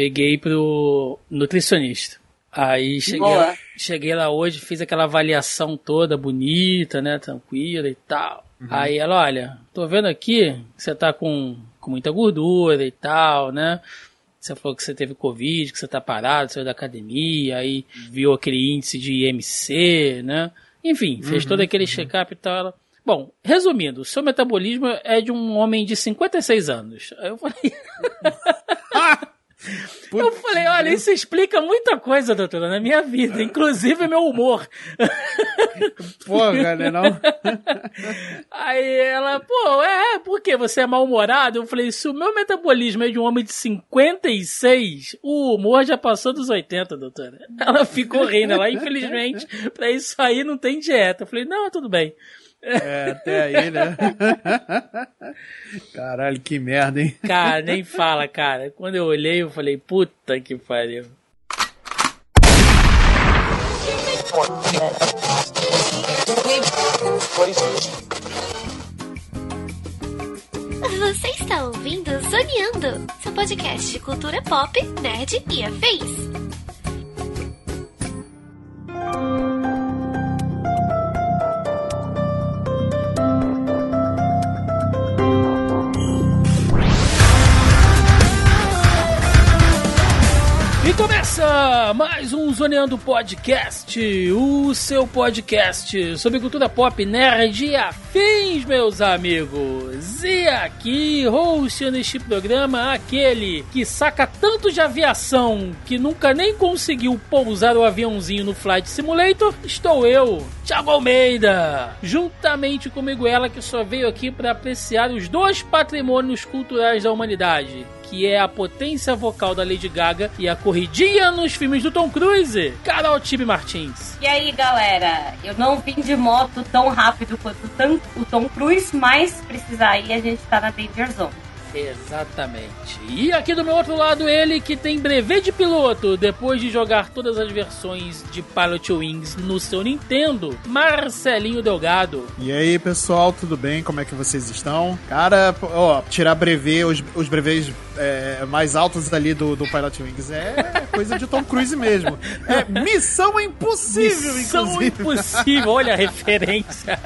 peguei pro nutricionista. Aí cheguei, lá, cheguei lá hoje, fiz aquela avaliação toda bonita, né? Tranquila e tal. Uhum. Aí ela, olha, tô vendo aqui que você tá com, com muita gordura e tal, né? Você falou que você teve Covid, que você tá parado, saiu da academia, aí viu aquele índice de IMC, né? Enfim, fez uhum, todo aquele uhum. check-up e tal. Ela, Bom, resumindo, o seu metabolismo é de um homem de 56 anos. Aí eu falei. eu falei, olha, isso explica muita coisa, doutora, na minha vida, inclusive meu humor. Porra, né, não? Aí ela, pô, é, por que você é mal-humorado? Eu falei, se o meu metabolismo é de um homem de 56, o humor já passou dos 80, doutora. Ela ficou rindo, ela, infelizmente, pra isso aí não tem dieta. Eu falei, não, tudo bem. É, até aí, né? Caralho, que merda, hein? Cara, nem fala, cara. Quando eu olhei, eu falei, puta que pariu. Você está ouvindo Zoneando, seu podcast de cultura pop, nerd e afins. Começa mais um Zoneando Podcast, o seu podcast sobre cultura pop, nerd e afins, meus amigos. E aqui, host neste programa, aquele que saca tanto de aviação que nunca nem conseguiu pousar o aviãozinho no Flight Simulator, estou eu, Thiago Almeida. Juntamente comigo ela que só veio aqui para apreciar os dois patrimônios culturais da humanidade, que é a potência vocal da Lady Gaga e a corridinha nos filmes do Tom Cruise, Carol Tibe Martins. E aí, galera, eu não vim de moto tão rápido quanto o Tom Cruise, mas precisar ir, a gente tá na Danger Zone. Exatamente. E aqui do meu outro lado, ele que tem brevet de piloto depois de jogar todas as versões de Pilot Wings no seu Nintendo, Marcelinho Delgado. E aí, pessoal, tudo bem? Como é que vocês estão? Cara, ó, tirar brevet, os, os brevets é, mais altos ali do, do Pilot Wings é coisa de Tom Cruise mesmo. É missão impossível, missão inclusive. impossível, olha a referência.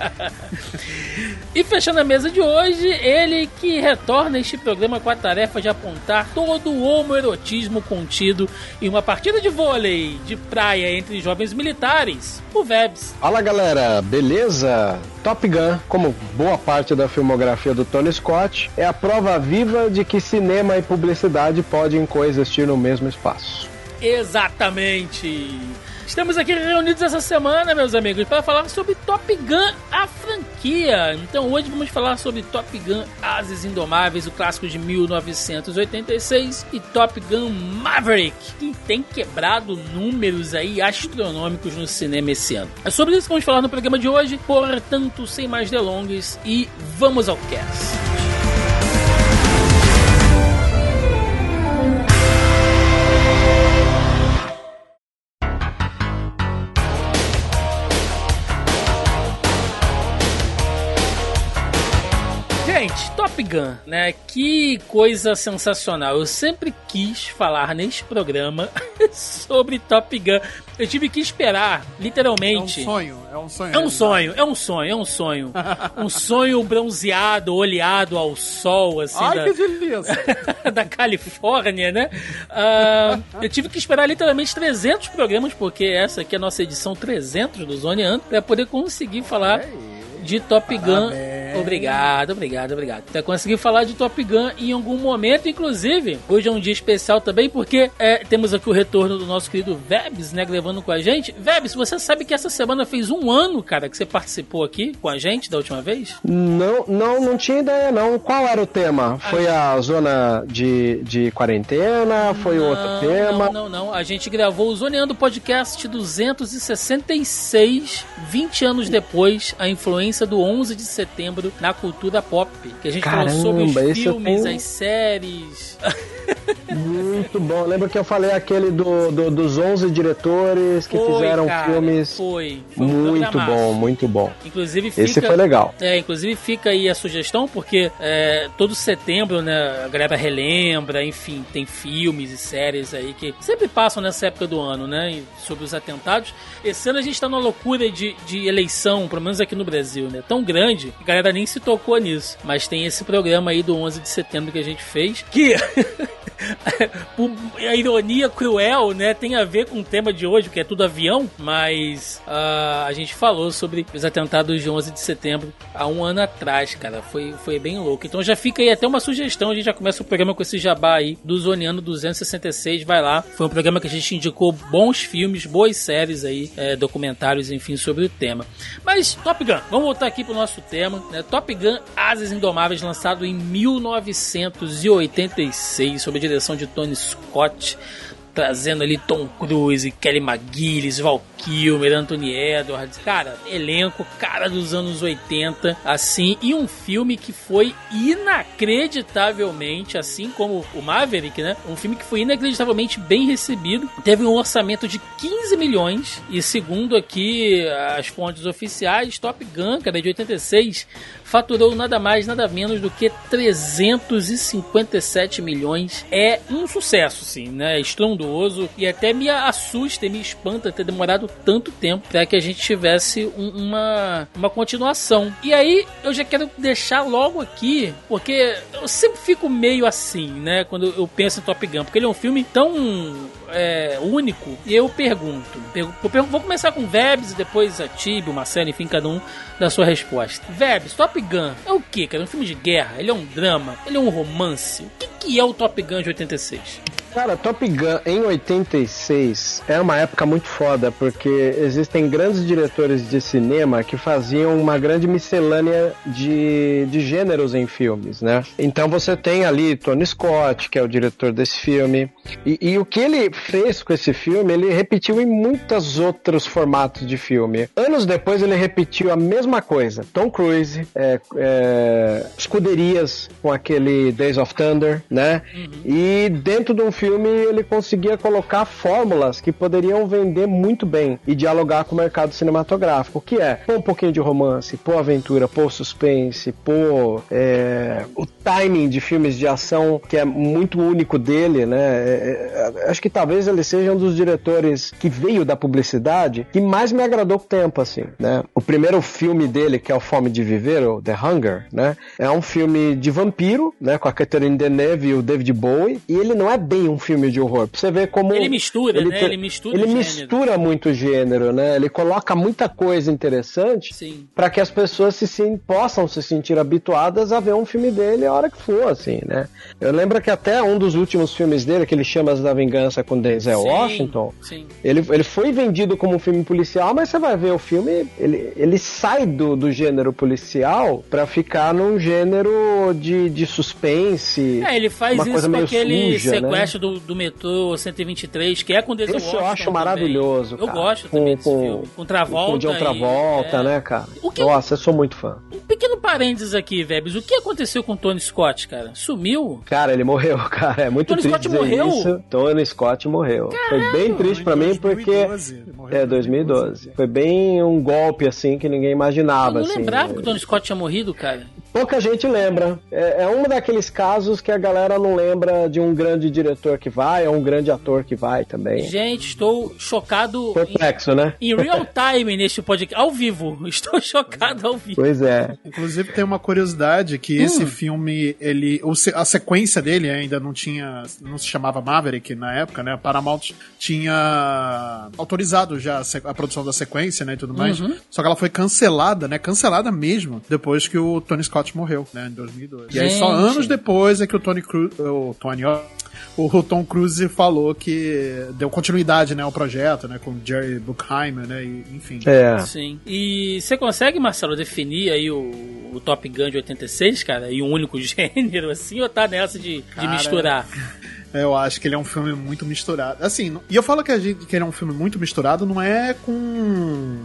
e fechando a mesa de hoje, ele que retorna este programa com a tarefa de apontar todo o homoerotismo contido em uma partida de vôlei de praia entre jovens militares, o Vebs. Fala galera, beleza? Top Gun, como boa parte da filmografia do Tony Scott, é a prova viva de que cinema e publicidade podem coexistir no mesmo espaço. Exatamente! Estamos aqui reunidos essa semana, meus amigos, para falar sobre Top Gun, a franquia. Então hoje vamos falar sobre Top Gun Ases Indomáveis, o clássico de 1986, e Top Gun Maverick, que tem quebrado números aí astronômicos no cinema esse ano. É sobre isso que vamos falar no programa de hoje, portanto, sem mais delongas, e vamos ao cast. Top Gun, né? Que coisa sensacional. Eu sempre quis falar neste programa sobre Top Gun. Eu tive que esperar, literalmente. É um sonho, é um sonho. É um sonho, é um sonho, é um sonho. um sonho bronzeado, oleado ao sol, assim. Ai, da, que delícia! da Califórnia, né? Uh, eu tive que esperar literalmente 300 programas, porque essa aqui é a nossa edição 300 do Zone Ant, pra poder conseguir falar de Top Gun. Parabéns. Obrigado, obrigado, obrigado. Até conseguir falar de Top Gun em algum momento, inclusive. Hoje é um dia especial também, porque é, temos aqui o retorno do nosso querido Vebs, né? Gravando com a gente. Vebs, você sabe que essa semana fez um ano, cara, que você participou aqui com a gente da última vez? Não, não, não tinha ideia, não. Qual era o tema? Foi a zona de, de quarentena? Foi não, outro tema? Não, não, não. A gente gravou o Zoneando Podcast 266, 20 anos depois, a influência do 11 de setembro na cultura pop. Que a gente Caramba, falou sobre os filmes, tenho... as séries. Muito bom. Lembra que eu falei aquele do, do- dos 11 diretores que Foi, fizeram cara, filmes. Foi. foi um Muito bom, muito bom. Inclusive fica... Esse foi legal. É, inclusive fica aí a sugestão, porque é, todo setembro, né, a galera relembra, enfim, tem filmes e séries aí que sempre passam nessa época do ano, né, e- sobre os atentados. Esse ano a gente tá numa loucura de, de eleição, pelo menos aqui no Brasil, né, tão grande, que a galera nem se tocou nisso. Mas tem esse programa aí do 11 de setembro que a gente fez, que... a ironia cruel, né, tem a ver com o tema de hoje, que é tudo avião, mas ah, a gente falou sobre os atentados de 11 de setembro há um ano atrás, cara. Foi, foi bem louco. Então já fica aí até uma sugestão, a gente já começa o programa com esse jabá aí do Zoniano 266, vai lá. Foi um programa que a gente indicou bons filmes, boas séries aí, é, documentários, enfim, sobre o tema. Mas, Top Gun, vamos voltar aqui pro nosso tema, né? Top Gun Asas Indomáveis, lançado em 1986, sob a direção de Tony Scott, trazendo ali Tom Cruise, Kelly McGillis, Val Kilmer, Anthony Edwards, cara, elenco, cara dos anos 80, assim, e um filme que foi inacreditavelmente, assim como o Maverick, né? Um filme que foi inacreditavelmente bem recebido, teve um orçamento de 15 milhões, e segundo aqui as fontes oficiais, Top Gun, cara, de 86, faturou nada mais, nada menos do que 357 milhões. É um sucesso, sim, né? Estrondoso e até me assusta e me espanta ter demorado tanto tempo para que a gente tivesse um- uma, uma continuação. E aí eu já quero deixar logo aqui, porque eu sempre fico meio assim, né? Quando eu penso em Top Gun, porque ele é um filme tão é, único. Eu pergunto, pergu- eu pergu- vou começar com Vebs e depois a Tibi, o Marcelo, enfim, cada um da sua resposta. Vebs, Top Gun é o que, cara? É um filme de guerra? Ele é um drama? Ele é um romance? O que, que é o Top Gun de 86? Cara, Top Gun em 86 é uma época muito foda, porque existem grandes diretores de cinema que faziam uma grande miscelânea de, de gêneros em filmes, né? Então você tem ali Tony Scott, que é o diretor desse filme, e, e o que ele fez com esse filme, ele repetiu em muitos outros formatos de filme. Anos depois ele repetiu a mesma coisa. Tom Cruise, é, é, escuderias com aquele Days of Thunder, né? E dentro de um filme ele conseguia colocar fórmulas que poderiam vender muito bem e dialogar com o mercado cinematográfico, que é um pouquinho de romance, pôr aventura, pôr suspense, pôr é, o timing de filmes de ação que é muito único dele, né? É, é, acho que talvez ele seja um dos diretores que veio da publicidade que mais me agradou com o tempo, assim, né? O primeiro filme dele, que é o Fome de Viver, The Hunger, né? É um filme de vampiro, né? Com a Catherine Deneuve e o David Bowie, e ele não é bem um filme de horror. Pra você ver como... Ele mistura, né? te- Ele mistura Ele mistura muito gênero, né? Ele coloca muita coisa interessante para que as pessoas se sim, possam se sentir habituadas a ver um filme dele a hora que for, assim, né? Eu lembro que até um dos últimos filmes dele, aquele Chamas da Vingança com Denzel Sim, Washington, Sim. ele, ele foi vendido como um filme policial, mas você vai ver o filme, ele, ele sai do, do gênero policial pra ficar num gênero de, de suspense. É, ele faz uma isso coisa com aquele suja, né? Do, do metrô 123, que é com Denzel Esse eu Washington acho também. maravilhoso. Eu cara. gosto com, também desse com, filme. Com Travolta. Com o John Travolta, e- é. né, cara? O que- Nossa, eu sou muito fã. Um pequeno parênteses aqui, Vebs. O que aconteceu com o Tony Scott, cara? Sumiu? Cara, ele morreu, cara. É muito Tony triste Scott dizer morreu? isso. Tony Scott morreu. Foi bem triste pra mim porque 2012, ele morreu é em 2012. Foi bem um golpe assim que ninguém Eu imaginava não assim. lembrava que o Tony Scott tinha morrido, cara. Pouca gente lembra. É, é um daqueles casos que a galera não lembra de um grande diretor que vai, ou um grande ator que vai também. Gente, estou chocado em, Perplexo, né? em real time neste podcast. Ao vivo. Estou chocado ao vivo. Pois é. Inclusive tem uma curiosidade que Hum. esse filme, ele, a sequência dele ainda não tinha, não se chamava Maverick na época, né? A Paramount tinha autorizado já a produção da sequência, né, e tudo mais. Uhum. Só que ela foi cancelada, né? Cancelada mesmo depois que o Tony Scott morreu, né, em 2002. E aí só Gente. anos depois é que o Tony Cruise, o Tony, ó, o Tom Cruise falou que deu continuidade, né, ao projeto, né, com Jerry Bruckheimer, né, e, enfim. É. Sim. E você consegue, Marcelo, definir aí o, o Top Gun de 86, cara? E um único gênero, assim, ou tá nessa de, de Cara, misturar? Eu acho que ele é um filme muito misturado. Assim, e eu falo que, a gente, que ele é um filme muito misturado, não é com.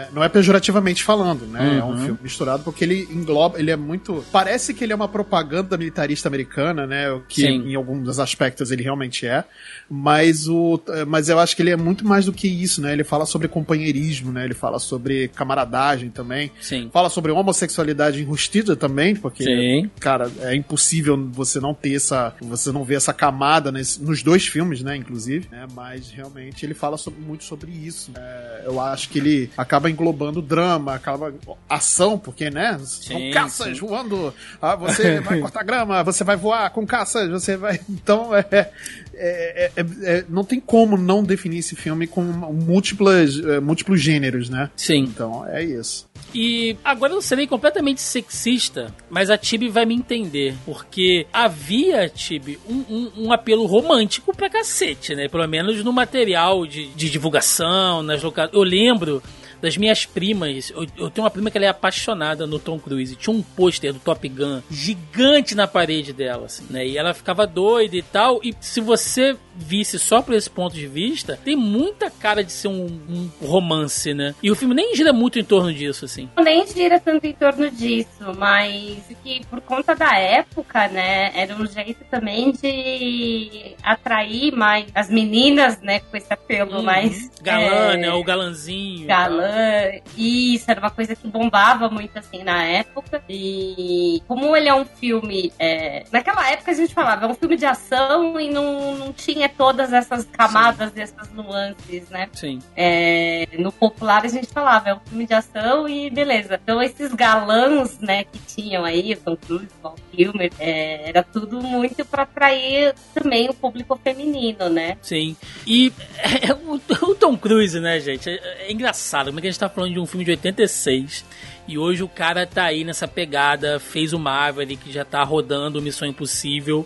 Não é, não é pejorativamente falando, né? É um Uhum. filme misturado porque ele engloba, ele é muito. Parece que ele é uma propaganda militarista americana, né? O que Sim. em alguns aspectos ele realmente é. Mas o. Mas eu acho que ele é muito mais do que isso, né? Ele fala sobre companheirismo, né? Ele fala sobre camaradagem também. Sim. Fala sobre homossexualidade enrustida também, porque Sim. cara, é impossível você não ter essa, você não ver essa camada nesse- nos dois filmes, né, inclusive, né, mas realmente ele fala sobre- muito sobre isso. É, eu acho que ele acaba englobando drama, acaba ação, porque, né, são Sim, caças sim. voando, ah, você vai cortar grama, você vai voar com caças, você vai, então, é, é- é- é- é- não tem como não definir esse filme com múltiplas, é, múltiplos gêneros, né? Sim. Então, é isso. E agora eu serei completamente sexista, mas a Tibi vai me entender. Porque havia, Tibi, um, um, um apelo romântico pra cacete, né? Pelo menos no material de, de divulgação, nas locais. Eu lembro das minhas primas. Eu, eu tenho uma prima que ela é apaixonada no Tom Cruise. Tinha um pôster do Top Gun gigante na parede dela, assim, né? E ela ficava doida e tal. E se você visse só por esse ponto de vista, tem muita cara de ser um, um romance, né? E o filme nem gira muito em torno disso, assim. nem gira tanto em torno disso, mas que por conta da época, né, era um jeito também de atrair mais as meninas, né, com esse apelo Uhum. mais Galã, é, né? O galanzinho. galã. Isso, era uma coisa que bombava muito assim na época. E como ele é um filme. é, naquela época a gente falava, é um filme de ação e não, não tinha todas essas camadas, essas nuances, né? Sim. É, no popular a gente falava, é um filme de ação e beleza. Então esses galãs, né, que tinham aí, o Tom Cruise, o Val Kilmer, é, era tudo muito pra atrair também o público feminino, né? Sim. E é, o, o Tom Cruise, né, gente? É, é engraçado. Como é que a gente tá falando de um filme de 86 e hoje o cara tá aí nessa pegada, fez o Marvel que já tá rodando Missão Impossível.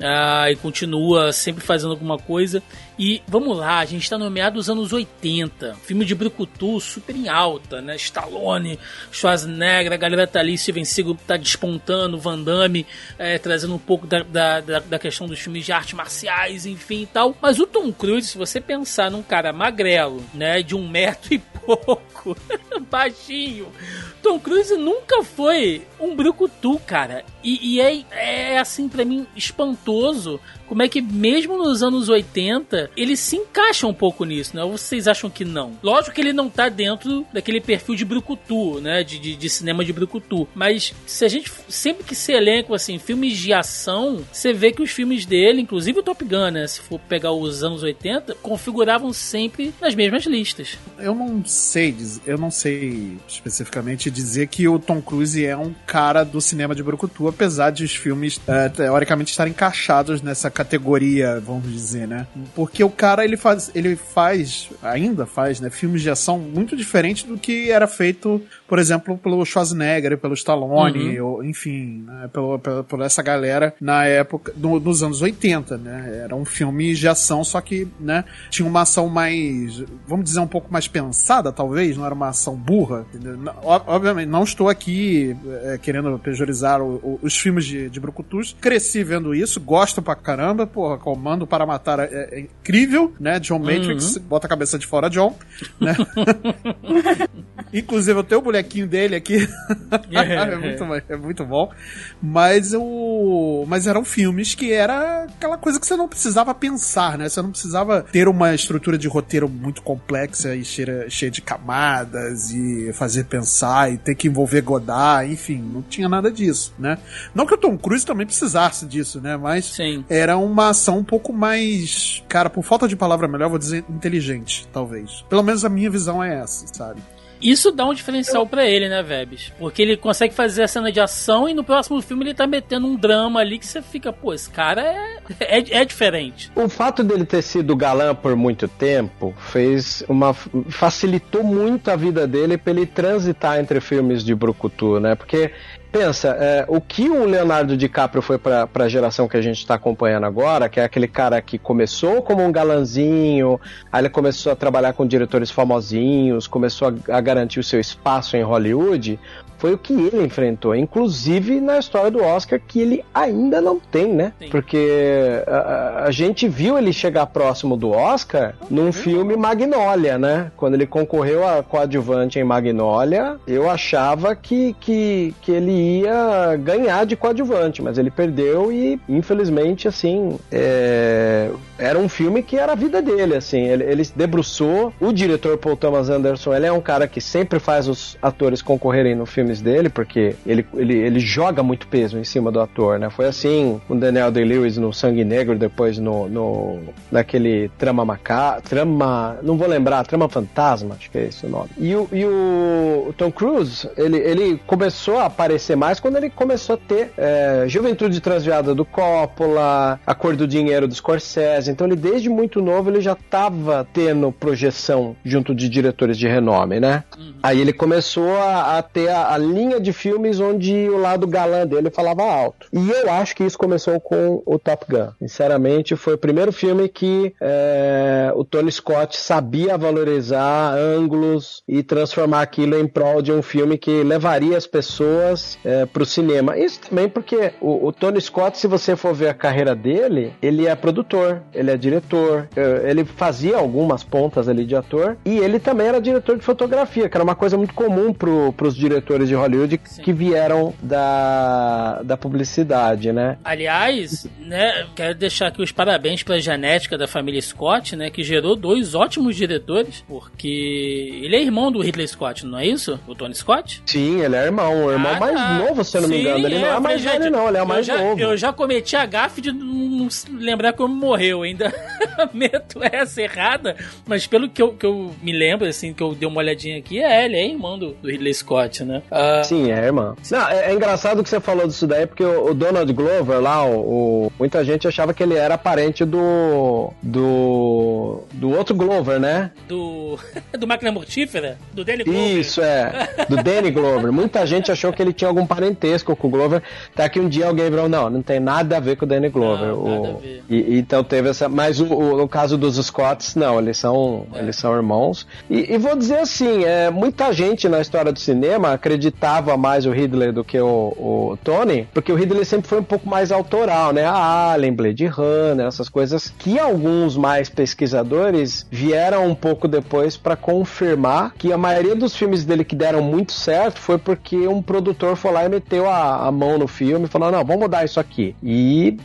Ah, e continua sempre fazendo alguma coisa. E vamos lá, a gente tá no meado dos anos 80. Filme de Brucutu super em alta, né? Stallone, Schwarzenegger, a galera tá ali, Steven Seagal tá despontando, Van Damme é, trazendo um pouco da, da, da, da questão dos filmes de artes marciais, enfim e tal. Mas o Tom Cruise, se você pensar num cara magrelo, né? De um metro e pouco, baixinho. Tom Cruise nunca foi um brucutu, cara. E, e é, é, assim, pra mim, espantoso como é que mesmo nos anos 80 ele se encaixa um pouco nisso, né? Ou vocês acham que não? Lógico que ele não tá dentro daquele perfil de brucutu, né? De, de, de cinema de brucutu. Mas se a gente sempre que se elenco assim, filmes de ação, você vê que os filmes dele, inclusive o Top Gun, né? Se for pegar os anos 80, configuravam sempre nas mesmas listas. Eu não sei, eu não sei especificamente dizer que o Tom Cruise é um cara do cinema de brucutu, apesar de os filmes é, teoricamente estarem encaixados nessa categoria, vamos dizer, né? Porque o cara ele faz, ele faz, ainda faz, né, filmes de ação muito diferentes do que era feito, por exemplo, pelo Schwarzenegger, pelo Stallone, ou, enfim, né, pelo, pelo- por essa galera na época do- dos anos 80, né? Era um filme de ação, só que, né, tinha uma ação mais, vamos dizer, um pouco mais pensada, talvez, não era uma ação burra. Obviamente, não estou aqui é, querendo pejorizar o- o- os filmes de, de Brucutus. Cresci vendo isso, gosto pra caramba, porra, Comando para Matar é, é incrível, né? John Matrix, bota a cabeça de fora, John, né? Inclusive, eu tenho o bonequinho dele aqui. é, muito, bom, é muito bom. Mas o. Mas eram filmes que era aquela coisa que você não precisava pensar, né? Você não precisava ter uma estrutura de roteiro muito complexa e cheia, cheia de camadas e fazer pensar e ter que envolver Godard, enfim, não tinha nada disso, né? Não que o Tom Cruise também precisasse disso, né? Mas Sim. era uma ação um pouco mais. Cara, por falta de palavra melhor, vou dizer inteligente, talvez. Pelo menos a minha visão é essa, sabe? Isso dá um diferencial pra ele, né, Vebs? Porque ele consegue fazer a cena de ação e no próximo filme ele tá metendo um drama ali que você fica, pô, esse cara é, é, é diferente. O fato dele ter sido galã por muito tempo fez uma facilitou muito a vida dele pra ele transitar entre filmes de brucutu, né? Porque pensa, é, o que o Leonardo DiCaprio foi pra, pra geração que a gente tá acompanhando agora, que é aquele cara que começou como um galanzinho, aí ele começou a trabalhar com diretores famosinhos, começou a, a garantir o seu espaço em Hollywood. Foi o que ele enfrentou, inclusive na história do Oscar que ele ainda não tem, né? Sim. Porque a, a gente viu ele chegar próximo do Oscar num filme Magnolia, né? Quando ele concorreu a coadjuvante em Magnolia, eu achava que, que, que ele ia ganhar de coadjuvante, mas ele perdeu e, infelizmente, assim, é, era um filme que era a vida dele, assim. Ele, ele se debruçou. O diretor Paul Thomas Anderson, ele é um cara que sempre faz os atores concorrerem nos filmes dele, porque ele, ele, ele joga muito peso em cima do ator, né? Foi assim com Daniel Day-Lewis no Sangue Negro, depois no, no naquele Trama Macá... Trama... não vou lembrar, Trama Fantasma, acho que é esse o nome. E o, e o Tom Cruise, ele, ele começou a aparecer mais quando ele começou a ter é, Juventude Transviada do Coppola, A Cor do Dinheiro do Scorsese, então ele desde muito novo ele já estava tendo projeção junto de diretores de renome, né? Aí ele começou a, a ter a, a linha de filmes onde o lado galã dele falava alto. E eu acho que isso começou com o Top Gun. Sinceramente, foi o primeiro filme que é, o Tony Scott sabia valorizar ângulos e transformar aquilo em prol de um filme que levaria as pessoas é, para o cinema. Isso também porque o, o Tony Scott, se você for ver a carreira dele, ele é produtor, ele é diretor, é, ele fazia algumas pontas ali de ator e ele também era diretor de fotografia, que era uma coisa muito comum para os diretores de Hollywood Sim. que vieram da, da publicidade, né? Aliás, né, quero deixar aqui os parabéns pra genética da família Scott, né, que gerou dois ótimos diretores, porque ele é irmão do Ridley Scott, não é isso? O Tony Scott? Sim, ele é irmão, o irmão Ah, mais tá. novo, se eu não me Sim, engano. Ele não eu é mais velho, não, ele é o mais já, novo. Eu já cometi a gafe de não lembrar como morreu, ainda meto essa errada, mas pelo que eu, que eu me lembro, assim, que eu dei uma olhadinha aqui, é, ele é irmão do, do Ridley Scott, né? Ah, Sim, é, irmão. Não, é, é engraçado que você falou disso daí, porque o, o Donald Glover lá, o, o- muita gente achava que ele era parente do. do. do outro Glover, né? do, do Máquina Mortífera, do Danny Glover. Isso, é. Do Danny Glover. Muita gente achou que ele tinha algum parentesco com o Glover. Até que um dia alguém falou: não, não tem nada a ver com o Danny Glover. Não, O- e então teve essa. Mas o, o- no caso dos Scotts, não, eles são, É. eles são irmãos. E, e vou dizer assim: é, muita gente na história do cinema acreditava mais o Ridley do que o, o Tony, porque o Ridley sempre foi um pouco mais autoral, né? A Alien, Blade Runner, essas coisas que alguns mais pesquisadores vieram um pouco depois para confirmar que a maioria dos filmes dele que deram muito certo foi porque um produtor foi lá e meteu a, a mão no filme e falou: não, vamos mudar isso aqui. E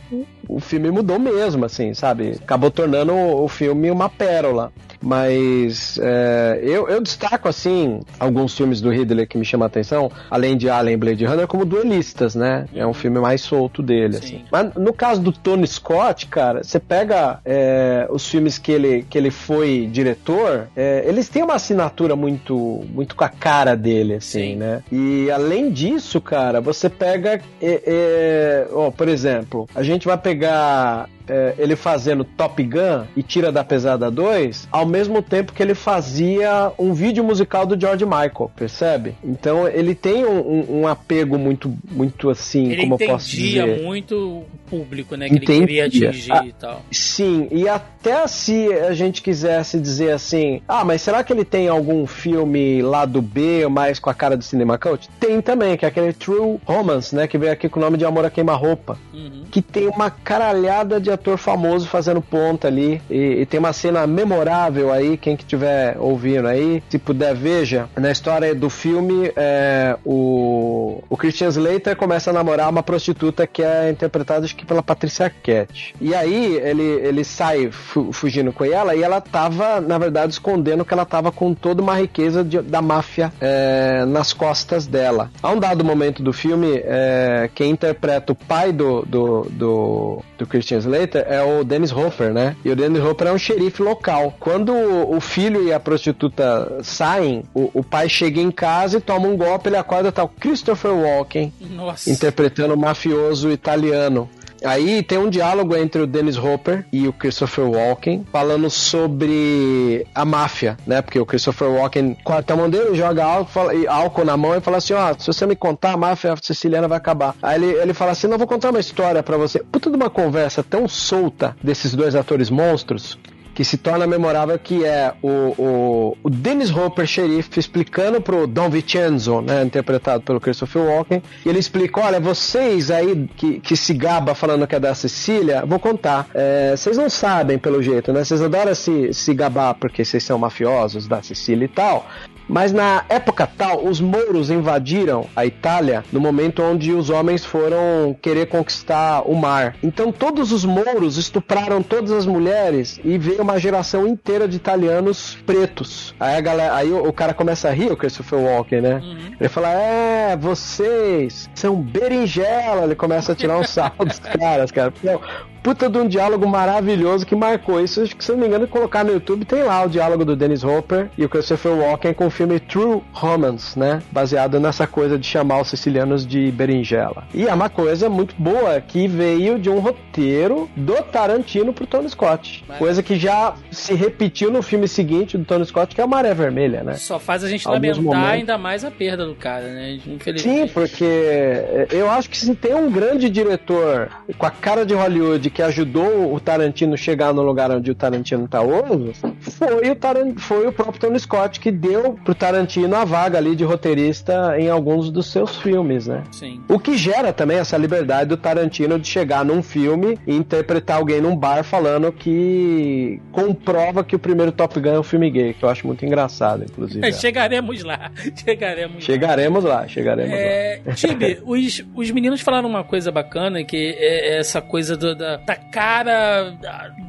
o filme mudou mesmo, assim, sabe? Acabou tornando o, o filme uma pérola. Mas é, eu, eu destaco, assim, alguns filmes do Ridley que me chamam a atenção, além de Alien e Blade Runner, como duelistas, né? É um filme mais solto dele, Sim. assim. Mas no caso do Tony Scott, cara, você pega é, os filmes que ele, que ele foi diretor, é, eles têm uma assinatura muito, muito com a cara dele, assim, Sim. né? E além disso, cara, você pega, é, é, ó, por exemplo, a gente vai pegar é, ele fazendo Top Gun e Tira da Pesada 2, ao mesmo tempo que ele fazia um vídeo musical do George Michael, percebe? Então ele tem um, um- um apego muito, muito assim, Ele como eu posso dizer. muito o público, né? Que ele Entendia. queria atingir Ah, e tal. Sim, e até se a gente quisesse dizer assim, ah, mas será que ele tem algum filme lá do B, mais com a cara do Cinema Coach? Tem também, que é aquele True Romance, né, que veio aqui com o nome de Amor a Queima-Roupa Uhum. que tem uma caralhada de ator famoso fazendo ponta ali. E, e tem uma cena memorável aí, quem que tiver ouvindo aí, se puder, veja. Na história do filme, é, o, o Christian Slater começa a namorar uma prostituta que é interpretada, acho que pela Patrícia Arquette. E aí ele, ele sai fu- fugindo com ela e ela tava, na verdade, escondendo que ela tava com toda uma riqueza de- da máfia é, nas costas dela. A um dado momento do filme, é, quem interpreta o pai do, do, do, do Christian Slater é o Dennis Hopper, né? E o Dennis Hopper é um xerife local. Quando o filho e a prostituta saem, o, o pai chega em casa e toma um golpe, ele acorda tá o Christopher Walken Nossa. interpretando o mafioso italiano. Aí tem um diálogo entre o Dennis Hopper e o Christopher Walken falando sobre a máfia, né? Porque o Christopher Walken corta a mão dele, joga álcool, álcool na mão e fala assim: ó, se você me contar, a máfia siciliana vai acabar. Aí ele, ele fala assim: não, vou contar uma história pra você. Puta de uma conversa tão solta desses dois atores monstros que se torna memorável, que é o, o, o Dennis Hopper, xerife, explicando pro Don Vincenzo, né, interpretado pelo Christopher Walken, e ele explica, olha, vocês aí que, que se gaba falando que é da Sicília, vou contar, é, vocês não sabem pelo jeito, né, vocês adoram se, se gabar porque vocês são mafiosos da Sicília e tal, mas na época tal, os mouros invadiram a Itália no momento onde os homens foram querer conquistar o mar. Então todos os mouros estupraram todas as mulheres e veio uma geração inteira de italianos pretos. Aí a galera, aí o, o cara começa a rir, o Christopher Walken, né? Uhum. Ele fala: "É, vocês são berinjela". Ele começa a tirar um sarro dos caras, cara. Pô, puta de um diálogo maravilhoso que marcou isso. Acho que, se não me engano, colocar no YouTube tem lá o diálogo do Dennis Hopper e o Christopher Walken com o filme True Romance, né? Baseado nessa coisa de chamar os sicilianos de berinjela. E é uma coisa muito boa que veio de um roteiro do Tarantino pro Tony Scott. Coisa que já se repetiu no filme seguinte do Tony Scott, que é a Maré Vermelha, né? Só faz a gente Alguns lamentar momentos. ainda mais a perda do cara, né? Sim, Infelizmente. porque é, eu acho que se tem um grande diretor com a cara de Hollywood que ajudou o Tarantino chegar no lugar onde o Tarantino tá hoje, foi o, Taran- foi o próprio Tony Scott que deu pro Tarantino a vaga ali de roteirista em alguns dos seus filmes, né? Sim. O que gera também essa liberdade do Tarantino de chegar num filme e interpretar alguém num bar falando que comprova que o primeiro Top Gun é um filme gay, que eu acho muito engraçado, inclusive. Chegaremos lá. Chegaremos lá. Chegaremos lá, chegaremos lá. É, Tibi, os, os meninos falaram uma coisa bacana, que é essa coisa do- da, da cara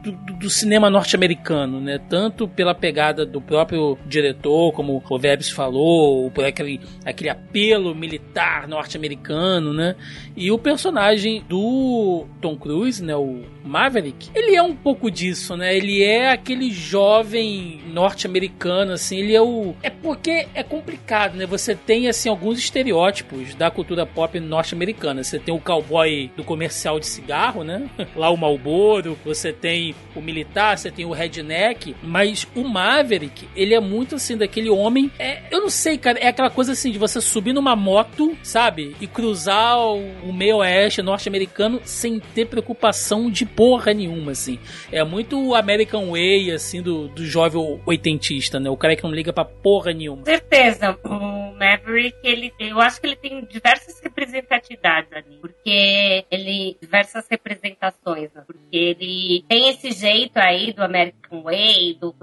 do, do- cinema norte-americano, né? Tanto pela pegada do próprio diretor, como o Vebs falou, por aquele, aquele apelo militar norte-americano, né? E o personagem do Tom Cruise, né? O Maverick, ele é um pouco disso, né? Ele é aquele jovem norte-americano, assim, ele é o... É porque é complicado, né? Você tem, assim, alguns estereótipos da cultura pop norte-americana. Você tem o cowboy do comercial de cigarro, né? Lá o Marlboro, você tem o militar, você tem o redneck, mas o Maverick, ele é muito, assim, daquele homem... É, eu não sei, cara, é aquela coisa, assim, de você subir numa moto, sabe? E cruzar o, o meio oeste norte-americano sem ter preocupação de porra nenhuma, assim. É muito o American Way, assim, do, do jovem oitentista, né? O cara que não liga pra porra nenhuma. Com certeza, o Maverick, ele, eu acho que ele tem diversas representatividades ali, porque ele diversas representações, né? porque ele tem esse jeito aí do American Way, do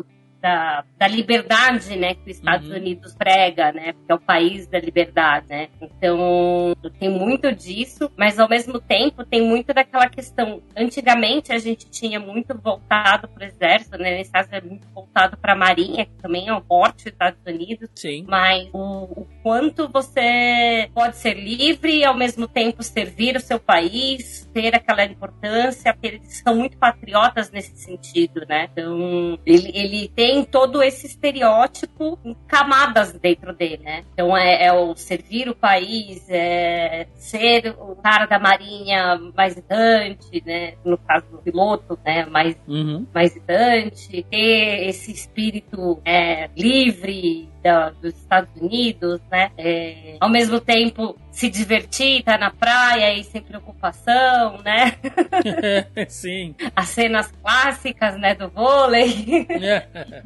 da, da liberdade, né, que os Estados Uhum. Unidos prega, né, porque é o país da liberdade, né. Então tem muito disso, mas ao mesmo tempo tem muito daquela questão. Antigamente a gente tinha muito voltado para o exército, né, nesse caso é muito voltado para a marinha, que também é um forte dos Estados Unidos Sim. mas o, o quanto você pode ser livre e ao mesmo tempo servir o seu país, ter aquela importância, porque eles são muito patriotas nesse sentido, né? Então, ele, ele tem todo esse estereótipo em camadas dentro dele, né? Então, é, é o servir o país, é ser o cara da marinha mais idante, né? No caso do piloto, né? Mais Uhum. mais idante, ter esse espírito é, livre da- dos Estados Unidos, né? É, ao mesmo tempo se divertir, estar na praia e sem preocupação, né? Sim. As cenas clássicas, né, do vôlei.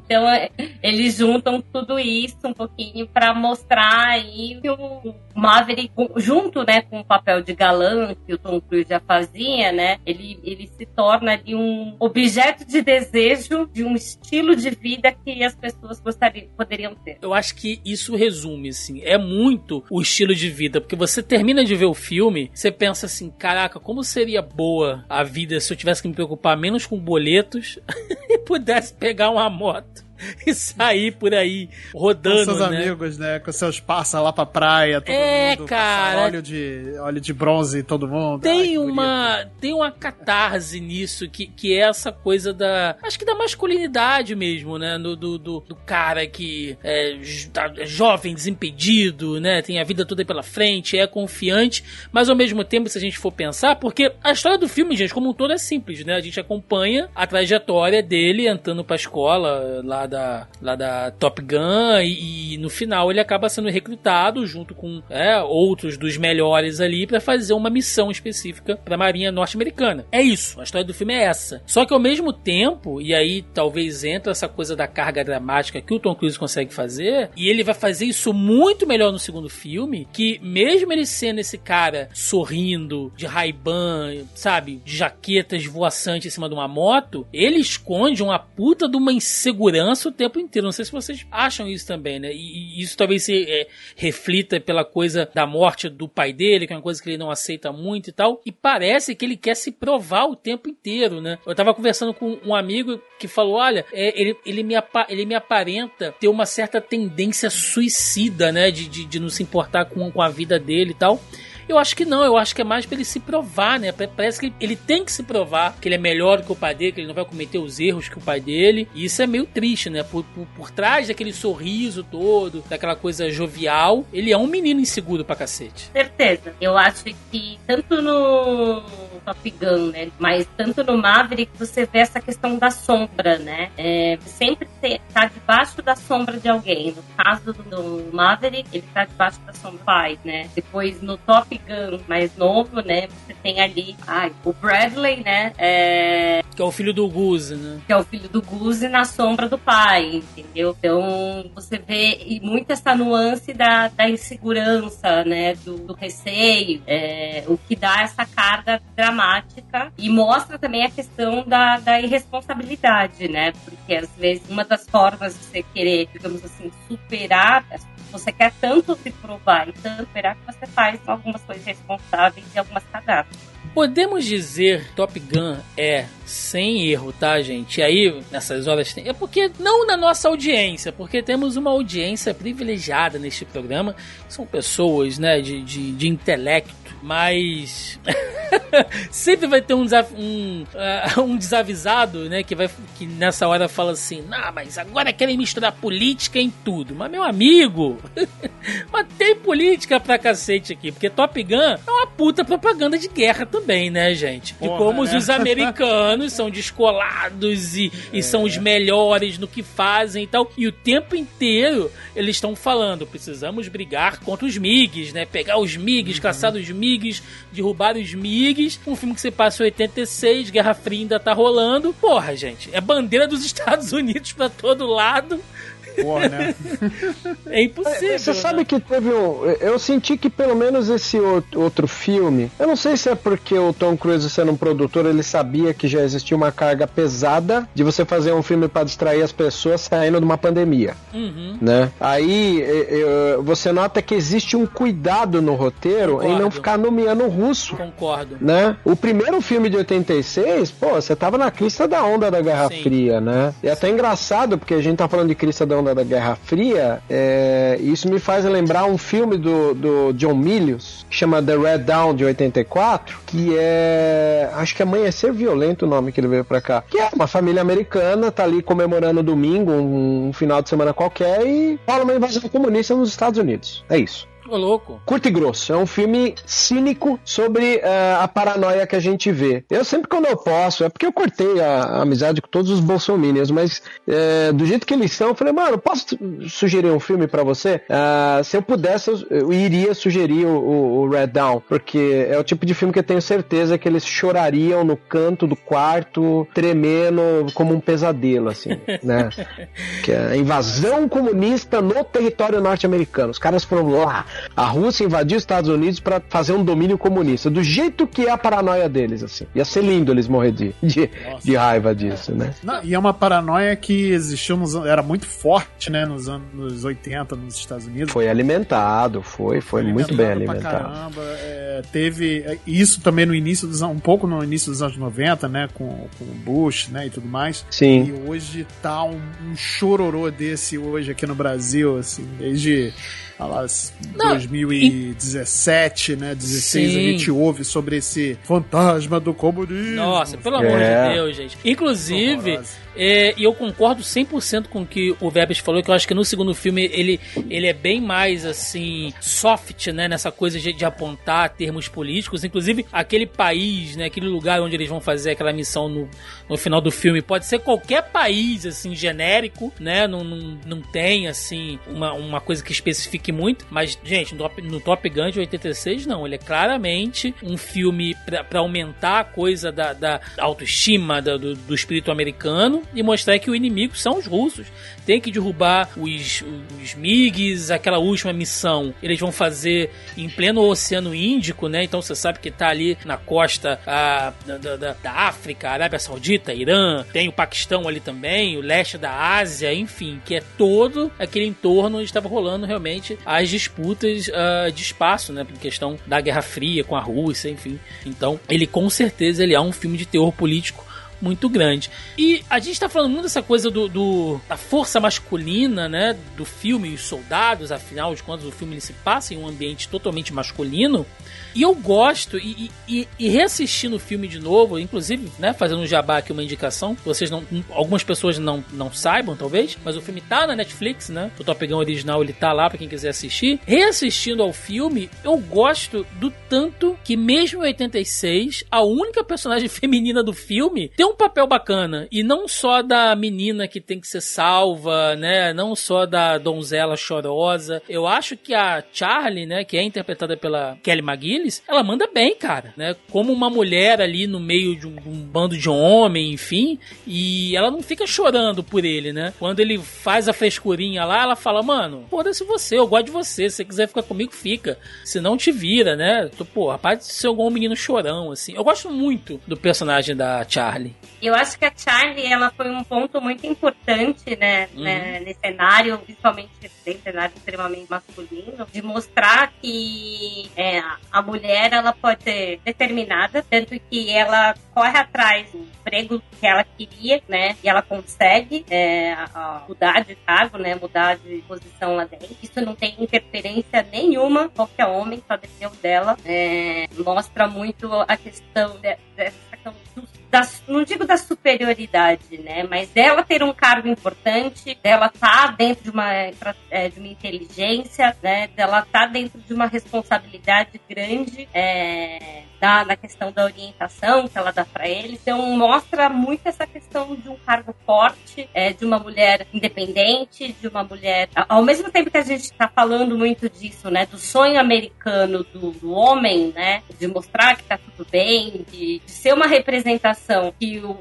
Então é, eles juntam tudo isso um pouquinho para mostrar aí que o Maverick, junto, né, com o papel de galã que o Tom Cruise já fazia, né, ele, ele se torna ali um objeto de desejo de um estilo de vida que as pessoas gostariam, poderiam ter. Eu acho que isso resume, assim, é muito o estilo de vida, porque você termina de ver o filme, você pensa assim, caraca, como seria boa a vida se eu tivesse que me preocupar menos com boletos e pudesse pegar uma moto e sair por aí Com rodando, seus né? amigos, né? Com seus passa lá pra praia, todo É, mundo. cara. Óleo de, óleo de bronze em todo mundo. Ai, Tem que uma, tem uma catarse nisso, que, que é essa coisa da. Acho que da masculinidade mesmo, né? Do, do, do, do cara que é, tá jovem, desimpedido, né? Tem a vida toda pela frente, é confiante, mas ao mesmo tempo, se a gente for pensar, porque a história do filme, gente, como um todo é simples, né? A gente acompanha a trajetória dele entrando pra escola lá lá da, lá da Top Gun e, e no final ele acaba sendo recrutado junto com é, outros dos melhores ali para fazer uma missão específica para a Marinha norte-americana. É isso, a história do filme é essa. Só que ao mesmo tempo, e aí talvez entra essa coisa da carga dramática que o Tom Cruise consegue fazer, e ele vai fazer isso muito melhor no segundo filme, que mesmo ele sendo esse cara sorrindo, de Ray-Ban, sabe, de jaqueta esvoaçante em cima de uma moto, ele esconde uma puta de uma insegurança o tempo inteiro. Não sei se vocês acham isso também, né? E, e isso talvez se é, reflita pela coisa da morte do pai dele, que é uma coisa que ele não aceita muito e tal. E parece que ele quer se provar o tempo inteiro, né? Eu tava conversando com um amigo que falou: olha, é, ele, ele, me ele me aparenta ter uma certa tendência suicida, né? De, de, de não se importar com, com a vida dele e tal. Eu acho que não, eu acho que é mais para ele se provar, né? Parece que ele tem que se provar que ele é melhor que o pai dele, que ele não vai cometer os erros que o pai dele. E isso é meio triste, né? Por, por, por trás daquele sorriso todo, daquela coisa jovial, ele é um menino inseguro pra cacete. Certeza. Eu acho que tanto no Top Gun, né? Mas tanto no Maverick você vê essa questão da sombra, né? É, sempre tá debaixo da sombra de alguém. No caso do Maverick, ele tá debaixo da sombra do pai, né? Depois no Top Gun mais novo, né? Você tem ali ai, o Bradley, né? É... Que é o filho do Goose, né? Que é o filho do Goose na sombra do pai, entendeu? Então você vê e muito essa nuance da, da insegurança, né? Do, do receio, é, o que dá essa carga dramática e mostra também a questão da, da irresponsabilidade, né? Porque às vezes uma das formas de você querer, digamos assim, superar você quer tanto se provar e tanto esperar que você faz algumas coisas responsáveis e algumas cagadas. Podemos dizer Top Gun é sem erro, tá, gente? E aí, nessas horas tem. É porque, não na nossa audiência, porque temos uma audiência privilegiada neste programa. São pessoas, né, de, de, de intelecto, mas. sempre vai ter um, um, uh, um, desavisado, né? Que, vai, que nessa hora fala assim: Não, mas agora querem misturar política em tudo. Mas, meu amigo, mas tem política pra cacete aqui, porque Top Gun é uma puta propaganda de guerra também, né, gente? Porra, e como né? os americanos são descolados e, é. e são os melhores no que fazem e tal. E o tempo inteiro eles estão falando: precisamos brigar contra os MIGs, né? Pegar os MIGs, uhum. caçar os MIGs, derrubar os MIGs. Um filme que você passa em 86, Guerra Fria ainda tá rolando. Porra, gente, é bandeira dos Estados Unidos para todo lado. Porra, né? É impossível. Você né? sabe que teve um. Eu senti que pelo menos esse outro filme. Eu não sei se é porque o Tom Cruise sendo um produtor, ele sabia que já existia uma carga pesada de você fazer um filme para distrair as pessoas saindo de uma pandemia. Uhum. Né? Aí você nota que existe um cuidado no roteiro Concordo. em não ficar nomeando russo. Concordo. Né? O primeiro filme de 86, pô, você tava na crista da onda da Guerra Sim. Fria, né? E é até engraçado, porque a gente tá falando de crista da onda da Guerra Fria, é, isso me faz lembrar um filme do, do John Milius, que chama The Red Dawn, de 84, que é. Acho que Amanhecer Violento o nome que ele veio pra cá. Que é uma família americana, tá ali comemorando domingo, um, um final de semana qualquer, e fala uma invasão comunista nos Estados Unidos. É isso. Ô, louco. Curto e grosso. É um filme cínico sobre uh, a paranoia que a gente vê. Eu sempre quando eu posso, é porque eu cortei a, a amizade com todos os bolsominions, mas uh, do jeito que eles são, eu falei, mano, posso sugerir um filme para você? Uh, se eu pudesse, eu, eu iria sugerir o, o, o, Red Down, porque é o tipo de filme que eu tenho certeza que eles chorariam no canto do quarto, tremendo como um pesadelo, assim, né? que é a invasão comunista no território norte-americano. Os caras foram lá, a Rússia invadiu os Estados Unidos para fazer um domínio comunista, do jeito que é a paranoia deles, assim. Ia ser lindo eles morrer de, de, de raiva disso, né? Não, e é uma paranoia que existiu, nos, era muito forte, né, nos anos 80 nos Estados Unidos. Foi alimentado, foi, foi, foi muito bem alimentado. Caramba, é, teve é, isso também no início dos um pouco no início dos anos 90, né, com, com o Bush, né, e tudo mais. Sim. E hoje tá um, um chororô desse hoje aqui no Brasil, assim, desde lá, Não, 2017, né? 16, Sim. a gente ouve sobre esse fantasma do comunismo. Nossa, pelo amor É. de Deus, gente. Inclusive, Horrorosa. É, e eu concordo 100% com o que o Verbes falou, que eu acho que no segundo filme ele, ele é bem mais, assim, soft, né? Nessa coisa de, de apontar termos políticos. Inclusive, aquele país, né? Aquele lugar onde eles vão fazer aquela missão no, no final do filme, pode ser qualquer país, assim, genérico, né? Não, não, não tem, assim, uma, uma coisa que especifique muito. Mas, gente, no Top, no Top Gun de 86, não. Ele é claramente um filme pra aumentar a coisa da, da autoestima da- do, do espírito americano e mostrar que o inimigo são os russos. Tem que derrubar os, os MiGs, aquela última missão. Eles vão fazer em pleno Oceano Índico, né? Então você sabe que tá ali na costa ah, da, da- da- África, Arábia Saudita, Irã, tem o Paquistão ali também, o leste da Ásia, enfim, que é todo aquele entorno onde estava rolando realmente as disputas ah, de espaço, né? Por questão da Guerra Fria com a Rússia, enfim. Então, ele com certeza ele é um filme de terror político muito grande. E a gente tá falando muito dessa coisa do, do- da força masculina, né, do filme os soldados, afinal de contas o filme ele se passa em um ambiente totalmente masculino. E eu gosto, e, e, e reassistindo o filme de novo, inclusive, né, fazendo um jabá aqui, uma indicação, vocês não, algumas pessoas não, não saibam, talvez, mas o filme tá na Netflix, né, o Top Gun original ele tá lá pra quem quiser assistir. Reassistindo ao filme, eu gosto do tanto que mesmo em 86, a única personagem feminina do filme tem um papel bacana, e não só da menina que tem que ser salva, né, não só da donzela chorosa. Eu acho que a Charlie, né, que é interpretada pela Kelly Ela manda bem, cara, né? Como uma mulher ali no meio de um, um bando de homem, enfim, e ela não fica chorando por ele, né? Quando ele faz a frescurinha lá, ela fala, mano, foda-se você, eu gosto de você, se você quiser ficar comigo, fica. Se não, te vira, né? Pô, rapaz, ser algum menino chorão, assim. Eu gosto muito do personagem da Charlie. Eu acho que a Charlie, ela foi um ponto muito importante, né, Uhum. né, nesse cenário, principalmente nesse cenário extremamente masculino, de mostrar que é, a mulher, ela pode ser determinada, tanto que ela corre atrás do emprego que ela queria, né, e ela consegue é, a- a mudar de cargo, né, mudar de posição lá dentro. Isso não tem interferência nenhuma, qualquer homem, só dependeu dela. É, mostra muito a questão de- dessa questão do da, não digo da superioridade, né? Mas dela ter um cargo importante, dela estar dentro de uma, é, de uma inteligência, né? Dela estar dentro de uma responsabilidade grande é, da, na questão da orientação que ela dá para ele. Então mostra muito essa questão de um cargo forte, é, de uma mulher independente, de uma mulher. Ao mesmo tempo que a gente está falando muito disso, né? Do sonho americano do, do homem, né? De mostrar que tá tudo bem, de, de ser uma representação que o,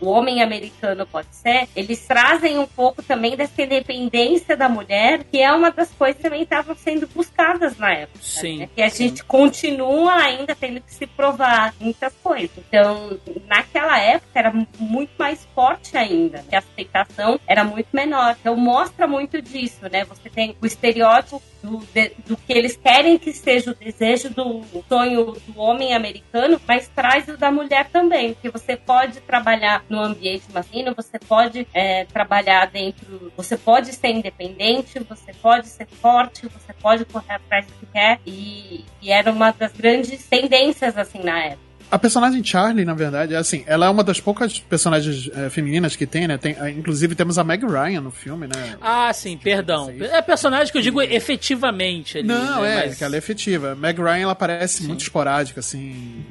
o homem americano pode ser, eles trazem um pouco também dessa independência da mulher, que é uma das coisas que também estavam sendo buscadas na época. Sim, né? Que a gente continua ainda tendo que se provar muitas coisas. Então, naquela época era mu- muito mais forte ainda, que a aceitação era muito menor. Então, mostra muito disso, né? Você tem o estereótipo do, de- do que eles querem que seja o desejo do sonho do homem americano, mas traz o da mulher também, porque você pode trabalhar no ambiente masculino, você pode é, trabalhar dentro, você pode ser independente, você pode ser forte, você pode correr atrás do que quer, e, e era uma das grandes tendências assim na época. A personagem Charlie, na verdade, é assim, ela é uma das poucas personagens eh, femininas que tem, né? Tem, eh, inclusive temos a Meg Ryan no filme, né? Ah, sim, perdão. É personagem que eu digo efetivamente ali. Não, né? é, Mas- que ela é efetiva. Meg Ryan, ela parece muito esporádica, assim.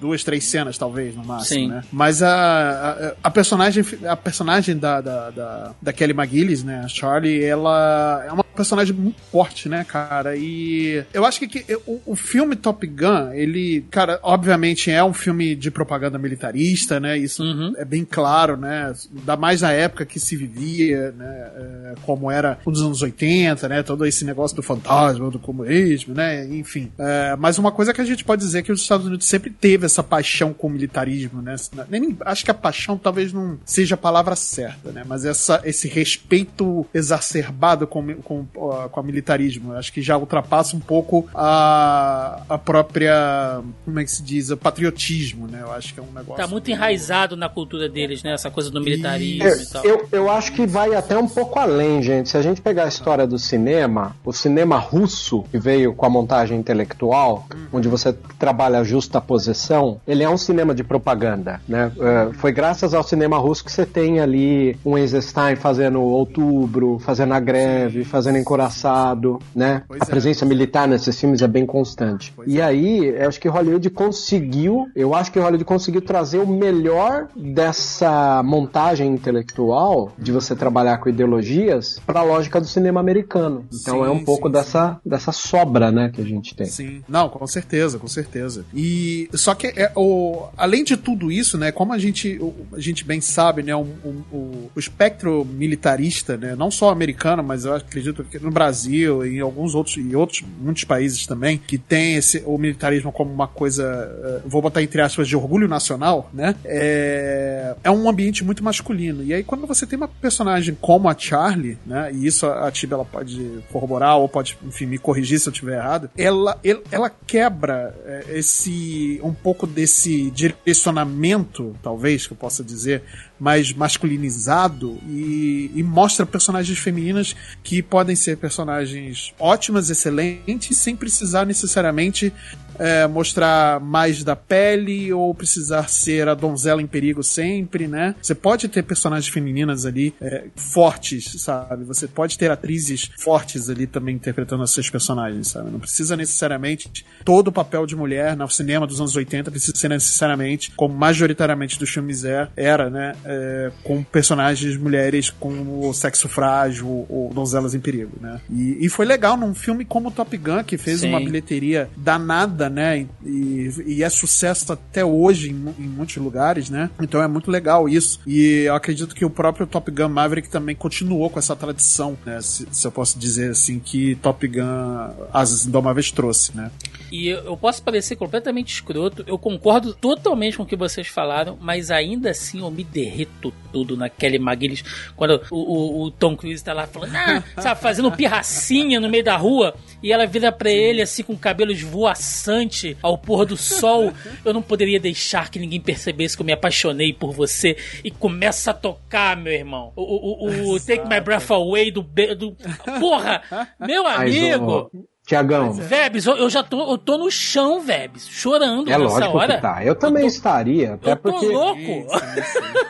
Duas, três cenas, talvez, no máximo, Sim. né? Mas a, a, a personagem, a personagem da, da, da, da Kelly McGillis, né? A Charlie, ela é uma personagem muito forte, né, cara? E eu acho que, que o, o filme Top Gun, ele, cara, obviamente é um filme de propaganda militarista, né? Isso Uhum. é bem claro, né? Ainda mais na época que se vivia, né? é, como era nos anos 80, né? Todo esse negócio do fantasma, do comunismo, né? Enfim. É, mas uma coisa que a gente pode dizer é que os Estados Unidos sempre teve essa paixão com o militarismo, né? Nem, acho que a paixão talvez não seja a palavra certa, né? Mas essa, esse respeito exacerbado com, com o com, com a militarismo. Acho que já ultrapassa um pouco a, a própria, como é que se diz, o patriotismo, né? Eu acho que é um negócio... Tá muito enraizado na cultura deles, né? Essa coisa do militarismo Eu, e tal. eu, eu acho que vai até um pouco além, gente. Se a gente pegar a história do cinema, o cinema russo, que veio com a montagem intelectual, onde você trabalha a justa posição, ele é um cinema de propaganda, né? É, foi graças ao cinema russo que você tem ali um Eisenstein fazendo outubro, fazendo a greve, fazendo encoraçado, né? Pois a é. presença militar nesses filmes é bem constante. Pois e é. aí, eu acho que Hollywood conseguiu, eu acho que Hollywood conseguiu trazer o melhor dessa montagem intelectual de você trabalhar com ideologias para a lógica do cinema americano. Então Sim, é um pouco sim, dessa, dessa sobra, né, que a gente tem. Sim, não, com certeza, com certeza. E só que é, o, além de tudo isso, né, como a gente, o- a gente bem sabe, né, o, o- o- o espectro militarista, né, não só americano, mas eu acredito que no Brasil e em alguns outros e outros muitos países também que tem esse o militarismo como uma coisa, eh, vou botar entre aspas de orgulho nacional, né, é, é um ambiente muito masculino. E aí quando você tem uma personagem como a Charlie, né, e isso a, a ela pode corroborar ou pode, enfim, me corrigir se eu estiver errado, ela, el- ela quebra é, esse um pouco desse direcionamento, talvez que eu possa dizer, mais masculinizado e, e mostra personagens femininas que podem ser personagens ótimas, excelentes, sem precisar necessariamente é, mostrar mais da pele ou precisar ser a donzela em perigo sempre, né? Você pode ter personagens femininas ali é, fortes, sabe? Você pode ter atrizes fortes ali também interpretando os seus personagens, sabe? Não precisa necessariamente todo o papel de mulher no cinema dos anos 80 precisa ser necessariamente, como majoritariamente dos filmes é, era, né? É, com personagens mulheres com o sexo frágil ou donzelas em perigo, né? E, e foi legal num filme como Top Gun, que fez Sim. uma bilheteria danada, né? E, e é sucesso até hoje em, em muitos lugares, né? Então é muito legal isso. E eu acredito que o próprio Top Gun Maverick também continuou com essa tradição, né? Se, se eu posso dizer assim, que Top Gun Asas Indomáveis trouxe, né? E eu, posso parecer completamente escroto, eu concordo totalmente com o que vocês falaram, mas ainda assim eu me derreto tudo na Kelly McGillis quando o, o- o Tom Cruise tá lá falando, ah, sabe, fazendo pirracinha no meio da rua e ela vira pra ele assim com o cabelo esvoaçante ao pôr do sol. Eu não poderia deixar que ninguém percebesse que eu me apaixonei por você e começa a tocar, meu irmão. O, o, o- o Take My Breath Away do, do. Porra! Meu amigo! Tiagão, Vebs, eu, eu já tô, eu tô no chão, Vebs, chorando é nessa lógico hora. que tá. Eu também tô- estaria, até Eu tô porque louco.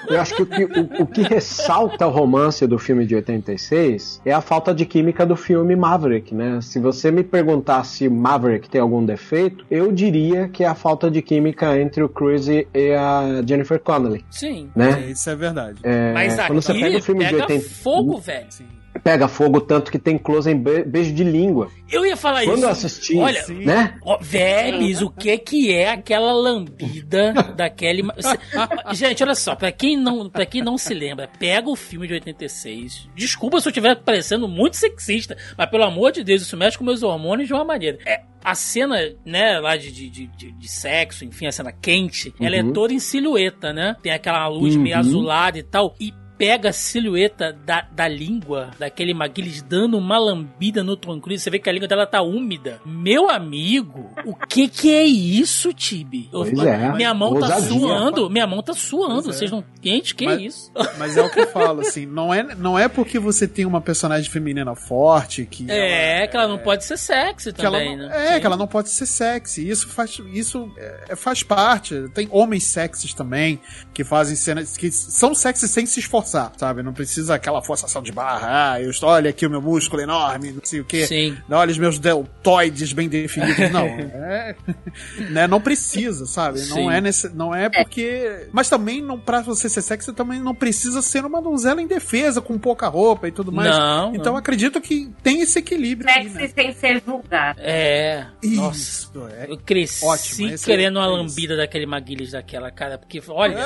eu acho que o que, o- o que ressalta o romance do filme de 86 é a falta de química do filme Maverick, né? Se você me perguntar se Maverick tem algum defeito, eu diria que é a falta de química entre o Cruise e a Jennifer Connelly, Sim. né? É, isso é verdade. É, Mas quando você aqui pega o filme de pega 80 fogo, velho. Sim. Pega fogo tanto que tem close em be- beijo de língua. Eu ia falar Quando isso. eu assisti, Olha, Sim. né? Ó, Vebs, o que que é aquela lambida daquele... Cê- Gente, olha só, pra quem, não, pra quem não se lembra, pega o filme de 86. Desculpa se eu estiver parecendo muito sexista, mas pelo amor de Deus, isso mexe com meus hormônios de uma maneira. É, a cena, né, lá de, de, de, de- sexo, enfim, a cena quente, ela é Uhum. toda em silhueta, né? Tem aquela luz meio Uhum. azulada e tal. E pega a silhueta da, da língua daquele Maguiles dando uma lambida no Tom Cruise. Você vê que a língua dela tá úmida. Meu amigo, o que que é isso, Tibi? Eu- é. Minha mão tá Ousadia. suando. Minha mão tá suando. Pois é. Vocês não... Gente, que Mas- isso? Mas é o que eu falo, assim, não é, não é porque você tem uma personagem feminina forte que. É, ela- que ela não pode ser sexy que ela também, não- né? É, Sim. que ela não pode ser sexy. Isso faz, isso é, faz parte. Tem homens sexys também que fazem cenas que são sexy sem se esforçar, sabe? Não precisa aquela forçação de barra. Ah, eu estou, olha aqui o meu músculo enorme, não sei o quê. Sim. Olha os meus deltoides bem definidos. Não, é, né, não precisa, sabe? Sim. Não é, nesse, não é porque. Mas também, não, pra você ser sexy, também não precisa ser uma donzela indefesa, com pouca roupa e tudo mais. Não, Então não. acredito que tem esse equilíbrio aí, Sexy né? sem ser vulgar. É. Nossa. Isso, é. Eu cresci Ótimo, esse querendo é- uma é lambida daquele Maguiles daquela, cara. Porque, olha,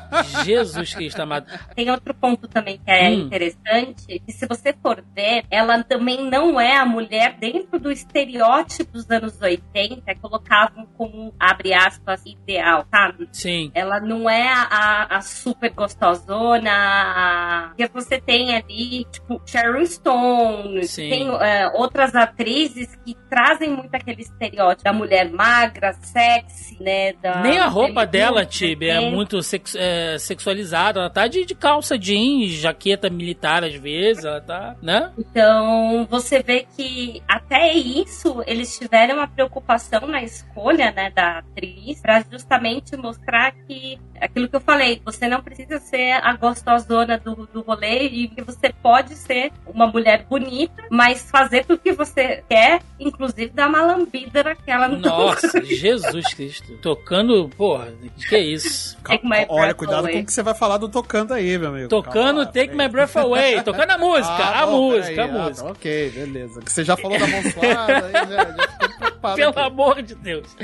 Jesus Cristo amado. Tem outro ponto também que é Hum. interessante, que se você for ver, ela também não é a mulher dentro do estereótipo dos anos 80, que colocavam como, abre aspas, ideal, sabe? Sim. Ela não é a, a- super gostosona, a, que você tem ali, tipo, Sharon Stone, Sim. tem é, outras atrizes que trazem muito aquele estereótipo da mulher magra, sexy, né? Da, Nem a roupa dela, Tibi, é né? muito sex- é, sexualizada. Ela tá de, de calça jeans, jaqueta militar às vezes, ela tá, né? Então, você vê que até isso eles tiveram uma preocupação na escolha, né, da atriz, pra justamente mostrar que aquilo que eu falei, você não precisa ser a gostosona do, do rolê e que você pode ser uma mulher bonita, mas fazer tudo que você quer, inclusive dar uma lambida naquela Nossa, Jesus Cristo. Tocando, porra, que é isso? Take my Olha, cuidado away. com o que você vai falar do tocando aí, meu amigo. Tocando Calma, Take. My Breath Away, tocando a música, Ah, a bom, música, peraí. a Ah, música. tá, ok, beleza. Você já falou da mão suada, aí já, já fiquei preocupado. Pelo aqui. amor de Deus.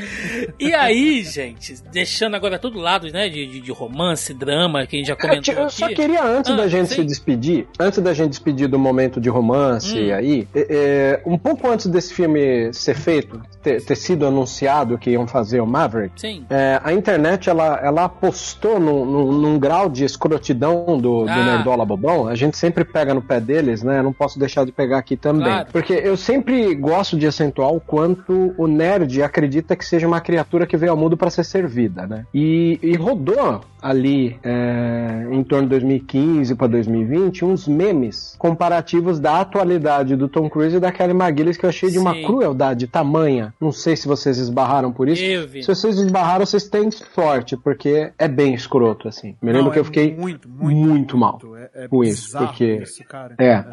E aí, gente, deixando agora todo lado, né, de, de, de romance, drama, que a gente já Eu, comentou eu só queria, antes Ah, da gente sim. se despedir, antes da gente despedir do momento de romance Hum. aí, é, é, um pouco antes desse filme ser feito, ter, ter sido anunciado que iam fazer o Maverick, é, a internet ela, ela apostou num, num- num grau de escrotidão do, do Ah. Nerdola Bobão. A gente sempre pega no pé deles, né? Eu não posso deixar de pegar aqui também. Claro. Porque eu sempre gosto de acentuar o quanto o nerd acredita que seja uma criatura que veio ao mundo para ser servida, né? E, e rodou ali é, em torno de 2015 para 2020 uns memes comparativos da atualidade do Tom Cruise e da Kelly McGillis que eu achei de uma Sim. crueldade tamanha. Não sei se vocês esbarraram por isso. Eu vi. Se vocês esbarraram, vocês têm sorte, porque é bem escroto, assim. Me lembro Não, que eu é fiquei muito, muito, muito mal É, é com isso, porque- isso, cara. É.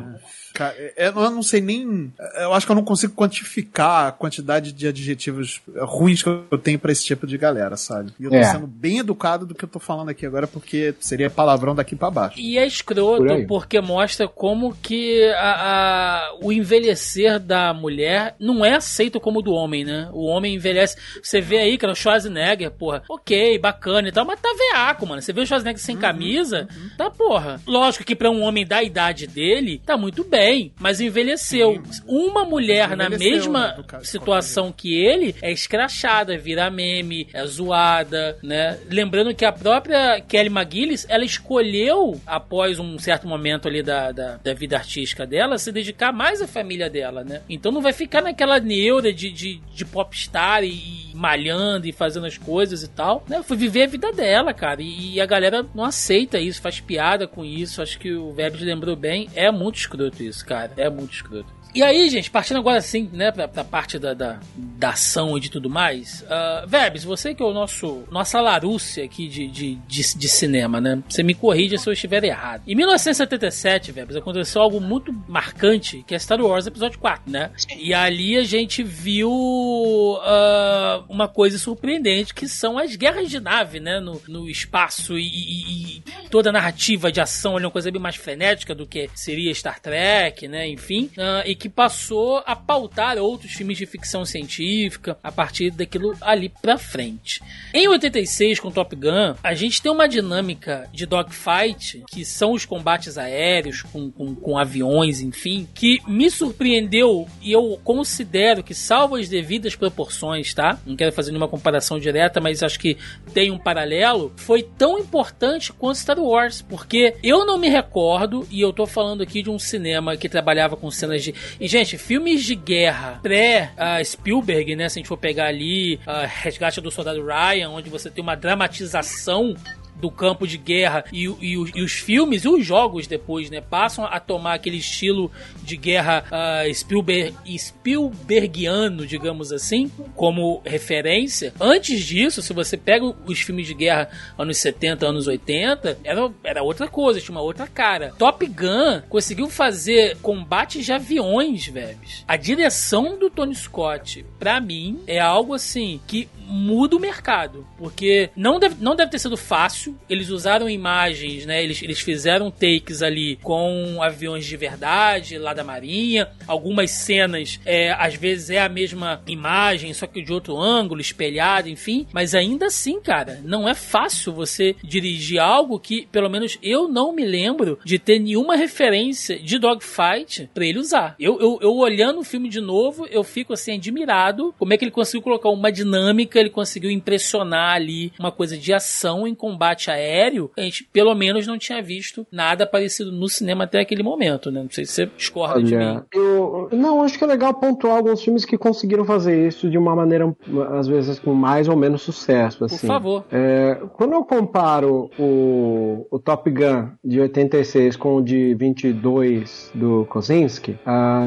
É- eu não sei nem. Eu acho que eu não consigo quantificar a quantidade de adjetivos ruins que eu tenho pra esse tipo de galera, sabe? E eu tô É. sendo bem educado do que eu tô falando aqui agora, porque seria palavrão daqui pra baixo. E é escroto Por porque mostra como que a- a- o envelhecer da mulher não é aceito como o do homem, né? O homem envelhece. Você vê aí, cara, o Schwarzenegger, porra, ok, bacana e tal, mas tá veaco, mano. Você vê o Schwarzenegger Uhum, sem camisa, tá porra. Lógico que pra um homem da idade dele, tá muito bem, mas envelheceu. Uma mulher na Envelheceu, mesma né, caso, situação que ele é escrachada, vira meme, é zoada, né? Lembrando que a própria Kelly McGillis, ela escolheu, após um certo momento ali da, da, da vida artística dela, se dedicar mais à família dela, né? Então não vai ficar naquela neura de, de, de popstar e, e malhando e fazendo as coisas e tal, né? Foi viver a vida dela, cara. E, e a galera não aceita isso, faz piada com isso. Acho que o Vebs lembrou bem. É muito escroto isso, cara. É muito escroto. E aí, gente, partindo agora sim, né, pra, pra parte da, da, da ação e de tudo mais, uh, Vebs, você que é o nosso nossa Larúcia aqui de, de, de, de cinema, né? Você me corrija se eu estiver errado. Em 1977, Vebs, aconteceu algo muito marcante, que é Star Wars Episódio 4, né? E ali a gente viu uh, uma coisa surpreendente, que são as guerras de nave, né, no, no espaço e, e- e toda a narrativa de ação ali uma coisa bem mais frenética do que seria Star Trek, né, enfim, ah, e que passou a pautar outros filmes de ficção científica a partir daquilo ali pra frente. Em 86, com Top Gun, a gente tem uma dinâmica de dogfight, que são os combates aéreos com, com, com aviões, enfim, que me surpreendeu e eu considero que, salvo as devidas proporções, tá? Não quero fazer nenhuma comparação direta, mas acho que tem um paralelo, foi tão importante quanto Star Wars, porque eu não me recordo, e eu tô falando aqui de um cinema que trabalhava com cenas de. E, gente, filmes de guerra pré-Spielberg, né? Se a gente for pegar ali ah, Resgate do Soldado Ryan, onde você tem uma dramatização do campo de guerra e, e os- e os filmes e os jogos depois, né, passam a tomar aquele estilo de guerra ah, Spielberg, Spielbergiano, digamos assim, como referência. Antes disso, se você pega os filmes de guerra anos 70, anos 80, era, era outra coisa, tinha uma outra cara. Top Gun conseguiu fazer combates de aviões, velho. A direção do Tony Scott, pra mim, é algo assim que muda o mercado, porque não deve, não deve ter sido fácil Eles usaram imagens, né? Eles, eles fizeram takes ali com aviões de verdade lá da Marinha. Algumas cenas, é, às vezes é a mesma imagem, só que de outro ângulo, espelhado, enfim. Mas ainda assim, cara, não é fácil você dirigir algo que, pelo menos eu não me lembro de ter nenhuma referência de dogfight para ele usar. Eu, eu, eu olhando o filme de novo, eu fico assim admirado como é que ele conseguiu colocar uma dinâmica, ele conseguiu impressionar ali uma coisa de ação em combate aéreo. A gente pelo menos não tinha visto nada parecido no cinema até aquele momento, né? Não sei se você discorda Olha, de mim. Eu, não, acho que é legal pontuar alguns filmes que conseguiram fazer isso de uma maneira, às vezes, com mais ou menos sucesso. Assim. Por favor. É, quando eu comparo o, o Top Gun de 86 com o de 22 do Kozinski, ah,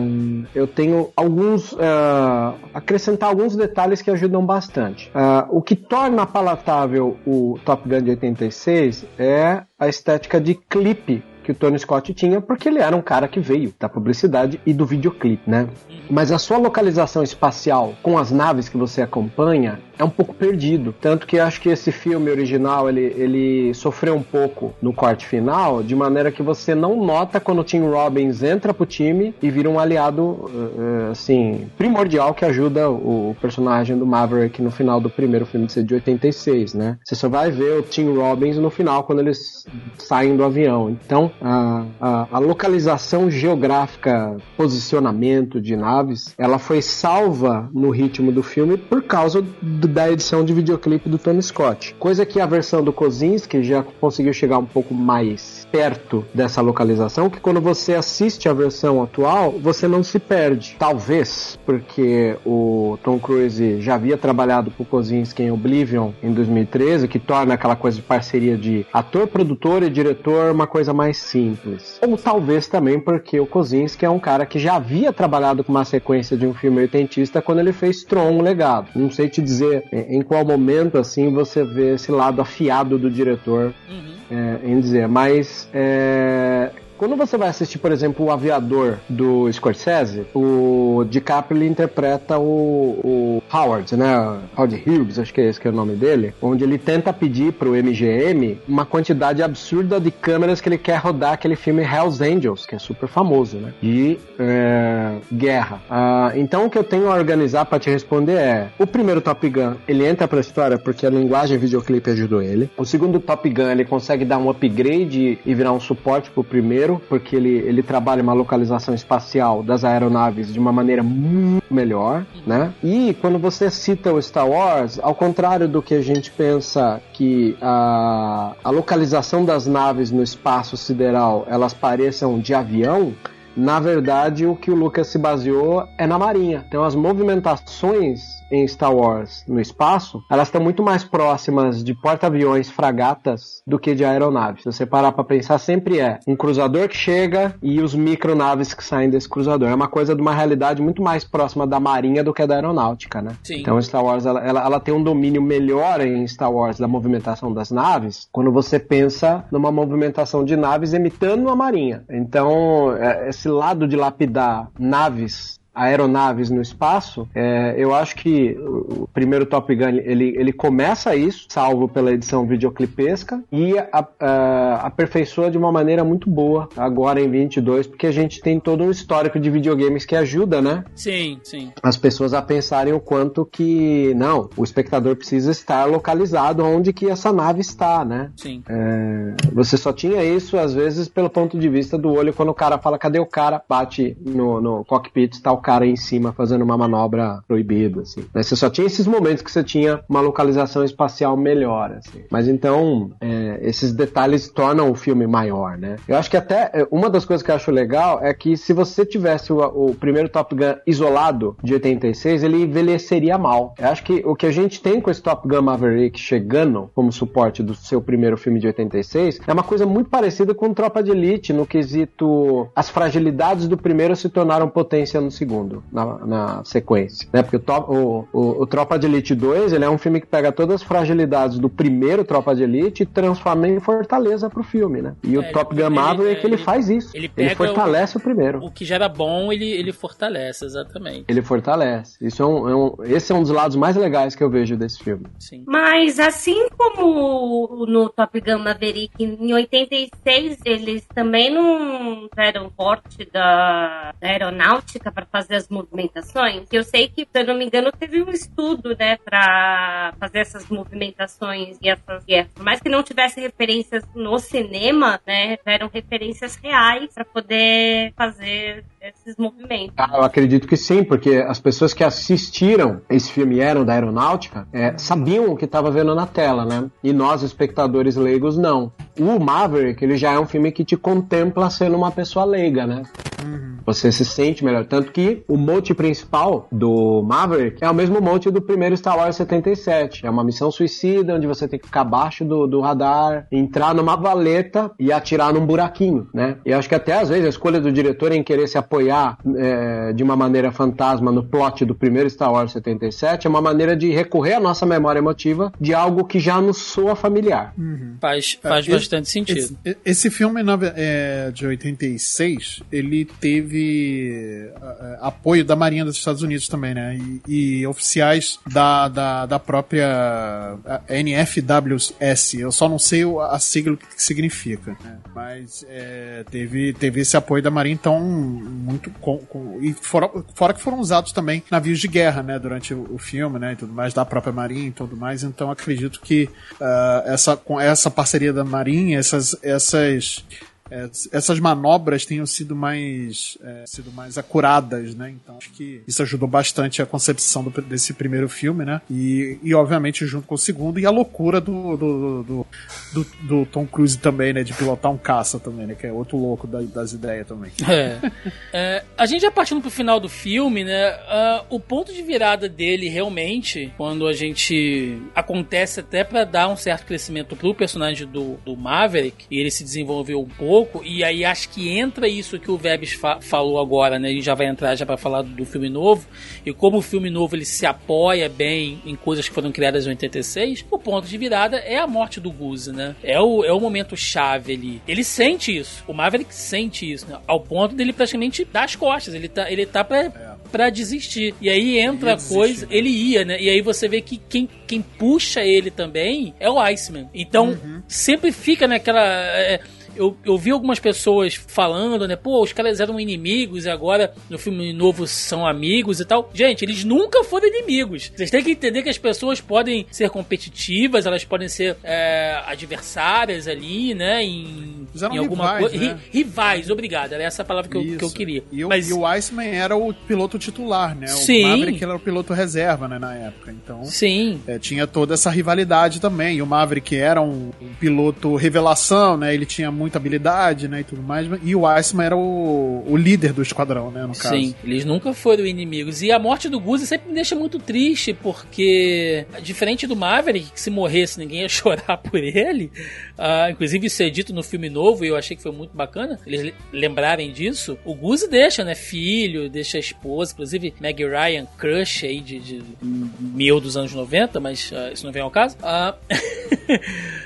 eu tenho alguns. ah, acrescentar alguns detalhes que ajudam bastante. Ah, o que torna palatável o Top Gun de 86 é a estética de clipe que o Tony Scott tinha, porque ele era um cara que veio da publicidade e do videoclipe, né? Mas a sua localização espacial com as naves que você acompanha é um pouco perdido. Tanto que acho que esse filme original ele, ele sofreu um pouco no corte final, de maneira que você não nota quando o Tim Robbins entra pro time e vira um aliado, uh, assim, primordial que ajuda o, personagem do Maverick no final do primeiro filme de 86, né? Você só vai ver o Tim Robbins no final quando eles saem do avião. Então, a, a, a localização geográfica, posicionamento de naves, ela foi salva no ritmo do filme por causa do, da edição de videoclipe do Tony Scott. Coisa que a versão do Kozinski já conseguiu chegar um pouco mais perto dessa localização, que quando você assiste a versão atual, você não se perde. Talvez porque o Tom Cruise já havia trabalhado com o Kozinski em Oblivion em 2013, que torna aquela coisa de parceria de ator, produtor e diretor uma coisa mais simples. Ou talvez também porque o Kozinski é um cara que já havia trabalhado com uma sequência de um filme oitentista quando ele fez Tron, um legado. Não sei te dizer em qual momento assim você vê esse lado afiado do diretor é, em dizer, mas é, quando você vai assistir, por exemplo, o Aviador do Scorsese, o DiCaprio interpreta o, o Howard, né? Howard Hughes, acho que é esse que é o nome dele, onde ele tenta pedir pro MGM uma quantidade absurda de câmeras que ele quer rodar aquele filme Hell's Angels, que é super famoso, né? De é, guerra. Ah, então o que eu tenho a organizar para te responder é: o primeiro Top Gun ele entra pra história porque a linguagem videoclipe ajudou ele. O segundo Top Gun ele consegue dar um upgrade e virar um suporte pro primeiro porque ele, ele trabalha uma localização espacial das aeronaves de uma maneira muito melhor, né? E quando você cita o Star Wars, ao contrário do que a gente pensa que a, a localização das naves no espaço sideral elas pareçam de avião, na verdade, o que o Lucas se baseou é na Marinha. Então, as movimentações em Star Wars no espaço, elas estão muito mais próximas de porta-aviões, fragatas, do que de aeronaves. Se você parar para pensar, sempre é um cruzador que chega e os micronaves que saem desse cruzador. É uma coisa de uma realidade muito mais próxima da Marinha do que da aeronáutica, né? Sim. Então, Star Wars, ela, ela, ela tem um domínio melhor em Star Wars da movimentação das naves, quando você pensa numa movimentação de naves imitando a Marinha. Então, é, esse lado de lapidar naves aeronaves no espaço, é, eu acho que o primeiro Top Gun ele, ele começa isso, salvo pela edição videoclipesca, e a, a, aperfeiçoa de uma maneira muito boa agora em 22, porque a gente tem todo um histórico de videogames que ajuda, né? Sim, sim. As pessoas a pensarem o quanto que, não, o espectador precisa estar localizado onde que essa nave está, né? Sim. É, você só tinha isso, às vezes, pelo ponto de vista do olho, quando o cara fala, cadê o cara? Bate no, no cockpit, está o cara em cima fazendo uma manobra proibida, assim. Você só tinha esses momentos que você tinha uma localização espacial melhor, assim. Mas então, é, esses detalhes tornam o filme maior, né? Eu acho que até, é, uma das coisas que eu acho legal é que se você tivesse o, o primeiro Top Gun isolado de 86, ele envelheceria mal. Eu acho que o que a gente tem com esse Top Gun Maverick chegando como suporte do seu primeiro filme de 86 é uma coisa muito parecida com Tropa de Elite no quesito as fragilidades do primeiro se tornaram potência no segundo. Segundo na, na sequência, né? Porque o, top, o, o, o, Tropa de Elite 2, ele é um filme que pega todas as fragilidades do primeiro Tropa de Elite e transforma em fortaleza pro filme, né? E é, o Top Gun Maverick, ele, ele, ele, faz isso. Ele, ele fortalece o, o, primeiro. O que já era bom, ele, ele fortalece, exatamente. Ele fortalece. Isso é um, é um, esse é um dos lados mais legais que eu vejo desse filme. Sim. Mas assim como no Top Gun Maverick, em 86, eles também não deram porte da, da aeronáutica para fazer as movimentações. Eu sei que, se eu não me engano, teve um estudo, né, para fazer essas movimentações e essas guerras. Por mais que não tivesse referências no cinema, né, tiveram referências reais para poder fazer esses movimentos. Ah, eu acredito que sim, porque as pessoas que assistiram esse filme eram da aeronáutica é, sabiam o que estava vendo na tela, né? E nós, espectadores leigos, não. O Maverick, ele já é um filme que te contempla sendo uma pessoa leiga, né? Uhum. Você se sente melhor. Tanto que o mote principal do Maverick é o mesmo mote do primeiro Star Wars 77. É uma missão suicida onde você tem que ficar abaixo do, do radar, entrar numa valeta e atirar num buraquinho, né? E acho que até às vezes a escolha do diretor em querer se apoiar é, de uma maneira fantasma no plot do primeiro Star Wars 77 é uma maneira de recorrer à nossa memória emotiva de algo que já nos soa familiar. Uhum. Faz, faz é, bastante sentido. Esse, esse filme é, de 86, ele teve apoio da Marinha dos Estados Unidos também, né? E, e oficiais da, da, da própria NFWS. Eu só não sei a sigla o que significa, né? Mas é, teve, teve esse apoio da Marinha, então, muito. Com, com, e fora, fora que foram usados também navios de guerra, né? Durante o, o, filme, né? E tudo mais, da própria Marinha e tudo mais. Então, acredito que uh, essa, com essa parceria da Marinha, essas, essas essas manobras tenham sido mais é, sido mais acuradas, né? Então acho que isso ajudou bastante a concepção do, desse primeiro filme, né? E, e obviamente junto com o segundo e a loucura do do, do, do, do Tom Cruise também, né? De pilotar um caça também, né? Que é outro louco da, das ideias também. É. é. a gente já partindo pro final do filme, né? Uh, o ponto de virada dele realmente, quando a gente acontece até para dar um certo crescimento pro personagem do, do Maverick e ele se desenvolveu um pouco pouco, e aí acho que entra isso que o Vebs fa falou agora, né? A gente já vai entrar já para falar do filme novo, e como o filme novo ele se apoia bem em coisas que foram criadas em 86, o ponto de virada é a morte do Goose, né? É o, é o momento chave ali. Ele sente isso, o Maverick sente isso, né? Ao ponto dele praticamente dar as costas, ele tá, ele tá pra, é. pra desistir. E aí entra a coisa, né? ele ia, né? E aí você vê que quem, quem puxa ele também é o Iceman. Então, uhum. sempre fica naquela. É, eu, eu vi algumas pessoas falando, né? Pô, os caras eram inimigos e agora no filme novo são amigos e tal. Gente, eles nunca foram inimigos. Vocês têm que entender que as pessoas podem ser competitivas, elas podem ser é, adversárias ali, né? Em, em alguma coisa. Né? Rivais, obrigado. Era essa a palavra que eu, que eu queria. E, Mas... e o Iceman era o piloto titular, né? O Sim. Maverick era o piloto reserva, né? Na época. Então. Sim. É, tinha toda essa rivalidade também. E o Maverick era um, um piloto revelação, né? Ele tinha muito muita habilidade, né, e tudo mais. E o Iceman era o, o líder do esquadrão, né, no caso. Sim, eles nunca foram inimigos. E a morte do Guzi sempre me deixa muito triste, porque, diferente do Maverick, que se morresse ninguém ia chorar por ele, uh, inclusive isso é dito no filme novo, e eu achei que foi muito bacana eles lembrarem disso, o Guzi deixa, né, filho, deixa a esposa, inclusive Meg Ryan, crush aí de, de mil dos anos 90, mas uh, isso não vem ao caso. Uh,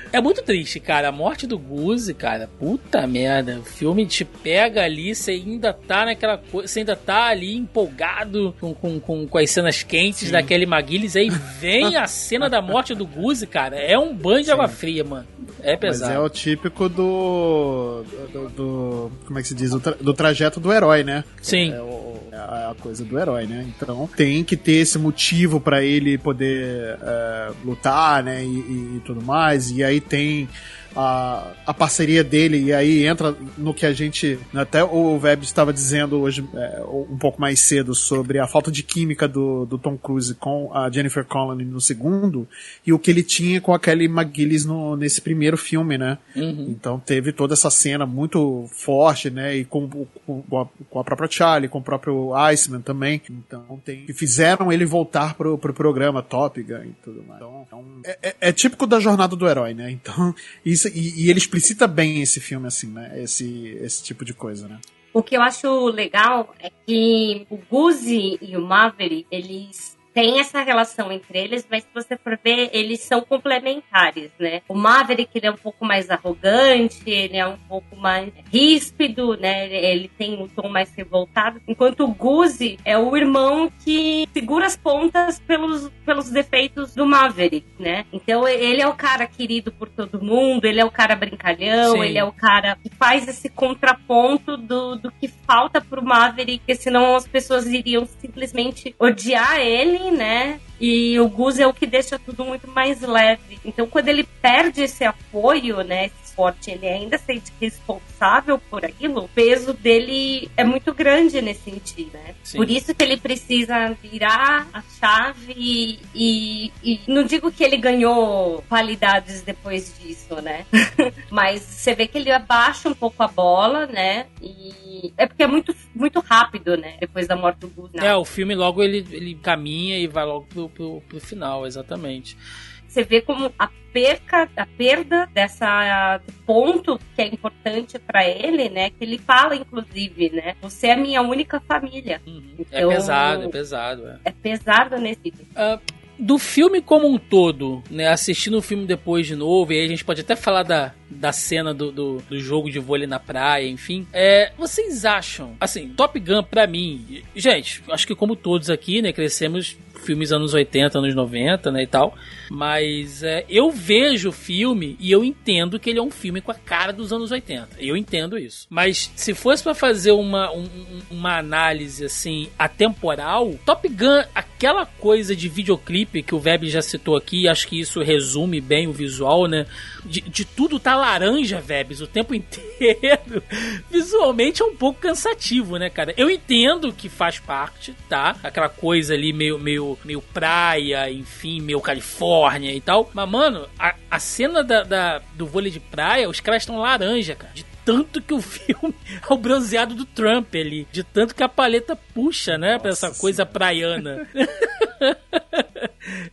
É muito triste, cara. A morte do Guzi, cara. Puta merda. O filme te pega ali, você ainda tá naquela coisa. Você ainda tá ali empolgado com, com, com, com as cenas quentes Sim. daquele Maguiles. Aí vem a cena da morte do Guzi, cara. É um banho de água fria, mano. É pesado. Mas é o típico do. do, do como é que se diz? Do, tra, do trajeto do herói, né? Sim. É o, é a coisa do herói, né? Então tem que ter esse motivo para ele poder é, lutar, né? E, e, e, tudo mais. E aí tem a, a parceria dele, e aí entra no que a gente. Até o Web estava dizendo hoje, é, um pouco mais cedo, sobre a falta de química do, do Tom Cruise com a Jennifer Connelly no segundo, e o que ele tinha com a Kelly McGillis no, nesse primeiro filme, né? Uhum. Então teve toda essa cena muito forte, né? E com, com, a, com a própria Charlie, com o próprio Iceman também. Então tem. Que fizeram ele voltar pro, pro programa Top Gun e tudo mais. Então, então é, é, é típico da jornada do herói, né? Então, isso isso, e, e ele explicita bem esse filme, assim, né? Esse, esse tipo de coisa, né? O que eu acho legal é que o Guzi e o Maverick, eles tem essa relação entre eles, mas se você for ver, eles são complementares, né? O Maverick, ele é um pouco mais arrogante, ele é um pouco mais ríspido, né? Ele tem um tom mais revoltado, enquanto o Guzi é o irmão que segura as pontas pelos, pelos defeitos do Maverick, né? Então ele é o cara querido por todo mundo, ele é o cara brincalhão, Sim. ele é o cara que faz esse contraponto do, do que falta pro Maverick, porque senão as pessoas iriam simplesmente odiar ele né? E o Gus é o que deixa tudo muito mais leve. Então, quando ele perde esse apoio, né, ele ainda sente responsável por aquilo, o peso dele é muito grande nesse sentido, né? Sim. Por isso que ele precisa virar a chave e, e, e, não digo que ele ganhou qualidades depois disso, né? Mas você vê que ele abaixa um pouco a bola, né? E é porque é muito, muito rápido, né? Depois da morte do Gus. É, o filme logo ele, ele caminha e vai logo pro, pro, pro final, exatamente você vê como a perca, a perda dessa ponto que é importante para ele, né? Que ele fala, inclusive, né? Você é a minha única família. Uhum. É então, é pesado, é pesado. É, é pesado nesse. Uh, do filme como um todo, né? Assistindo o filme depois de novo, e aí a gente pode até falar da, da cena do, do, do jogo de vôlei na praia, enfim. É, vocês acham, assim, Top Gun pra mim, gente, acho que como todos aqui, né, crescemos filmes anos 80, anos 90, né, e tal. Mas é, eu vejo o filme e eu entendo que ele é um filme com a cara dos anos 80. Eu entendo isso. Mas se fosse para fazer uma, um, uma análise, assim, atemporal, Top Gun, aquela coisa de videoclipe que o Web já citou aqui, acho que isso resume bem o visual, né? De, de tudo tá laranja, Vebs, o tempo inteiro. Visualmente é um pouco cansativo, né, cara? Eu entendo que faz parte, tá? Aquela coisa ali meio, meio meio, praia, enfim, meio Califórnia e tal. Mas, mano, a, a cena da, da, do vôlei de praia, os caras estão laranja, cara. De tanto que o filme é o bronzeado do Trump ali. De tanto que a paleta puxa, né? Nossa pra essa coisa praiana.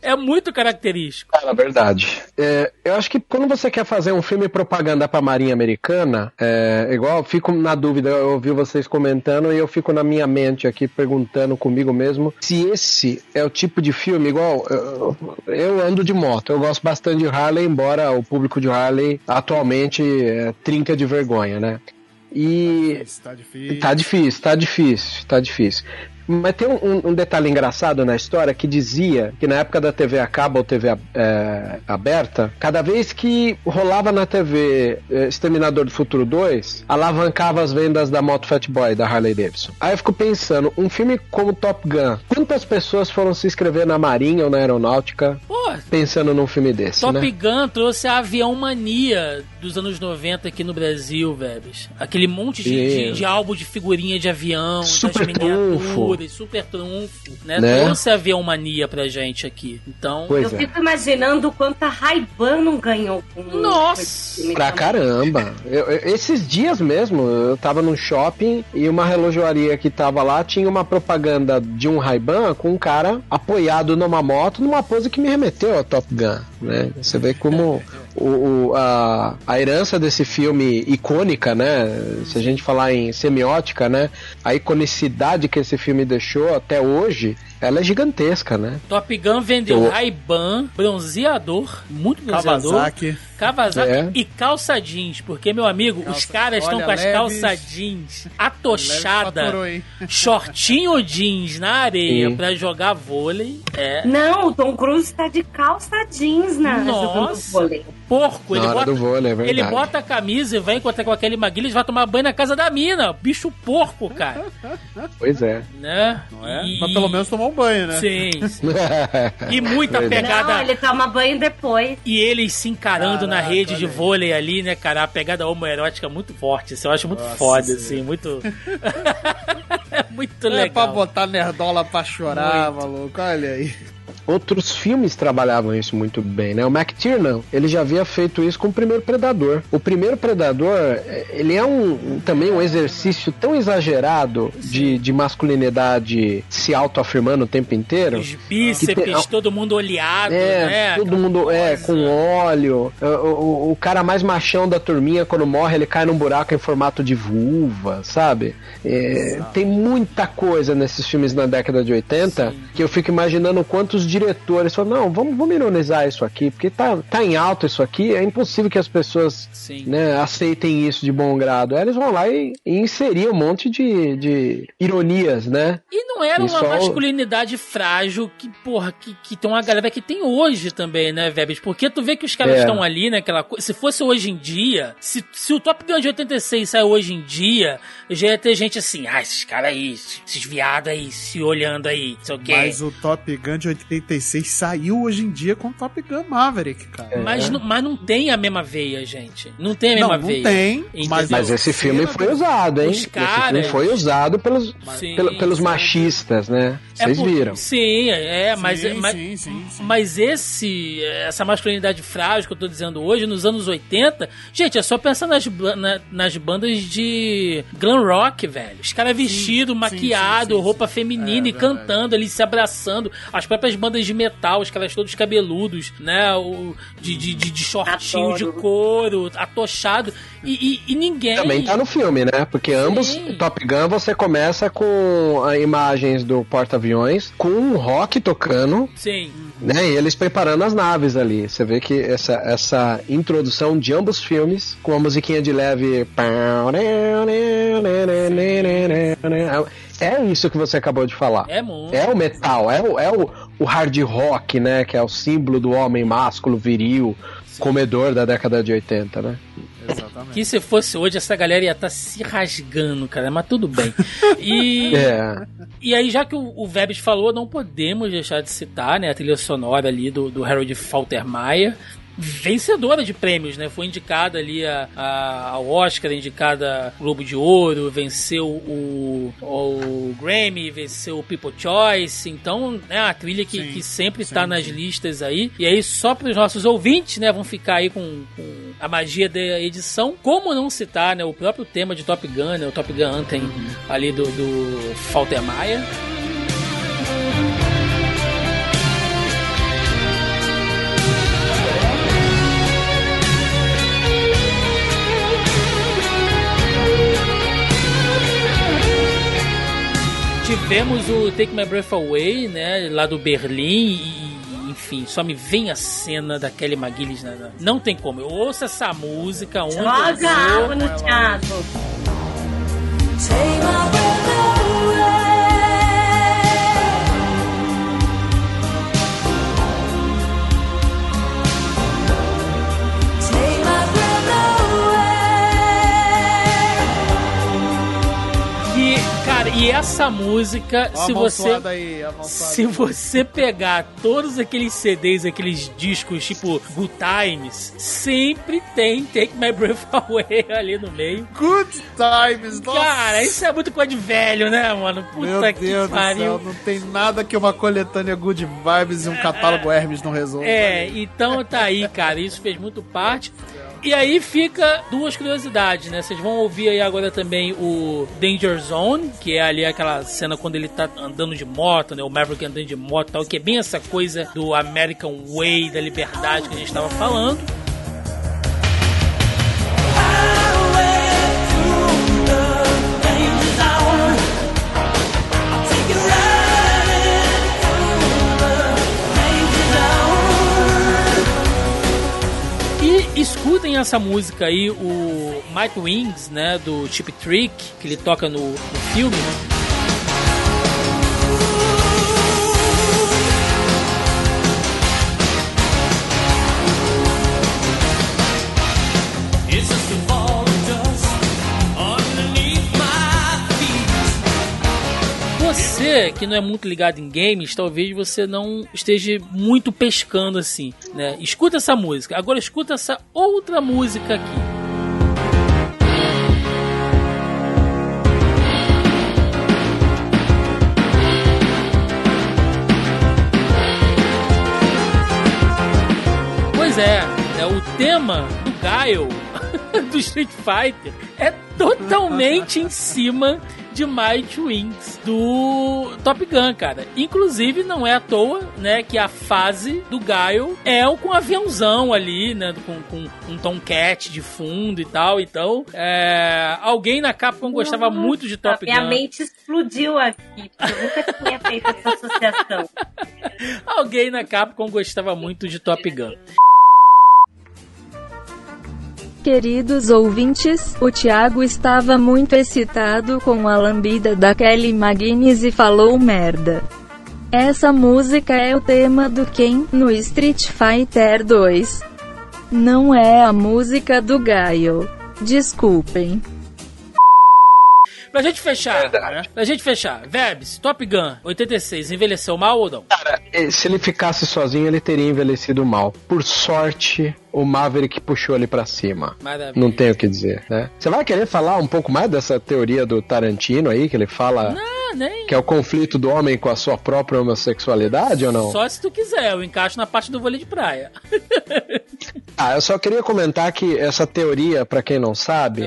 é muito característico. É, na verdade. É, eu acho que quando você quer fazer um filme propaganda pra Marinha Americana, é, igual eu fico na dúvida, eu ouvi vocês comentando e eu fico na minha mente aqui perguntando comigo mesmo se esse é o tipo de filme, igual eu, eu ando de moto, eu gosto bastante de Harley, embora o público de Harley atualmente é, trinca de vergonha, né? E. Tá difícil, tá difícil. Tá difícil, tá difícil. Mas tem um, um, detalhe engraçado na história que dizia que na época da TV a cabo ou TV é, aberta, cada vez que rolava na TV é, Exterminador do Futuro 2, alavancava as vendas da moto Fat Boy, da Harley Davidson. Aí eu fico pensando, um filme como Top Gun, quantas pessoas foram se inscrever na Marinha ou na Aeronáutica Pô, pensando num filme desse, Top né? Gun trouxe a avião mania dos anos 90 aqui no Brasil, velho. Aquele monte de, de, de, álbum de figurinha de avião, Super das miniaturas super trunfo, né? né? Trouxe avião mania pra gente aqui. Então. Pois eu é. fico imaginando quanto a Ray-Ban não ganhou com Nossa! Com pra caramba! Eu, eu, esses dias mesmo, eu tava num shopping e uma relojoaria que tava lá tinha uma propaganda de um Ray-Ban com um cara apoiado numa moto, numa pose que me remeteu a Top Gun, né? Você vê como o, a, a herança desse filme icônica, né? Se a gente falar em semiótica, né? A iconicidade que esse filme deixou até hoje ela é gigantesca, né? Top Gun vendeu Eu... Ray-Ban, bronzeador, muito bronzeador. Kawasaki. Kawasaki é. e calça jeans, porque, meu amigo, calça... os caras estão com as leves. calça jeans atochada, shortinho jeans na areia para jogar vôlei. É. Não, o Tom Cruise tá de calça jeans na Nossa, vôlei. Porco, ele bota, vôlei, é ele bota a camisa e vai encontrar com aquele Maguiles, vai tomar banho na casa da mina. Bicho porco, cara. Pois é. Né? Não é? E... Mas pelo menos tomou um banho, né? Sim. e muita é. pegada. Não, ele toma banho depois. E eles se encarando na rede de vôlei ali, né, cara? A pegada homoerótica muito forte. Isso eu acho muito Nossa, foda, sim. assim, muito. muito legal. É pra botar nerdola pra chorar, muito. maluco. Olha aí. Outros filmes trabalhavam isso muito bem, né? O McTiernan, ele já havia feito isso com o primeiro Predador. O primeiro Predador, é, ele é um, também um exercício tão exagerado de, de masculinidade se autoafirmando o tempo inteiro. Os bíceps, tem- todo mundo oleado, É, né? todo Aquela mundo é coisa. com óleo. O, o, o cara mais machão da turminha, quando morre, ele cai num buraco em formato de vulva, sabe? É, tem muita coisa nesses filmes na década de 80 que eu fico imaginando quantos diretores falam: não, vamos, vamos ironizar isso aqui, porque tá, tá em alta isso aqui, é impossível que as pessoas né, aceitem isso de bom grado. Aí eles vão lá e, e inserir um monte de, de ironias, né? E não era E uma só- masculinidade frágil que, porra, que, que tem uma galera que tem hoje também, né, Vebes? Porque tu vê que os caras É. estão ali, né, aquela coisa. Se fosse hoje em dia, se, se o Top Gun de 86 saiu hoje em dia, já ia ter gente assim, ah, esses caras aí, esses viados aí, se olhando aí, não sei o quê. Mas o Top Gun de 86 saiu hoje em dia com o Top Gun Maverick, cara. Mas, não, mas não tem a mesma veia, gente. Não tem a mesma não, não veia. tem. Entendeu? Mas, Mas esse filme foi usado, hein? Os Esse caras- filme foi usado pelos, Sim, pelo- pelos sim. machistas, né? É Vocês por- viram. Sim, é, Sim, mas, mas, sim, sim, sim. mas esse, essa masculinidade frágil que eu tô dizendo hoje, nos anos 80, gente, é só pensar nas, na- nas bandas de glam rock, velho. Os caras vestidos, sim, maquiado, sim, sim, roupa feminina É, e verdade. cantando ali, se abraçando. As próprias bandas de metal, os caras todos cabeludos, né? O, de, de, de, de shortinho de couro, atochado. E, e, e ninguém. Também tá no filme, né? Porque ambos, Sim. Top Gun, você começa com imagens do porta-aviões, com um rock tocando, Sim. né? E eles preparando as naves ali. Você vê que essa, essa introdução de ambos filmes, com a musiquinha de leve. É isso que você acabou de falar. É muito. É o metal, é o, é o, o hard rock, né? Que é o símbolo do homem másculo, viril, comedor da década de 80, né? Exatamente. Que se fosse hoje, essa galera ia estar se rasgando, cara, mas tudo bem. E, É. e aí, já que o, o Vebs falou, não podemos deixar de citar né, a trilha sonora ali do, do Harold Faltermeyer. Vencedora de prêmios, né? Foi indicada ali a, a, ao Oscar, indicada Globo de Ouro, venceu o, o Grammy, venceu o People Choice. Então, né, a trilha que, Sim, que sempre está nas sim. listas aí. E aí, só para os nossos ouvintes, né, vão ficar aí com, com a magia da edição. Como não citar, né, o próprio tema de Top Gun, né, o Top Gun Anthem ali do, do Faltermeyer. Tivemos o Take My Breath Away, né, lá do Berlim e enfim, só me vem a cena da Kelly McGillis. Né? Não tem como. Eu ouço essa música onde eu Joga vou. água no teatro. E, e essa música, Ó se você. aí. Se você pegar todos aqueles CDs, aqueles discos tipo Good Times, sempre tem Take My Breath Away ali no meio. Good times, nossa. Cara, isso é muito coisa de velho, né, mano? Puta Meu que Deus do pariu. céu, não tem nada que uma coletânea Good Vibes e um catálogo Hermes não resolvam. É, então tá aí, cara. Isso fez muito parte. E aí fica duas curiosidades, né? Vocês vão ouvir aí agora também o Danger Zone, que é ali aquela cena quando ele tá andando de moto, né? O Maverick andando de moto e tal, que é bem essa coisa do American Way, da liberdade que a gente tava falando. Escutem essa música aí, o Mike Wings, né, do Chip Trick, que ele toca no, no filme. que não é muito ligado em games, talvez você não esteja muito pescando assim, né? Escuta essa música. Agora escuta essa outra música aqui. é, é o tema do Gaio do Street Fighter é totalmente em cima de Might Wings do Top Gun, cara. Inclusive, não é à toa, né, que a fase do Guile é o com aviãozão ali, né, com, com um Tomcat de fundo e tal. Então, é, alguém na Capcom gostava muito de Top Minha Gun. mente explodiu aqui, porque eu nunca tinha feito essa associação. Alguém na Capcom gostava muito de Top Gun. Queridos ouvintes, o Thiago estava muito excitado com a lambida da Kelly McGuinness e falou merda. Essa música é o tema do Ken no Street Fighter 2. Não é a música do Gaio. Desculpem. Pra gente fechar, Verdade. pra gente fechar, Verbs, Top Gun 86, envelheceu mal ou não? Cara, se ele ficasse sozinho, ele teria envelhecido mal. Por sorte, o Maverick puxou ele pra cima. Maravilha. Não tenho o que dizer, né? Você vai querer falar um pouco mais dessa teoria do Tarantino aí, que ele fala Ah, nem. que é o conflito do homem com a sua própria homossexualidade ou não? Só se tu quiser, eu encaixo na parte do vôlei de praia. Ah, eu só queria comentar que essa teoria, pra quem não sabe,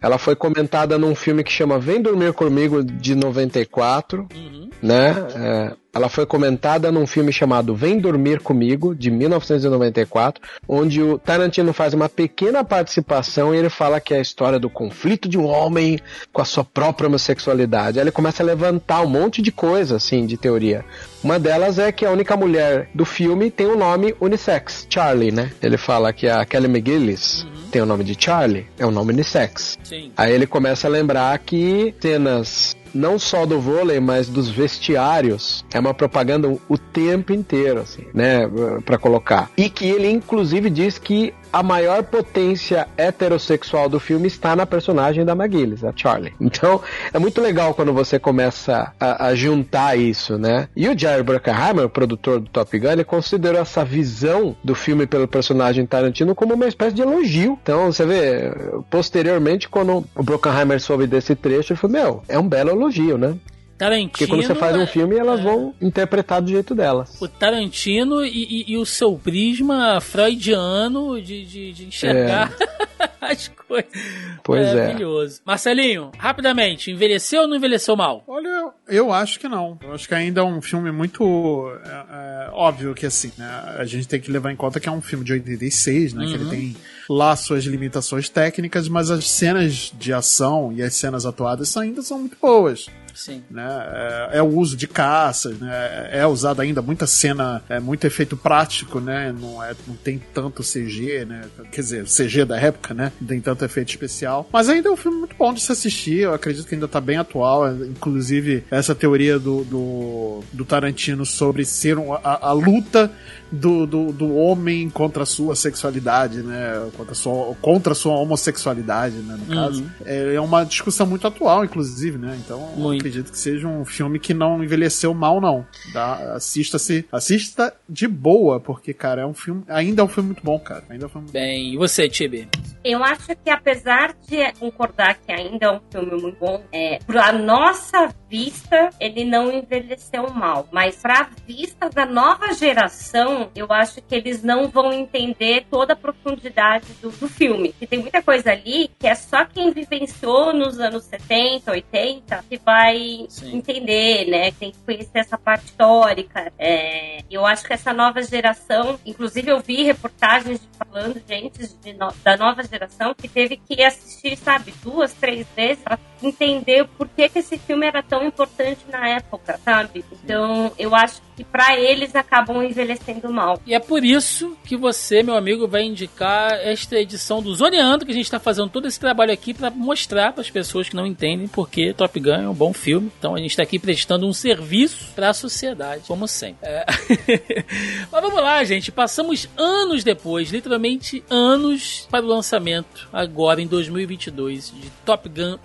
ela foi comentada num filme que chama Vem Dormir Comigo de 94, Uhum. né? É, ela foi comentada num filme chamado Vem Dormir Comigo, de 1994, onde o Tarantino faz uma pequena participação e ele fala que é a história do conflito de um homem com a sua própria homossexualidade. Aí ele começa a levantar um monte de coisa, assim, de teoria. Uma delas é que a única mulher do filme tem o nome unissex, Charlie, né? Ele fala que a Kelly McGillis tem o nome de Charlie, é um nome unissex. Sim. Aí ele começa a lembrar que cenas não só do vôlei, mas dos vestiários é uma propaganda o tempo inteiro, assim, né, Pra colocar. E que ele inclusive diz que a maior potência heterossexual do filme está na personagem da McGillis, a Charlie. Então, é muito legal quando você começa a, a juntar isso, né? E o Jerry Bruckheimer, o produtor do Top Gun, ele considerou essa visão do filme pelo personagem Tarantino como uma espécie de elogio. Então, você vê, posteriormente, quando o Bruckheimer soube desse trecho, ele falou, meu, é um belo elogio, né? Tarantino. Porque quando você faz um é- filme, elas é. vão interpretar do jeito delas. O Tarantino e, e- e o seu prisma freudiano de, de, de enxergar as coisas. Pois é. Maravilhoso. Marcelinho, rapidamente, envelheceu ou não envelheceu mal? Olha, eu acho que não. Eu acho que ainda é um filme muito é, é, óbvio que assim, né? A gente tem que levar em conta que é um filme de 86, né? Que ele tem lá suas limitações técnicas, mas as cenas de ação e as cenas atuadas ainda são muito boas. Sim. né? É, é o uso de caças, né? É usado ainda muita cena, é muito efeito prático, né? Não, é, não tem tanto CG, né? Quer dizer, CG da época, né? Não tem tanto efeito especial. Mas ainda é um filme muito bom de se assistir. Eu acredito que ainda tá bem atual. Inclusive, essa teoria do, do, do Tarantino sobre ser um, a, a luta do, do, do homem contra a sua sexualidade, né? Contra a sua, contra a sua homossexualidade, né? No caso. É, é uma discussão muito atual, inclusive, né? Então, Muito. Acredito que seja um filme que não envelheceu mal, não. Dá- Assista-se. Assista de boa, porque, cara, é um filme. Ainda é um filme muito bom, cara. Ainda é um filme Bem, e você, Tibi? Eu acho que apesar de concordar que ainda é um filme muito bom, é, pra nossa vista, ele não envelheceu mal. Mas pra vista da nova geração, eu acho que eles não vão entender toda a profundidade do, do filme. E tem muita coisa ali que é só quem vivenciou nos anos 70, 80 que vai Sim. entender, né? Tem que conhecer essa parte histórica. É, eu acho que essa nova geração, inclusive eu vi reportagens de- falando, gente, no- da nova geração que teve que assistir, sabe, duas, três vezes pra entender por que, que esse filme era tão importante na época, sabe? Então, eu acho que pra eles acabam envelhecendo mal. E é por isso que você, meu amigo, vai indicar esta edição do Zoneando, que a gente está fazendo todo esse trabalho aqui para mostrar para as pessoas que não entendem porque Top Gun é um bom filme. Então a gente está aqui prestando um serviço para a sociedade, como sempre. É. Mas vamos lá, gente. Passamos anos depois, literalmente anos, para o lançamento, agora em 2022, de Top Gun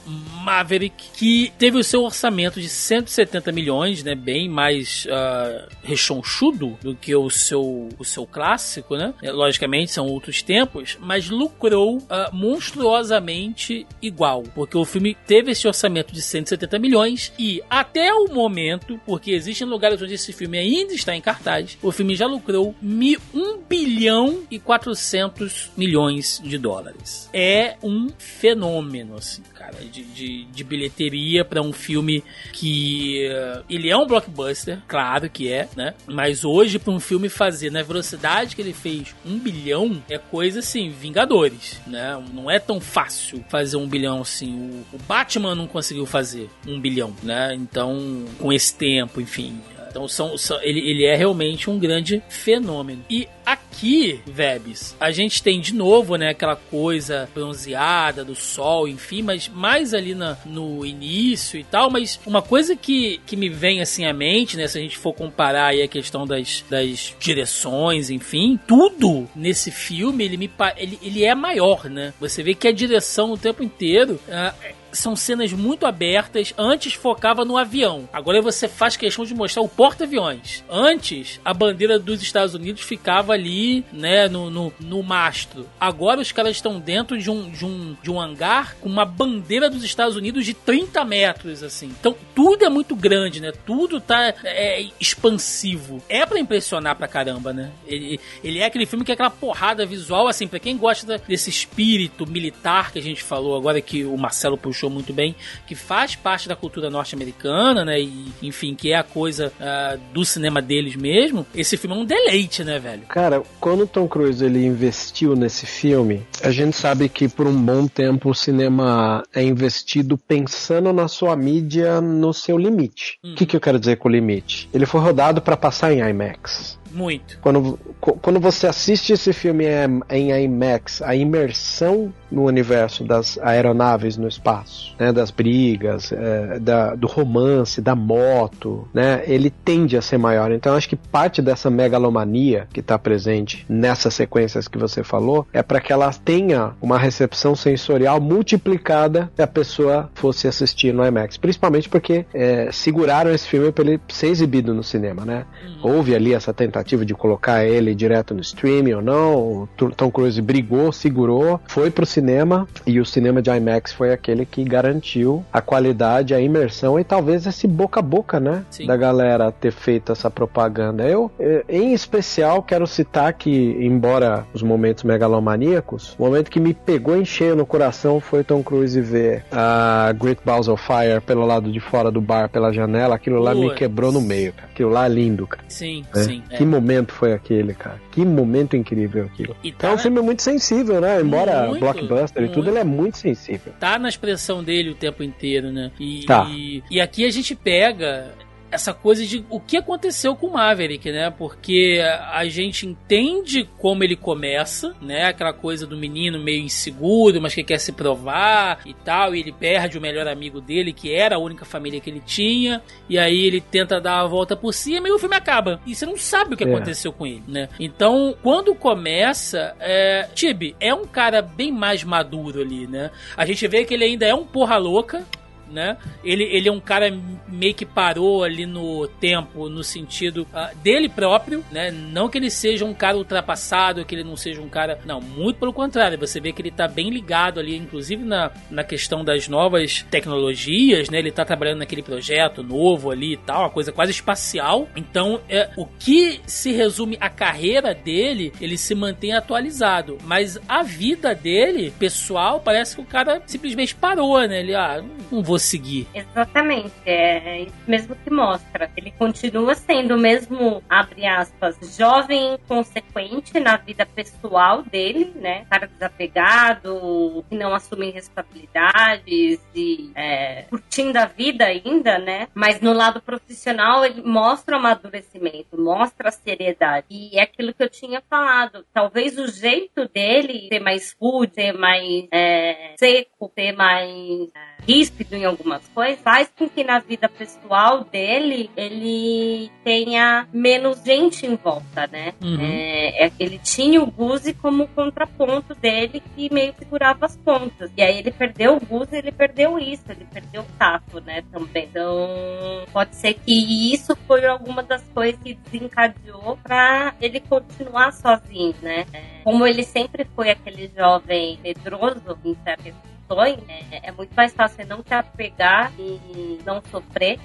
Maverick, que teve o seu orçamento de 170 milhões, né? Bem mais ah, rechonchudo do que o seu, o seu clássico, né? É, Logicamente, são outros tempos, mas lucrou ah, monstruosamente igual. Porque o filme teve esse orçamento de 170 milhões e até o momento, porque existem lugares onde esse filme ainda está em cartaz, o filme já lucrou mi- 1 bilhão e 400 milhões de dólares. É um fenômeno, assim, cara, de, de, de bilheteria para um filme que eh, ele é um blockbuster, claro que é, né? Mas hoje para um filme fazer na velocidade que ele fez um bilhão é coisa assim, Vingadores, né? Não é tão fácil fazer um bilhão assim. O, o Batman não conseguiu fazer um bilhão, né? Então com esse tempo, enfim. Então são, são- ele, ele é realmente um grande fenômeno. E aqui, Vebs, a gente tem de novo, né, aquela coisa bronzeada do sol, enfim, mas mais ali na, no início e tal. Mas uma coisa que, que me vem assim à mente, né, se a gente for comparar aí a questão das, das direções, enfim, tudo nesse filme ele me ele, ele é maior, né? Você vê que a direção o tempo inteiro ah, são cenas muito abertas. Antes focava no avião. Agora você faz questão de mostrar o porta-aviões. Antes, a bandeira dos Estados Unidos ficava ali, né, no, no, no mastro. Agora os caras estão dentro de um, de, um, de um hangar com uma bandeira dos Estados Unidos de 30 metros, assim. Então, tudo é muito grande, né? Tudo tá é, expansivo. É pra impressionar pra caramba, né? Ele, ele é aquele filme que é aquela porrada visual, assim, pra quem gosta desse espírito militar que a gente falou agora, que o Marcelo puxou muito bem, que faz parte da cultura norte-americana, né? E, enfim, que é a coisa ah, do cinema deles mesmo. Esse filme é um deleite, né, velho? Cara, quando o Tom Cruise ele investiu nesse filme, a gente sabe que por um bom tempo o cinema é investido pensando na sua mídia no seu limite. O que, que eu quero dizer com limite? Ele foi rodado para passar em IMAX. Muito. Quando, quando você assiste esse filme em, em IMAX, a imersão no universo das aeronaves no espaço, né, das brigas, é, da- do romance, da moto, né, ele tende a ser maior. Então acho que parte dessa megalomania que está presente nessas sequências que você falou é para que ela tenha uma recepção sensorial multiplicada se a pessoa fosse assistir no IMAX. Principalmente porque é, seguraram esse filme para ele ser exibido no cinema, né? Houve ali essa tentativa de colocar ele direto no streaming ou não. O Tom Cruise brigou, segurou, foi pro cinema e o cinema de IMAX foi aquele que garantiu a qualidade, a imersão e talvez esse boca a boca, né? Sim. Da galera ter feito essa propaganda. Eu, eh, em especial, quero citar que, embora os momentos megalomaníacos, o momento que me pegou em cheio no coração foi Tom Cruise ver a Great Balls of Fire pelo lado de fora do bar, pela janela. Aquilo lá me quebrou no meio, cara. Aquilo lá é lindo, cara. Sim, né? sim. é. Que momento foi aquele, cara? Que momento incrível aquilo. E É tá, um filme muito sensível, né? Embora Muito, blockbuster e muito. tudo, ele é muito sensível. tá na expressão dele o tempo inteiro, né? E, Tá. e, e aqui a gente pega essa coisa de o que aconteceu com o Maverick, né? Porque a gente entende como ele começa, né? Aquela coisa do menino meio inseguro, mas que quer se provar e tal, e ele perde o melhor amigo dele, que era a única família que ele tinha, e aí ele tenta dar a volta por cima e o filme acaba. E você não sabe o que É. aconteceu com ele, né? Então, quando começa, é... Tibi é um cara bem mais maduro ali, né? A gente vê que ele ainda é um porra louca, né? Ele, ele é um cara meio que parou ali no tempo, no sentido ah, dele próprio, né? Não que ele seja um cara ultrapassado, que ele não seja um cara. Não, muito pelo contrário. Você vê que ele tá bem ligado ali, inclusive na, na questão das novas tecnologias, né? Ele tá trabalhando naquele projeto novo ali e tal, uma coisa quase espacial. Então, é, o que se resume a carreira dele, ele se mantém atualizado. Mas a vida dele, pessoal, parece que o cara simplesmente parou, né? Ele, ah, não vou seguir. Exatamente, é isso mesmo que mostra. Ele continua sendo o mesmo, abre aspas, jovem consequente na vida pessoal dele, né? Cara desapegado, que não assume responsabilidades e é, curtindo a vida ainda, né? Mas no lado profissional ele mostra o amadurecimento, mostra a seriedade. E é aquilo que eu tinha falado. Talvez o jeito dele ser mais rude, ser mais é, seco, ser mais é, ríspido em algumas coisas, faz com que na vida pessoal dele ele tenha menos gente em volta, né? Uhum. É, é- ele tinha o Guzi como contraponto dele que meio segurava as pontas. E aí ele perdeu o Guzi, ele perdeu isso, ele perdeu o tato, né? Também. Então pode ser que isso foi alguma das coisas que desencadeou pra ele continuar sozinho, né? É, Como ele sempre foi aquele jovem medroso em certas questões, é, é muito mais fácil não se apegar e não sofrer,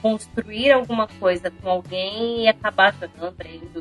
construir alguma coisa com alguém e acabar jogando,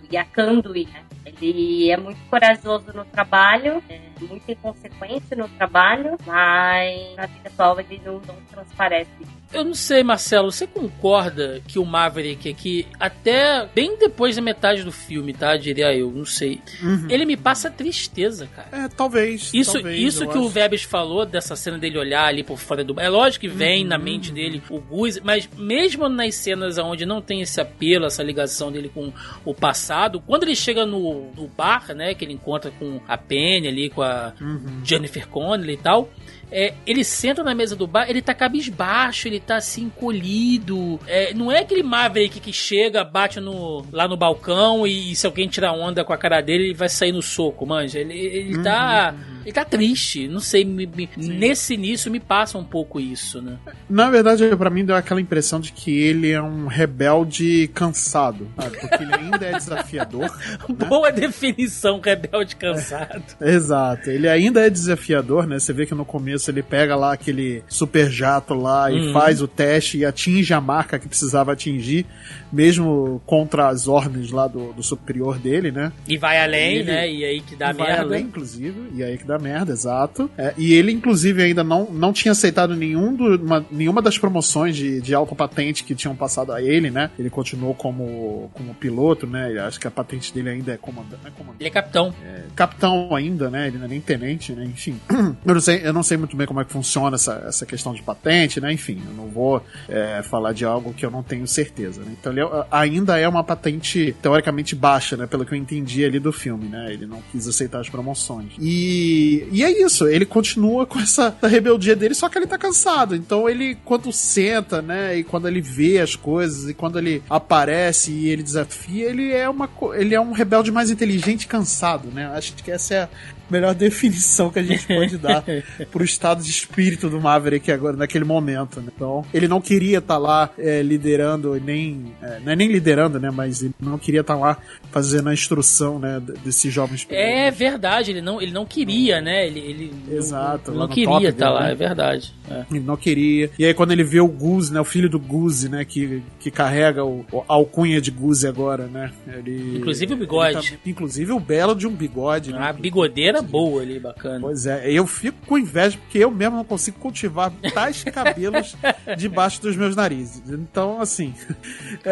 e acando né? Ele é muito corajoso no trabalho, é muito inconsequente no trabalho, mas na vida atual ele não, não transparece. Eu não sei, Marcelo, você concorda que o Maverick aqui, até bem depois da metade do filme, tá? Diria eu, não sei. Uhum. Ele me passa tristeza, cara. É, talvez. Isso, talvez, isso que o acho. Vebes falou dessa cena dele olhar ali por fora do. É lógico que vem Uhum. na mente dele o Gus, mas mesmo nas cenas onde não tem esse apelo, essa ligação dele com o passado, quando ele chega no, no bar, né, que ele encontra com a Penny ali, com a Uhum. Jennifer Connelly e tal. É, ele senta na mesa do bar, ele tá cabisbaixo, ele tá assim, encolhido. É, não é aquele Maverick que chega, bate no, lá no balcão e, se alguém tirar onda com a cara dele, ele vai sair no soco, manja. Ele, ele tá. Ele tá triste. Não sei, me- me- nesse início me passa um pouco isso, né? Na verdade, pra mim deu aquela impressão de que ele é um rebelde cansado, sabe? Porque ele ainda é desafiador. né? Boa definição, rebelde cansado. Exato, ele ainda é desafiador, né? Você vê que no começo ele pega lá aquele super jato lá e Uhum. faz o teste e atinge a marca que precisava atingir, mesmo contra as ordens lá do, do superior dele, né? E vai além, Ele- né? E aí que dá E vai merda. além, inclusive, e aí que dá merda, exato. É, e ele, inclusive, ainda não, não tinha aceitado nenhum do- uma- nenhuma das promoções de, de alta patente que tinham passado a ele, né? Ele continuou como, como piloto, né? Acho que a patente dele ainda é comandante. É comandante Ele é capitão. capitão ainda, né? Ele não é nem tenente, né? Enfim. Eu não sei, eu não sei muito bem como é que funciona essa, essa questão de patente, né? Enfim, eu não vou é, falar de algo que eu não tenho certeza, né? Então ele é- ainda é uma patente teoricamente baixa, né? Pelo que eu entendi ali do filme, né? Ele não quis aceitar as promoções. E, e é isso, ele continua com essa rebeldia dele, só que ele tá cansado. Então ele, quando senta, né? E quando ele vê as coisas, e quando ele aparece e ele desafia, ele é uma ele é um rebelde mais inteligente e cansado, né? Acho que essa é melhor definição que a gente pode dar pro estado de espírito do Maverick agora, naquele momento. Né? Então, ele não queria estar lá é, liderando, nem. é, não é nem liderando, né? Mas ele não queria estar lá fazendo a instrução, né? Desses jovens pilotos. É verdade, ele não, ele não queria, né? Ele, ele Exato, não, lá não queria estar dele, lá, né? é verdade. É. Ele não queria. E aí, quando ele vê o Guzi, né? O filho do Guzi, né? Que, que carrega o, a alcunha de Guzi agora, né? Ele, Inclusive o bigode. ele tá- inclusive o belo de um bigode, né? Uma bigodeira boa ali, bacana. Pois é, eu fico com inveja porque eu mesmo não consigo cultivar tais cabelos debaixo dos meus narizes. Então, assim, é,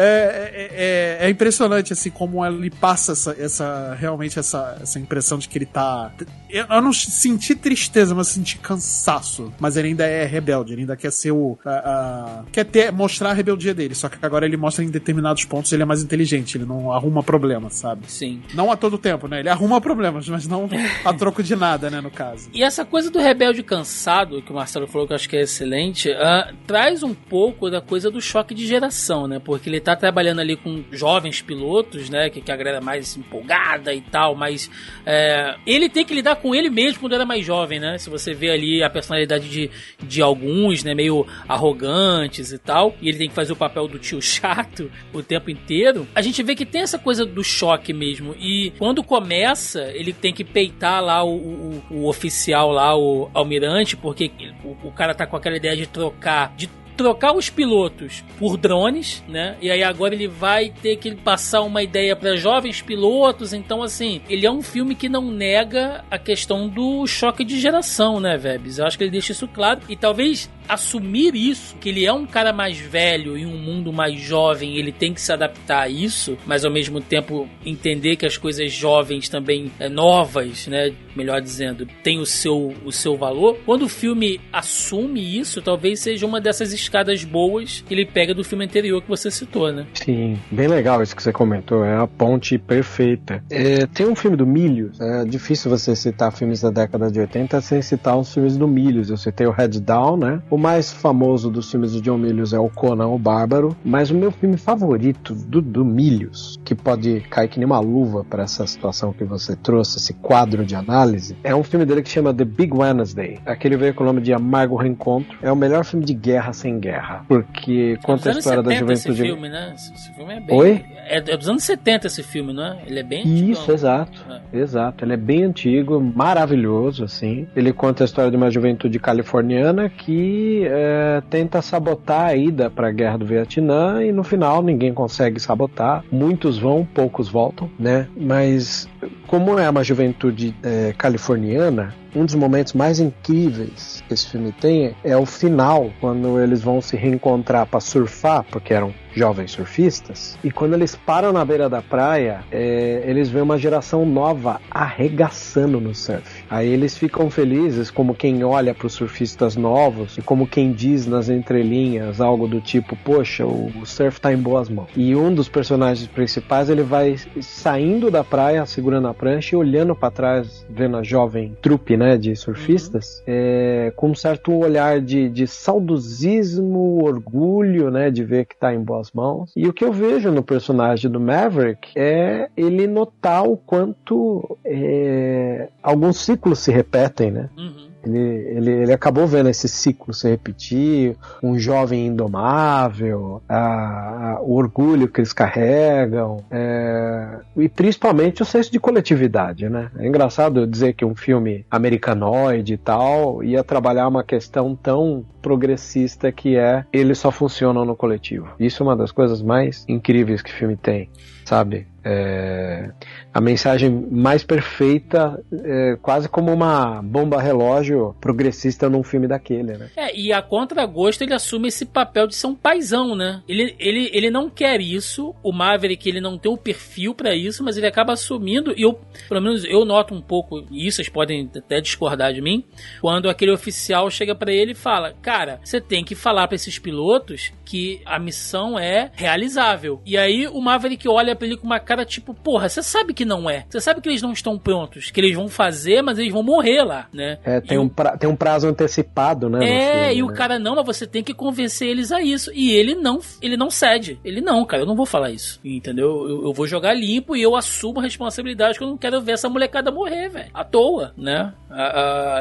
é- é- é impressionante assim como ele passa essa, essa- realmente essa, essa impressão de que ele tá. Eu, eu não senti tristeza, mas senti cansaço. Mas ele ainda é rebelde, ele ainda quer ser o. a- a- quer ter, mostrar a rebeldia dele. Só que agora ele mostra em determinados pontos ele é mais inteligente, ele não arruma problema, sabe? Sim. Não a todo tempo, né? Ele arruma problemas, mas não a troco de nada, né, no caso. E essa coisa do rebelde cansado, que o Marcelo falou que eu acho que é excelente, ah, traz um pouco da coisa do choque de geração, né? Porque ele tá trabalhando ali com jovens pilotos, né? Que, que a galera mais empolgada e tal, mas é, ele tem que lidar com ele mesmo quando era mais jovem, né? Se você vê ali a personalidade de, de alguns, né? Meio arrogantes e tal, e ele tem que fazer o papel do tio chato o tempo inteiro, a gente vê que tem essa coisa do choque mesmo. E quando começa, ele tem que peitar lá o, o- o oficial lá, o almirante, porque o, o cara tá com aquela ideia de trocar, de trocar os pilotos por drones, né? E aí agora ele vai ter que passar uma ideia para jovens pilotos. Então, assim, ele é um filme que não nega a questão do choque de geração, né, Vebs? Eu acho que ele deixa isso claro. E talvez assumir isso, que ele é um cara mais velho em um mundo mais jovem, ele tem que se adaptar a isso, mas ao mesmo tempo entender que as coisas jovens também, é, novas, né, melhor dizendo, tem o seu, o seu valor. Quando o filme assume isso, talvez seja uma dessas escadas boas que ele pega do filme anterior que você citou, né? Sim, bem legal isso que você comentou, é a ponte perfeita. É, tem um filme do Milhos, é difícil você citar filmes da década de 80 sem citar os filmes do Milhos. Eu citei o Head Down, né? Mais famoso dos filmes do John Milius é o Conan o Bárbaro, mas o meu filme favorito do, do Milius, que pode cair que nem uma luva para essa situação que você trouxe, esse quadro de análise, é um filme dele que chama The Big Wednesday. Aquele veio com o nome de Amargo Reencontro. É o melhor filme de guerra sem guerra, porque conta a Dos história da 70 esse juventude. filme, né? Esse, filme é bem... Oi? É, é dos anos 70 esse filme, não é? Ele é bem Isso, antigão. exato. É. Exato. Ele é bem antigo, maravilhoso, assim. Ele conta a história de uma juventude californiana que é, tenta sabotar a ida para a guerra do Vietnã e no final ninguém consegue sabotar. Muitos vão, poucos voltam, né? Mas como é uma juventude é, californiana, um dos momentos mais incríveis que esse filme tem é o final, quando eles vão se reencontrar para surfar, porque eram jovens surfistas, e quando eles param na beira da praia, é, eles veem uma geração nova arregaçando no surf. Aí eles ficam felizes, como quem olha para os surfistas novos e como quem diz nas entrelinhas algo do tipo: Poxa, o, surf tá em boas mãos. E um dos personagens principais ele vai saindo da praia, segurando a prancha e olhando para trás, vendo a jovem trupe né, de surfistas, é, com um certo olhar de, de saudosismo, orgulho, né, de ver que tá em boas mãos. E o que eu vejo no personagem do Maverick é ele notar o quanto é, alguns ciclos se repetem, né? Uhum. Ele, ele, ele acabou vendo esse ciclo se repetir, um jovem indomável, a- a- o orgulho que eles carregam, é, e principalmente o senso de coletividade, né? É engraçado dizer que um filme americanoide e tal ia trabalhar uma questão tão progressista que é eles só funcionam no coletivo. Isso é uma das coisas mais incríveis que o filme tem, sabe? É, a mensagem mais perfeita, é, quase como uma bomba relógio progressista num filme daquele, né? É, e a contragosto ele assume esse papel de ser um paizão, né? Ele, ele, ele não quer isso, o Maverick ele não tem o perfil pra isso, mas ele acaba assumindo, e eu, pelo menos eu noto um pouco isso, vocês podem até discordar de mim, quando aquele oficial chega pra ele e fala: Cara, você tem que falar pra esses pilotos que a missão é realizável. E aí o Maverick olha pra ele com uma cara tipo: Porra, você sabe que não é. Você sabe que eles não estão prontos, que eles vão fazer, mas eles vão morrer lá, né? É, tem, E um pra- tem um prazo antecipado, né? é, filme, e o né? cara não, mas você tem que convencer eles a isso. E ele não, ele não cede. Ele não, cara, eu não vou falar isso. Entendeu? Eu, eu vou jogar limpo e eu assumo a responsabilidade que eu não quero ver essa molecada morrer, velho. À toa, né? Ah,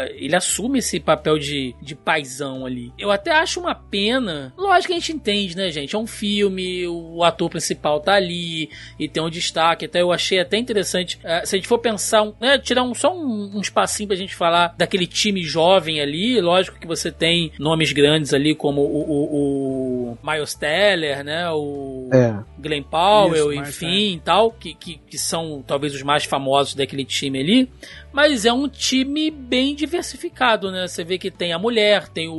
ah, ele assume esse papel de, de paizão ali. Eu até acho uma pena. Lógico que a gente entende, né, gente? É um filme, o ator principal tá ali e tem um destaque. Até eu achei até interessante. ah, se a gente for pensar, um- né, tirar um, só um, um espacinho pra gente falar daquele time jovem ali, lógico que você tem nomes grandes ali como o, o, o Miles Teller, né? O É. Glenn Powell, Isso, enfim, e tal, que, que, que são talvez os mais famosos daquele time ali. Mas é um time bem diversificado, né? Você vê que tem a mulher, tem o,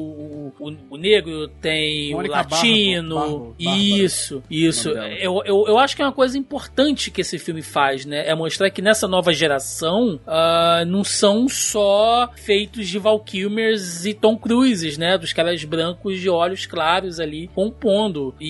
o, o negro, tem Mônica o latino. Barro- isso, isso. Eu, eu, eu acho que é uma coisa importante que esse filme faz, né? É mostrar que nessa nova geração ah, não são só feitos de Val Kilmers e Tom Cruises, né? Dos caras brancos de olhos claros ali compondo. E,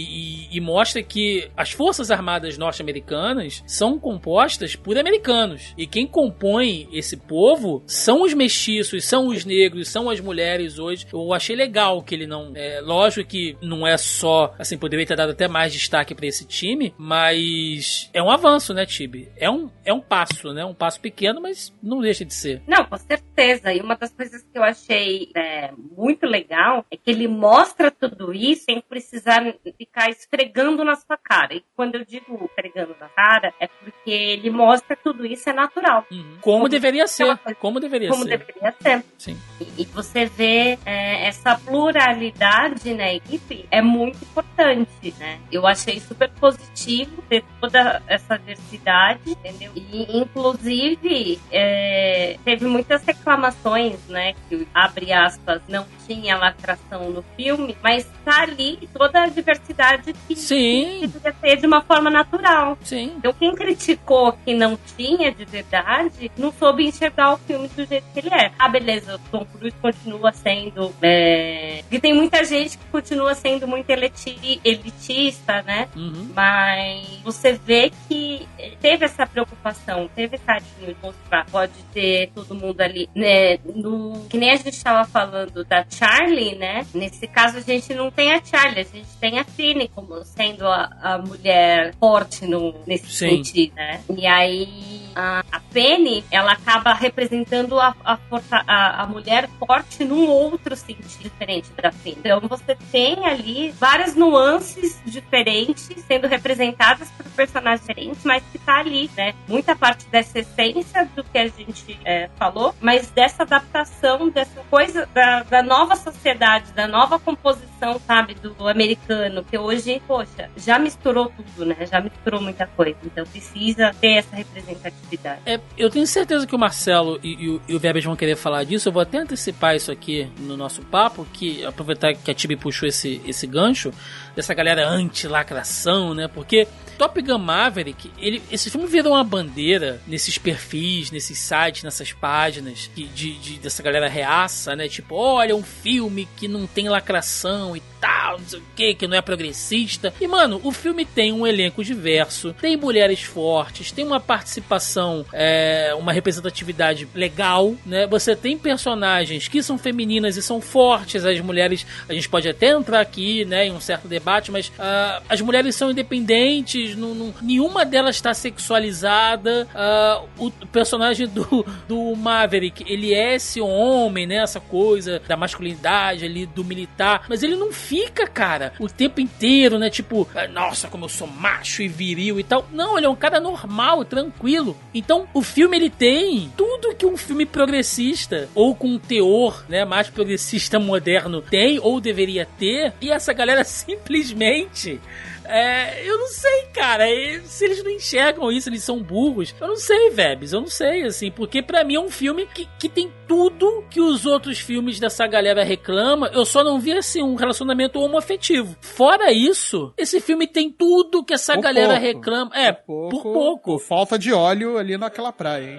e- e mostra que as Forças Armadas norte-americanas são compostas por americanos. E quem compõe esse povo são os mestiços, são os negros, são as mulheres hoje. Eu achei legal que ele não. É, lógico que não é só. Assim, poderia ter dado até mais destaque pra esse time, mas é um avanço, né, Tibi? É um, é um passo, né? Um passo pequeno, mas não deixa de ser. Não, com certeza. E uma das coisas que eu achei é, muito legal é que ele mostra tudo isso sem precisar ficar esfregando na sua cara. E quando eu digo esfregando na cara, é porque ele mostra que tudo isso é natural. Uhum. Como, Como- deveria ser. aquela coisa- Como deveria Como ser. deveria ser. Sim. E, e você vê é, essa pluralidade na equipe é muito importante, né? Eu achei super positivo ter toda essa diversidade, entendeu? E, inclusive, é, teve muitas reclamações, né? Que, abre aspas, não tinha lacração no filme, mas tá ali toda a diversidade que, Sim. que devia ser de uma forma natural. Sim. Então, quem criticou que não tinha de verdade, não soube enxergar o filme do jeito que ele é. Ah, beleza, o Tom Cruise continua sendo. É... E tem muita gente que continua sendo muito eliti- elitista, né? Uhum. Mas você vê que teve essa preocupação, teve carinho de mostrar. Pode ter todo mundo ali, né? No, que nem a gente estava falando da Charlie, né? Nesse caso a gente não tem a Charlie, a gente tem a Finney como sendo a, a mulher forte no, nesse Sim. sentido, né? E aí a, a Penny, ela acaba representando a, a, força- a, a mulher forte num outro sentido diferente da Finney. Então você tem ali várias nuances diferentes sendo representadas por personagens diferentes, mas que tá ali, né? Muita parte dessa essência do que a gente é, falou, mas dessa adaptação, dessa coisa da, da nova sociedade, da nova composição, sabe, do americano, que hoje, poxa, já misturou tudo, né? Já misturou muita coisa. Então precisa ter essa representatividade. É, eu tenho certeza que o Marcelo e, e o- e o Vebes vão querer falar disso. Eu vou até antecipar isso aqui no nosso papo, que aproveitar que a Tibi puxou esse, esse gancho dessa galera anti-lacração, né? Porque Top Gun Maverick, ele, esse filme virou uma bandeira nesses perfis, nesses sites, nessas páginas que- de, de- dessa galera reaça, né? Tipo, olha, um filme que não tem lacração e tal, não sei o que, que não é progressista. E, mano, o filme tem um elenco diverso, tem mulheres fortes, tem uma participação, é, uma representatividade legal, né? Você tem personagens que são femininas e são fortes, as mulheres, a gente pode até entrar aqui, né, em um certo debate, mas ah, as mulheres são independentes, não, não- nenhuma delas está sexualizada. Ah, o personagem do, do Maverick, ele é esse homem, né, essa coisa da masculinidade ali, do militar, mas ele não fica, cara, o tempo inteiro, né, tipo, ah, nossa, como eu sou macho e viril e tal. Não, ele é um cara normal, tranquilo. Então, o filme ele tem tudo que um filme progressista ou com um teor, né, mais progressista moderno tem ou deveria ter, e essa galera simplesmente é, eu não sei, cara. e- Se eles não enxergam isso, eles são burros. Eu não sei, Vebs. Eu não sei, assim. Porque pra mim é um filme que, que tem tudo que os outros filmes dessa galera reclama. Eu só não vi, assim, um relacionamento homoafetivo. Fora isso, esse filme tem tudo que essa Por galera pouco. reclama. É, por pouco. Por falta de óleo ali naquela praia, hein?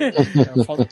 É, falta-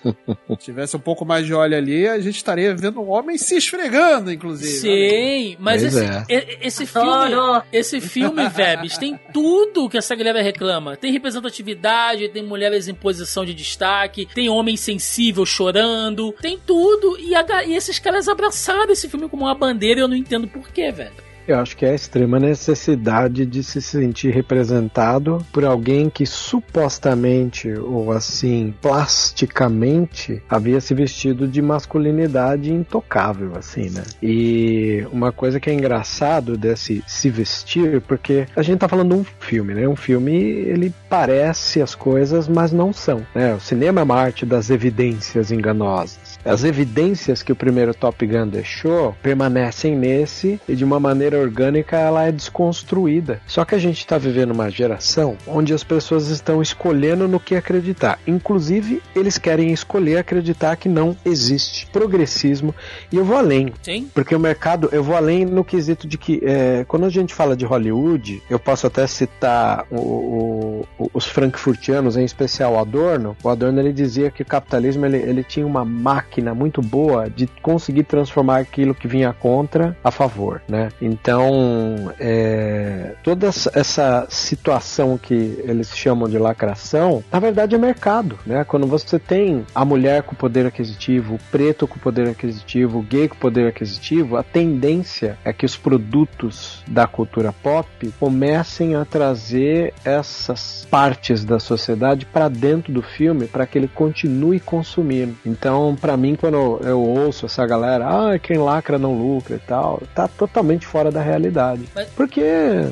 Se tivesse um pouco mais de óleo ali, a gente estaria vendo um homem se esfregando, inclusive. Sim, mas Pois esse, é. esse filme, Adoro. Esse filme, Vebs, tem tudo que essa galera reclama. Tem representatividade, tem mulheres em posição de destaque, tem homem sensível chorando, tem tudo. E, a e esses caras abraçaram esse filme como uma bandeira e eu não entendo porquê, velho. Eu acho que é a extrema necessidade de se sentir representado por alguém que supostamente ou assim plasticamente havia se vestido de masculinidade intocável assim, né? E uma coisa que é engraçado desse se vestir, porque a gente tá falando de um filme, né? Um filme ele parece as coisas, mas não são, né? O cinema é uma arte das evidências enganosas. As evidências que o primeiro Top Gun deixou permanecem nesse e de uma maneira orgânica ela é desconstruída. Só que a gente está vivendo uma geração onde as pessoas estão escolhendo no que acreditar. Inclusive, eles querem escolher acreditar que não existe progressismo. E eu vou além. Sim? Porque o mercado, eu vou além no quesito de que é, quando a gente fala de Hollywood, eu posso até citar o- o- os frankfurtianos, em especial o Adorno. O Adorno ele dizia que o capitalismo ele, ele tinha uma máquina muito boa de conseguir transformar aquilo que vinha contra a favor, né? Então, é, toda essa- essa situação que eles chamam de lacração, na verdade é mercado, né? Quando você tem a mulher com poder aquisitivo, o preto com poder aquisitivo, o gay com poder aquisitivo, a tendência é que os produtos da cultura pop comecem a trazer essas partes da sociedade para dentro do filme para que ele continue consumindo. Então, para mim, quando eu, ouço essa galera, ah, quem lacra não lucra e tal, tá totalmente fora da realidade. Mas- Porque,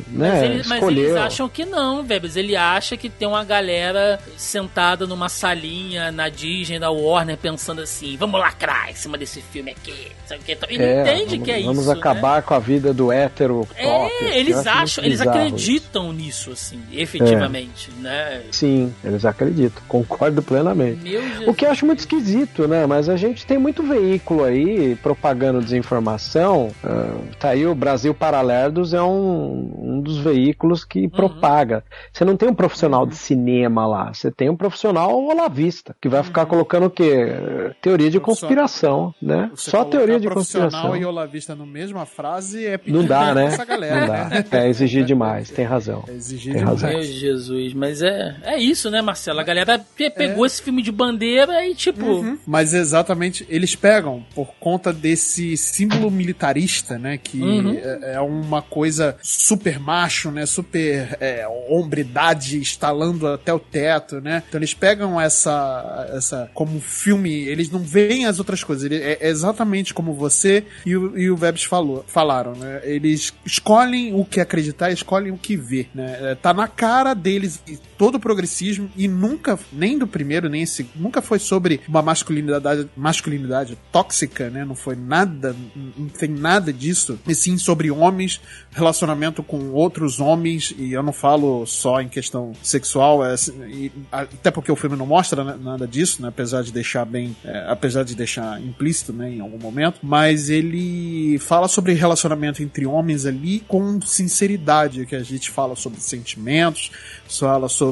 Mas, né, eles, mas escolheu. eles acham que não, Vebs. Ele acha que tem uma galera sentada numa salinha na Disney, da Warner, pensando assim: vamos lacrar em cima desse filme aqui. Que? Ele É, entende vamos, que é vamos isso. né? acabar com a vida do hétero. É, eles Eu acho muito acham, eles acreditam nisso, assim, efetivamente, né? isso. Sim, eles acreditam. Concordo plenamente. O que eu acho muito esquisito, né? Mas a gente tem muito veículo aí propagando desinformação. Ah, tá aí o Brasil Paralerdos é um, um dos veículos que propaga. Você não tem um profissional de cinema lá, você tem um profissional olavista, que vai ficar colocando o quê? Teoria de conspiração, né? Você Só teoria de profissional conspiração. e olavista no mesma frase é pedir Não dá, pra né? essa galera, Não dá. né? É exigir demais, tem razão. É exigir Tem demais. razão. Meu Jesus, mas é, é isso, né, Marcelo? A galera pe- pegou esse filme de bandeira e, tipo, Uhum. Mas exatamente, eles pegam por conta desse símbolo militarista, né? Que Uhum. é, é uma coisa super macho, né? Super é, hombridade instalando até o teto, né? Então eles pegam essa, essa como filme, eles não veem as outras coisas. Ele, é exatamente como você e o, e o Vebs falou, falaram, né? Eles escolhem o que acreditar, escolhem o que ver, né? É, Tá na cara deles todo o progressismo e nunca, nem do primeiro, nem esse, nunca foi sobre uma masculinidade, masculinidade tóxica, né? Não foi nada, não tem nada disso. E sim sobre homens, relacionamento com outros homens, e eu não falo só em questão sexual, é, e, até porque o filme não mostra né, nada disso, né? Apesar de deixar bem, é, apesar de deixar implícito, né? Em algum momento, mas ele fala sobre relacionamento entre homens ali com sinceridade, que a gente fala sobre sentimentos, fala sobre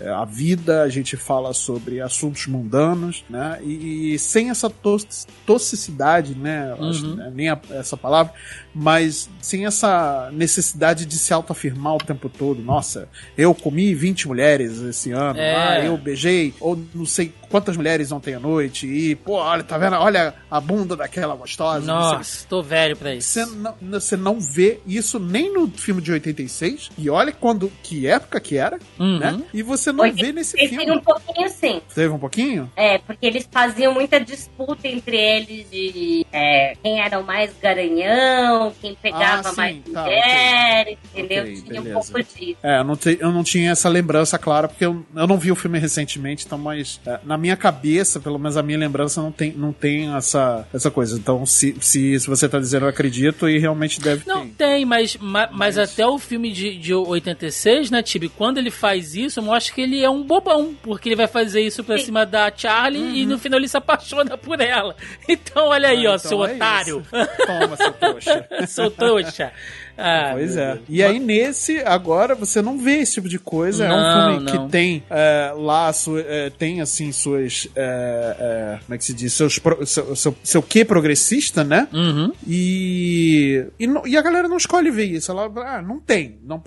eh, a vida, a gente fala sobre assuntos mundanos, né? E, e sem essa tos- toxicidade, né? Eu acho, Uhum. né, Nem a- essa palavra, mas sem essa necessidade de se autoafirmar o tempo todo. Nossa, eu comi 20 mulheres esse ano, É. ah, eu beijei, ou não sei quantas mulheres ontem à noite, e, pô, olha, tá vendo? Olha a bunda daquela gostosa. nossa, tô velho pra isso. você não, você não vê isso nem no filme de 86. E olha quando que época que era, Uhum. né? E você não vê nesse Esse filme. um pouquinho sim. Teve um pouquinho? É, porque eles faziam muita disputa entre eles de é, quem era o mais garanhão, quem pegava Ah, sim, mais tá, mulheres, entendeu? Ok, Tinha um beleza. pouco disso. É, eu não, te- eu não tinha essa lembrança clara, porque eu, eu não vi o filme recentemente, então, mas é, na minha cabeça, pelo menos a minha lembrança, não tem, não tem essa, essa coisa. Então, se, se, se você tá dizendo, eu acredito, e realmente deve Não, ter. tem, mas, ma- mas, até o filme de, de 86, né, Tibi? Quando ele faz isso, mostra que ele é um bobão, porque ele vai fazer isso pra Sim. cima da Charlie e no final ele se apaixona por ela. Então, olha aí, Ah, ó, então seu é otário. isso. Toma, seu trouxa. Sou trouxa. Ah, Pois é. E aí, nesse, agora, você não vê esse tipo de coisa. é Não, um filme não. que tem é, lá, sua, é, tem, assim, suas. é, é, como é que se diz? Seus, pro- seu, seu, seu quê progressista, né? Uhum. E, e, e a galera não escolhe ver isso. Ela, ah, não tem. Não,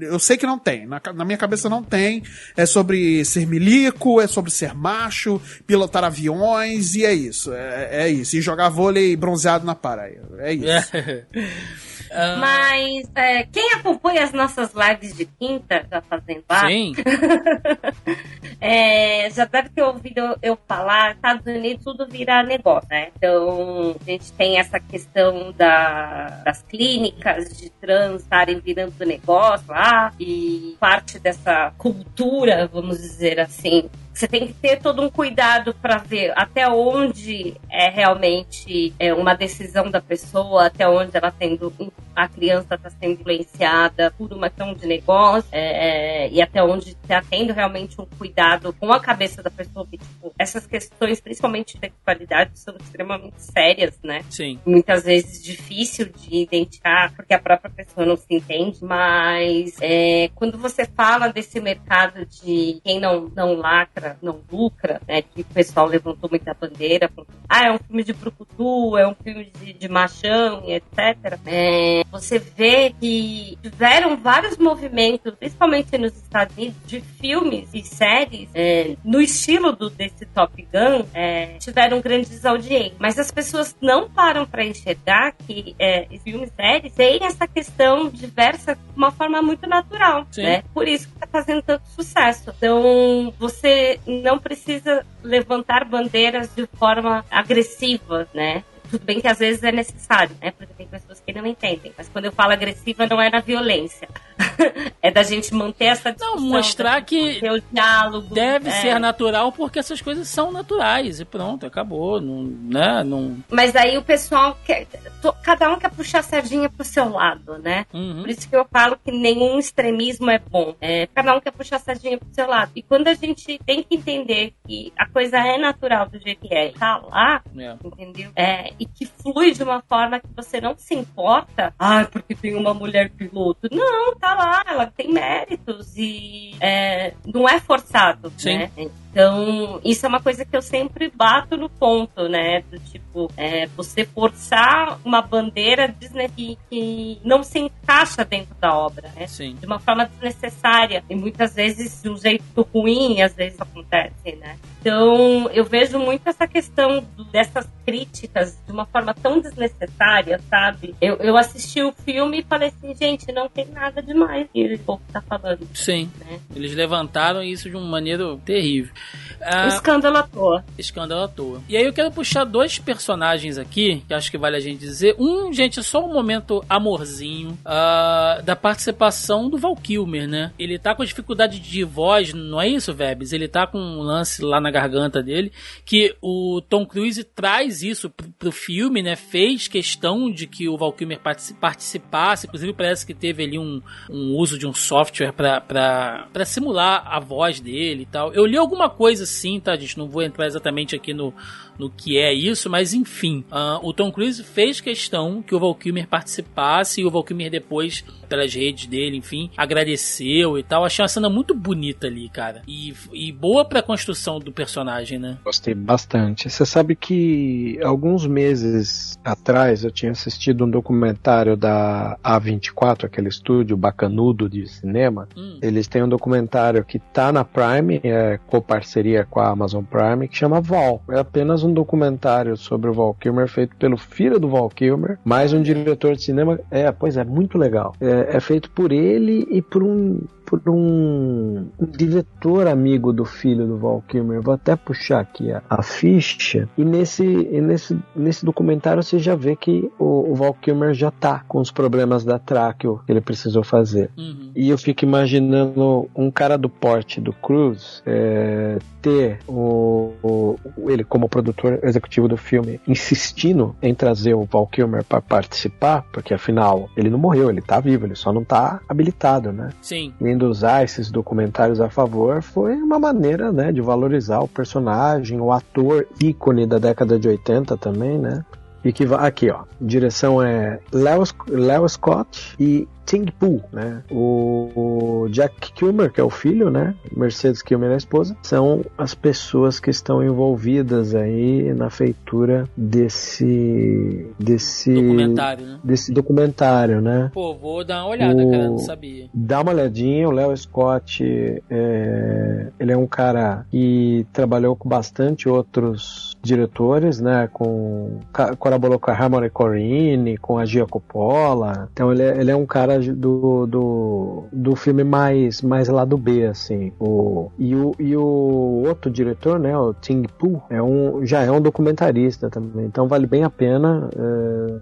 eu sei que não tem. Na, na minha cabeça não tem. É sobre ser milico, é sobre ser macho, pilotar aviões, e é isso. É, é isso. E jogar vôlei bronzeado na praia. É isso. Ah, Mas é, quem acompanha as nossas lives de quinta, já fazendo lá, Sim. é, já deve ter ouvido eu- eu falar, Estados Unidos tudo vira negócio, né? Então, a gente tem essa questão da- das clínicas de trans estarem virando negócio lá, e parte dessa cultura, vamos dizer assim, você tem que ter todo um cuidado para ver até onde é realmente é, uma decisão da pessoa, até onde ela tendo a criança está sendo influenciada por uma questão de negócio é, é, e até onde está tendo realmente um cuidado com a cabeça da pessoa. Que, tipo, essas questões, principalmente de sexualidade, são extremamente sérias, né? Sim. muitas vezes difícil de identificar, porque a própria pessoa não se entende, mas é, quando você fala desse mercado de quem não, não lacra, não lucra, né, que o pessoal levantou muita bandeira, falou, ah, é um filme de brucutu, é um filme de, de machão e etc. É, você vê que tiveram vários movimentos, principalmente nos Estados Unidos, de filmes e séries é, no estilo do, desse Top Gun, é, tiveram grandes audiências. Mas as pessoas não param para enxergar que é, filmes e séries têm essa questão diversa de uma forma muito natural, Sim. né? Por isso que tá fazendo tanto sucesso. Então, você não precisa levantar bandeiras de forma agressiva, né? Tudo bem que às vezes é necessário, né? Porque tem pessoas que não entendem. Mas quando eu falo agressiva, não é na violência. é da gente manter essa discussão. Não, mostrar que o diálogo. Deve é. ser natural porque essas coisas são naturais e pronto, acabou, não, né? Não, Mas aí o pessoal quer. Cada um quer puxar a sardinha pro seu lado, né? Uhum. Por isso que eu falo que nenhum extremismo é bom. É, cada um quer puxar a sardinha pro seu lado. E quando a gente tem que entender que a coisa é natural do jeito que é, tá lá, É. entendeu? É, e que flui de uma forma que você não se importa. Ah, porque tem uma mulher piloto. Não, tá lá, ela tem méritos e é, não é forçado, Sim. né? Então, isso é uma coisa que eu sempre bato no ponto, né? Do tipo, é, você forçar uma bandeira desne- que, que não se encaixa dentro da obra, né? Sim. de uma forma desnecessária e muitas vezes de um jeito ruim, às vezes acontece, né? Então, eu vejo muito essa questão dessas críticas de uma forma tão desnecessária, sabe? Eu, eu assisti o filme e falei assim, gente, não tem nada demais que o povo tá falando. Sim. Né? Eles levantaram isso de uma maneira terrível. Ah, escândalo à toa. escândalo à toa. E aí eu quero puxar dois personagens aqui, que acho que vale a gente dizer. Um, gente, só um momento amorzinho ah, da participação do Val Kilmer, né? Ele tá com dificuldade de voz, não é isso, Vebs? Ele tá com um lance lá na garganta dele, que o Tom Cruise traz isso pro, pro filme, né? Fez questão de que o Val Kilmer partici- participasse, inclusive parece que teve ali um, um uso de um software pra simular a voz dele e tal. Eu li alguma coisa assim, tá, gente? Não vou entrar exatamente aqui no, no que é isso, mas enfim. ah, o Tom Cruise fez questão que o Val Kilmer participasse e o Val Kilmer depois, pelas redes dele, enfim, agradeceu e tal. Achei uma cena muito bonita ali, cara. E, e boa pra construção do personagem, né? Gostei bastante. Você sabe que alguns meses atrás eu tinha assistido um documentário da A24, aquele estúdio bacanudo de cinema. Hum, Eles têm um documentário que tá na Prime, é coparceria com a Amazon Prime, que chama Val. É apenas um documentário sobre o Val Kilmer feito pelo filho do Val Kilmer, mais um diretor de cinema. É, pois é, muito legal. É, é feito por ele e por um por um, um diretor amigo do filho do Val Kilmer. Vou até puxar aqui a, a ficha. E nesse, e nesse, nesse documentário você já vê que o, o Val Kilmer já tá com os problemas da tráqueo que ele precisou fazer. uhum. E eu fico imaginando um cara do porte do Cruz é, ter o, o- ele como produtor executivo do filme insistindo em trazer o Val Kilmer para participar, porque afinal ele não morreu, ele tá vivo, ele só não tá habilitado, né? Sim. E usar esses documentários a favor foi uma maneira, né, de valorizar o personagem, o ator ícone da década de 80 também, né? E que vai aqui, ó. Direção é Leo Scott e Ting Poo, né? O, o Jack Kilmer, que é o filho, né? Mercedes Kilmer, a esposa, são as pessoas que estão envolvidas aí na feitura desse desse Documentário, né? desse documentário, né? Pô, vou dar uma olhada, O- cara, não sabia. Dá uma olhadinha, o Léo Scott, é, ele é um cara que trabalhou com bastante outros diretores, né, com colaborou com a Harmony Corrine, com a Gia Coppola, então ele é, ele é um cara do, do, do filme mais, mais lado B, assim, o, e, o, e o outro diretor, né, o Ting Poo, é um, já é um documentarista também, então vale bem a pena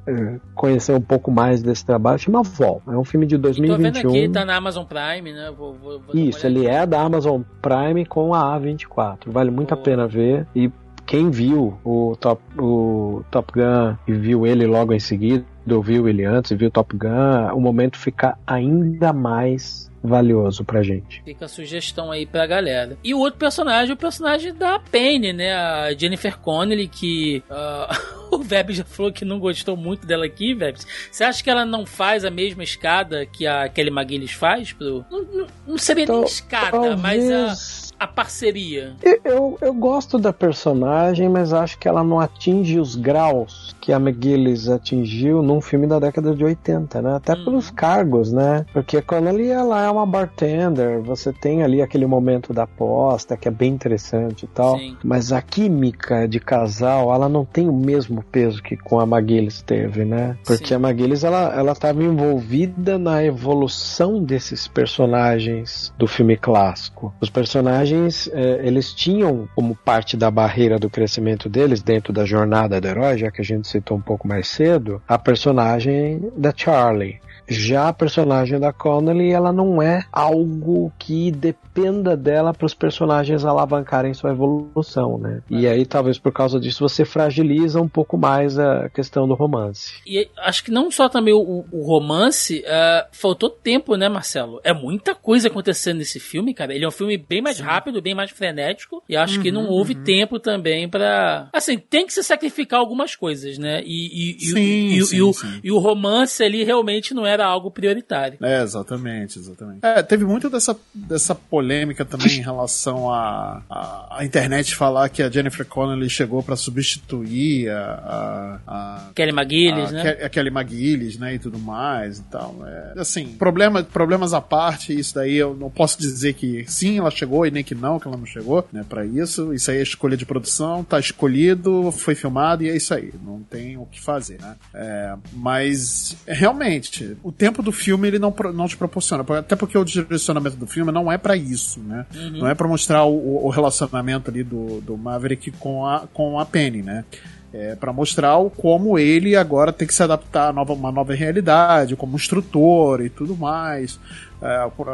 é, é, conhecer um pouco mais desse trabalho, chama Vol, é um filme de E tô vendo 2021. aqui, tá na Amazon Prime, né? Vou, vou, vou Isso, ele é da Amazon Prime com a A24. Vale muito a Boa. pena ver. E quem viu o Top, o Top Gun e viu ele logo em seguida, ou viu ele antes e viu o Top Gun, o momento fica ainda mais valioso pra gente. Fica a sugestão aí pra galera. E o outro personagem, o personagem da Penny, né? A Jennifer Connelly, que ah, o Veb já falou que não gostou muito dela aqui, Veb. Você acha que ela não faz a mesma escada que a Kelly McGillis faz? Pro... Não, não, não seria nem Tal- escada, mas a, Talvez- a parceria. Eu, eu, gosto da personagem, mas acho que ela não atinge os graus que a McGillis atingiu num filme da década de 80, né? Até Uhum. pelos cargos, né? Porque quando ali ela é uma bartender, você tem ali aquele momento da aposta que é bem interessante e tal. Sim. Mas a química de casal, ela não tem o mesmo peso que com a McGillis teve, né? Porque Sim. a McGillis, ela, ela tava envolvida na evolução desses personagens do filme clássico. Os personagens, eh, eles tinham como parte da barreira do crescimento deles, dentro da jornada do herói, já que a gente citou um pouco mais cedo, a personagem da Charlie. Já a personagem da Connelly, ela não é algo que dependa dela para os personagens alavancarem sua evolução, né? E aí, talvez por causa disso, você fragiliza um pouco mais a questão do romance. E acho que não só também o, o romance, ah, faltou tempo, né, Marcelo? É muita coisa acontecendo nesse filme, cara. Ele é um filme bem mais rápido, bem mais frenético. E acho que não houve tempo também pra. Assim, tem que se sacrificar algumas coisas, né? E, e, e o- Sim, e, sim, e o, sim. e o romance ali realmente não era algo prioritário. É, exatamente, exatamente. É, teve muito dessa, dessa polêmica também em relação à a, a, internet falar que a Jennifer Connelly chegou pra substituir a, a, a Kelly McGillis, a, né? Ke- a Kelly McGillis, né, e tudo mais e tal. É, assim, problema, problemas à parte, isso daí eu não posso dizer que sim, ela chegou e nem que não, que ela não chegou, né, pra isso. Isso aí é escolha de produção, tá escolhido, foi filmado e é isso aí. Não tem o que fazer, né. É, mas, realmente, o tempo do filme ele não, não te proporciona, até porque o direcionamento do filme não é pra isso, né. Não é pra mostrar o, o relacionamento ali do, do Maverick com a, com a Penny, né. É, para mostrar o, como ele agora tem que se adaptar a nova, uma nova realidade, como instrutor e tudo mais,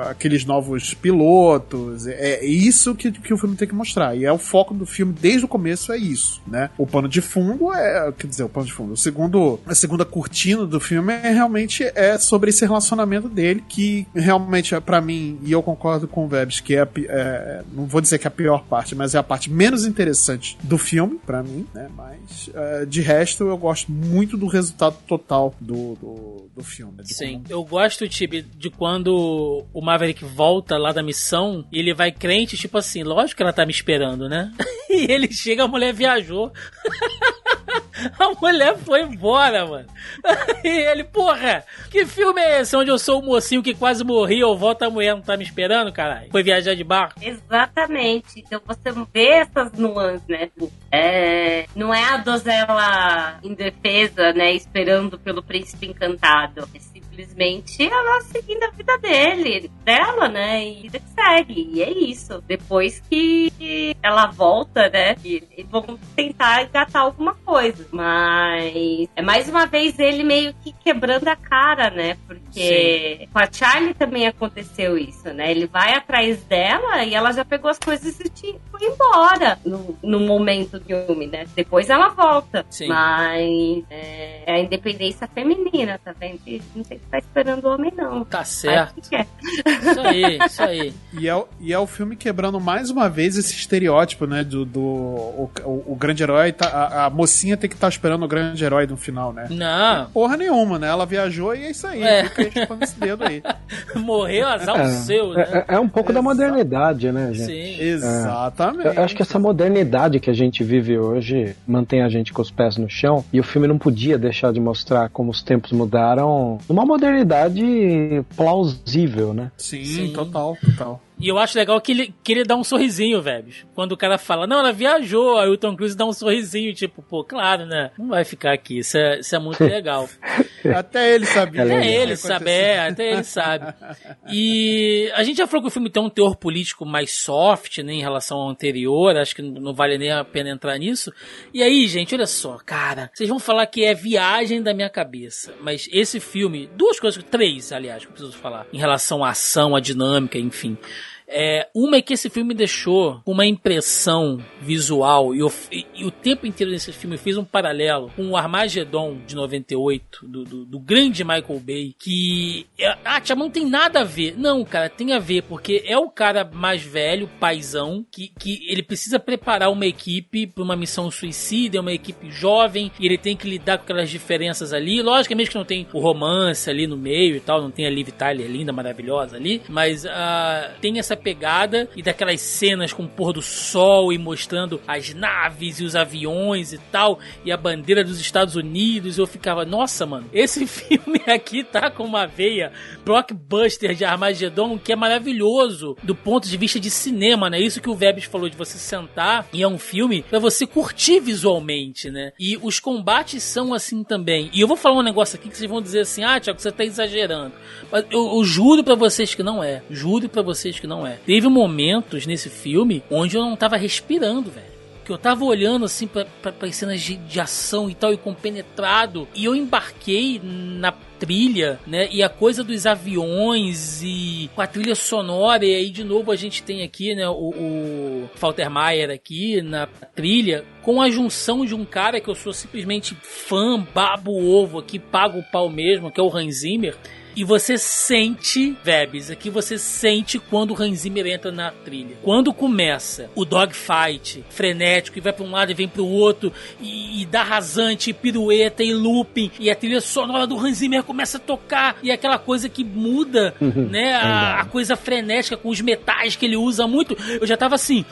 aqueles novos pilotos. É, é isso que, que o filme tem que mostrar. E é o foco do filme desde o começo é isso, né? O pano de fundo é, quer dizer, o pano de fundo. O segundo, a segunda cortina do filme é realmente é sobre esse relacionamento dele que realmente é para mim e eu concordo com o Vebs que é, é, não vou dizer que é a pior parte, mas é a parte menos interessante do filme para mim, né? Mas é, de resto eu gosto muito do resultado total do, do, do filme. Sim, eu gosto, Tibi, de quando o Maverick volta lá da missão e ele vai crente, tipo assim, lógico que ela tá me esperando, né? E ele chega, a mulher viajou. A mulher foi embora, mano. E ele, porra, que filme é esse? Onde eu sou o mocinho que quase morri, eu volto a mulher não tá me esperando, caralho? Foi viajar de barco? Exatamente. Então você vê essas nuances, né? É, não é a donzela indefesa, né? Esperando pelo príncipe encantado. Simplesmente ela seguindo a vida dele, dela, né? E vida que segue. E é isso. Depois que ela volta, né? E, e vão tentar engatar alguma coisa. Mas é mais uma vez ele meio que quebrando a cara, né? Porque com a Charlie também aconteceu isso, né? Ele vai atrás dela e ela já pegou as coisas e foi embora no, no momento do filme, né? Depois ela volta. Sim. Mas é, é a independência feminina, tá vendo? Não tem ficar esperando o homem, não. Tá certo. Isso aí, isso aí. E é, o- e é o filme quebrando mais uma vez esse estereótipo, né? Do, do o, o- o grande herói, tá, a, a mocinha tem que estar esperando o grande herói no final, né? Não, Porra nenhuma, né? Ela viajou e é isso aí. É. Fica esse dedo aí. morreu azar o seu, né? É, é- é um pouco da Exato. modernidade, né, gente? Sim. Exatamente. Eu acho que essa modernidade que a gente vive hoje mantém a gente com os pés no chão e o filme não podia deixar de mostrar como os tempos mudaram numa modernidade plausível, né? Sim, Sim. total, total. E eu acho legal que ele, que ele dá um sorrisinho, velho. Quando o cara fala, não, ela viajou, aí o Tom Cruise dá um sorrisinho, tipo, pô, claro, né? Não vai ficar aqui. Isso é, isso é muito legal. Até ele sabia. Até ele sabe, é, até ele sabe. E a gente já falou que o filme tem um teor político mais soft, né, em relação ao anterior, acho que não vale nem a pena entrar nisso. E aí, gente, olha só, cara, vocês vão falar que é viagem da minha cabeça, mas esse filme, duas coisas, três, aliás, que eu preciso falar, em relação à ação, à dinâmica, enfim. É, uma é que esse filme deixou uma impressão visual, e, e- e o tempo inteiro nesse filme fiz um paralelo com o Armageddon de 98, do, do, do grande Michael Bay, que. é- ah, Tia, não tem nada a ver. Não, cara, tem a ver, porque é o cara mais velho, paizão, que, que ele precisa preparar uma equipe para uma missão suicida, é uma equipe jovem, e ele tem que lidar com aquelas diferenças ali. Logicamente que não tem o romance ali no meio e tal, não tem a Liv Tyler linda, maravilhosa ali, mas ah, tem essa pegada e daquelas cenas com o pôr do sol e mostrando as naves e os aviões e tal, e a bandeira dos Estados Unidos. Eu ficava, nossa, mano, esse filme aqui tá com uma veia blockbuster de Armageddon que é maravilhoso do ponto de vista de cinema, né? Isso que o Vebs falou de você sentar e é um filme pra você curtir visualmente, né? E os combates são assim também. E eu vou falar um negócio aqui que vocês vão dizer assim: "Ah, Tiago, você tá exagerando". Mas eu, eu juro pra vocês que não é. Juro pra vocês que não é. Teve momentos nesse filme onde eu não tava respirando, velho. Que eu tava olhando assim pra, pras cenas de, de ação e tal, e compenetrado, e eu embarquei na trilha, né? E a coisa dos aviões e com a trilha sonora, e aí de novo a gente tem aqui, né, o, o Faltermeyer aqui na trilha, com a junção de um cara que eu sou simplesmente fã, babo ovo aqui, pago o pau mesmo, que é o Hans Zimmer. E você sente, Vebs, aqui você sente quando o Hans Zimmer entra na trilha. Quando começa o dogfight frenético e vai pra um lado e vem pro outro, e, e dá rasante, e pirueta e looping, e a trilha sonora do Hans Zimmer começa a tocar, e aquela coisa que muda, né? A, a coisa frenética com os metais que ele usa muito. Eu já tava assim.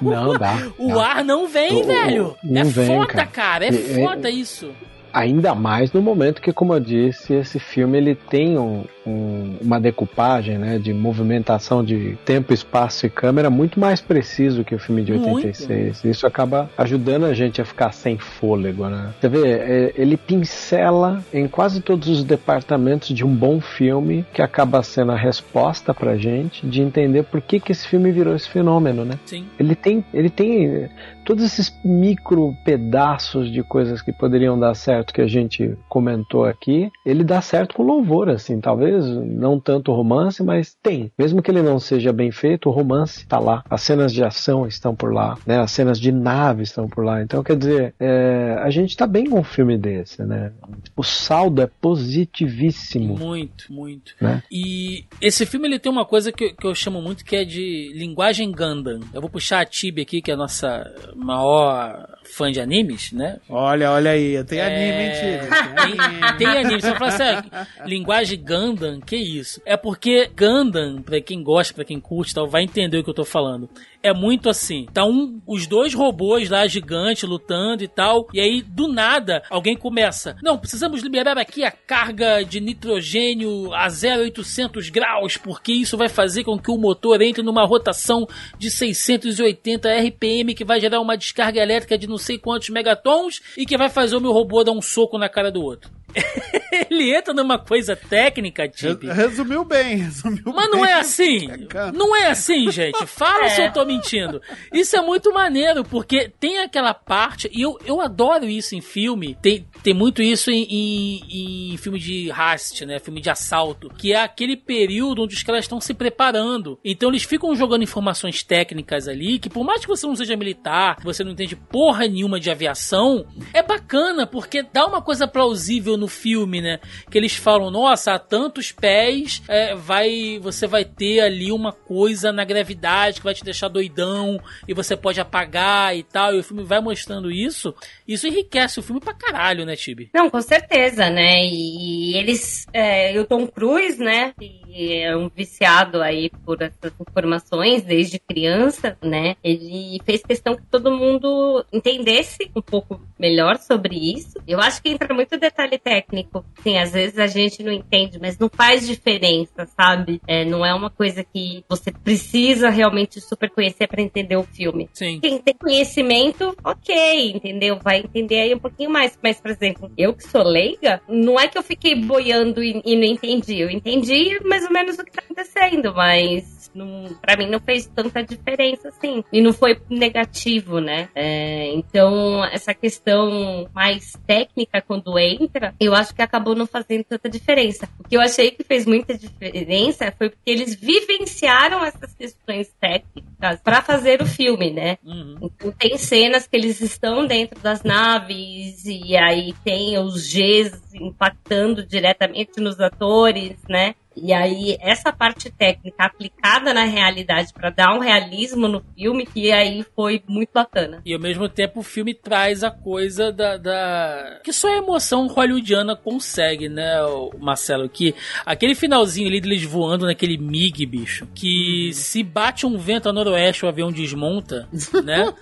Não dá. O dá. ar não vem, O- o- velho. não é vem, foda, cara. cara. É, É- foda isso. Ainda mais no momento que, como eu disse, esse filme ele tem um- um- uma decupagem né, de movimentação de tempo, espaço e câmera muito mais preciso que o filme de Muito. 86. Isso acaba ajudando a gente a ficar sem fôlego. Né? Você vê, é, ele pincela em quase todos os departamentos de um bom filme que acaba sendo a resposta pra gente de entender por que, que esse filme virou esse fenômeno, né? Sim. Ele tem, ele tem todos esses micro pedaços de coisas que poderiam dar certo que a gente comentou aqui. Ele dá certo com louvor, assim, talvez não tanto o romance, mas tem. Mesmo que ele não seja bem feito, o romance tá lá. As cenas de ação estão por lá, né? As cenas de nave estão por lá. Então, quer dizer, é, a gente tá bem com um filme desse, né? O saldo é positivíssimo. Muito, muito. Né? E esse filme ele tem uma coisa que, eu- que eu chamo muito que é de linguagem Gundam. Eu vou puxar a Tibi aqui, que é a nossa maior fã de animes, né? Olha, olha aí, tem É, anime, hein, Tigre? Tem anime. Tem anime. Você vai falar assim, ah, linguagem Gundam, que isso? É porque Gundam, pra quem gosta, pra quem curte e tal, vai entender o que eu tô falando. É muito assim. Tá um, os dois robôs lá gigantes lutando e tal. E aí, do nada, alguém começa. Não, precisamos liberar aqui a carga de nitrogênio a 0,800 graus, porque isso vai fazer com que o motor entre numa rotação de 680 RPM, que vai gerar uma descarga elétrica de não sei quantos megatons e que vai fazer o meu robô dar um soco na cara do outro. Ele entra numa coisa técnica. Re- Resumiu bem, resumiu Mas não bem. é assim. Cara. Não é assim, gente. Fala se eu tô mentindo. Isso é muito maneiro, porque tem aquela parte, e eu, eu adoro isso em filme. Tem, tem muito isso em, em, em filme de heist, né? Filme de assalto. Que é aquele período onde os caras estão se preparando. Então eles ficam jogando informações técnicas ali, que por mais que você não seja militar, você não entende porra nenhuma de aviação, é bacana, porque dá uma coisa plausível no filme, né? Que eles falam, nossa, a tantos pés é, vai, você vai ter ali uma coisa na gravidade que vai te deixar doidão e você pode apagar e tal. E o filme vai mostrando isso. Isso enriquece o filme pra caralho, né, Tibi? Não, com certeza, né? E eles. É, e o Tom Cruise, né? Que é um viciado aí por essas informações desde criança, né? Ele fez questão que todo mundo entendesse um pouco melhor sobre isso. Eu acho que entra muito detalhe técnico. Sim, às vezes a gente não entende, mas não faz diferença, sabe? É, não é uma coisa que você precisa realmente super conhecer para entender o filme. Sim. Quem tem conhecimento, ok, entendeu? Vai entender aí um pouquinho mais. Mas, por exemplo, eu que sou leiga, não é que eu fiquei boiando e, e não entendi. Eu entendi mais ou menos o que tá acontecendo, mas não, pra mim não fez tanta diferença assim. E não foi negativo, né? É, então, essa questão mais técnica quando entra, eu acho que acabou não fazendo tanta diferença. O que eu achei que fez muita diferença foi porque eles vivenciaram essas questões técnicas pra fazer o filme, né? Uhum. Então tem cenas que eles estão dentro das naves e aí tem os Gs impactando diretamente nos atores, né? E aí essa parte técnica aplicada na realidade para dar um realismo no filme que aí foi muito bacana. E ao mesmo tempo o filme traz a coisa da. da- que só a emoção hollywoodiana consegue, né, Marcelo? Que aquele finalzinho ali deles voando naquele MiG, bicho, que se bate um vento a noroeste o avião desmonta, né?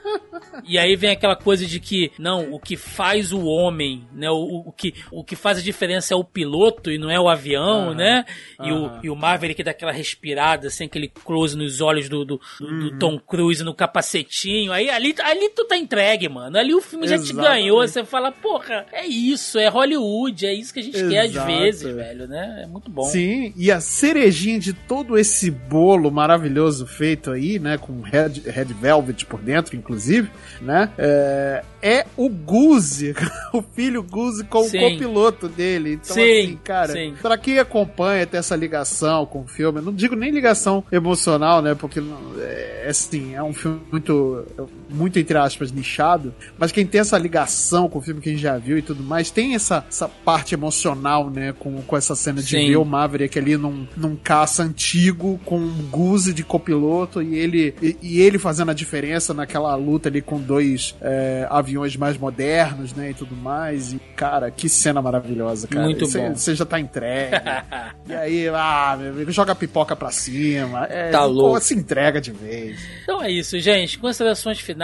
E aí vem aquela coisa de que, não, o que faz o homem, né? O, o, que, o que faz a diferença é o piloto e não é o avião, Aham. né? E, o, e o Maverick dá aquela respirada, assim, aquele close nos olhos do, do, do- Uhum. do Tom Cruise no capacetinho. Aí ali, ali tu tá entregue, mano. Ali o filme já te ganhou. Você fala, porra, é isso, é Hollywood, é isso que a gente quer às Exato. vezes, velho, né? É muito bom. Sim, e a cerejinha de todo esse bolo maravilhoso feito aí, né, com red, red velvet por dentro, inclusive, né, é, é o Guzi, o filho Guzi com Sim. o copiloto dele. Então, Sim, assim, cara, sim. pra quem acompanha, tem essa ligação com o filme, não digo nem ligação emocional, né, porque não- é, assim, é um filme muito, muito entre aspas, nichado, mas quem tem essa ligação com o filme que a gente já viu e tudo mais, tem essa, essa parte emocional, né, com, com essa cena de Sim. ver o Maverick ali num, num caça antigo com um Guzi de copiloto e ele, e, e ele fazendo a diferença naquela luta ali com dois é, aviões mais modernos, né, e tudo mais. E, cara, que cena maravilhosa, cara. Muito Você- bom. Você já tá entregue. e aí, ah, meu amigo, joga a pipoca pra cima. É, Tá louco. Se entrega de vez. Então é isso, gente. Considerações finais.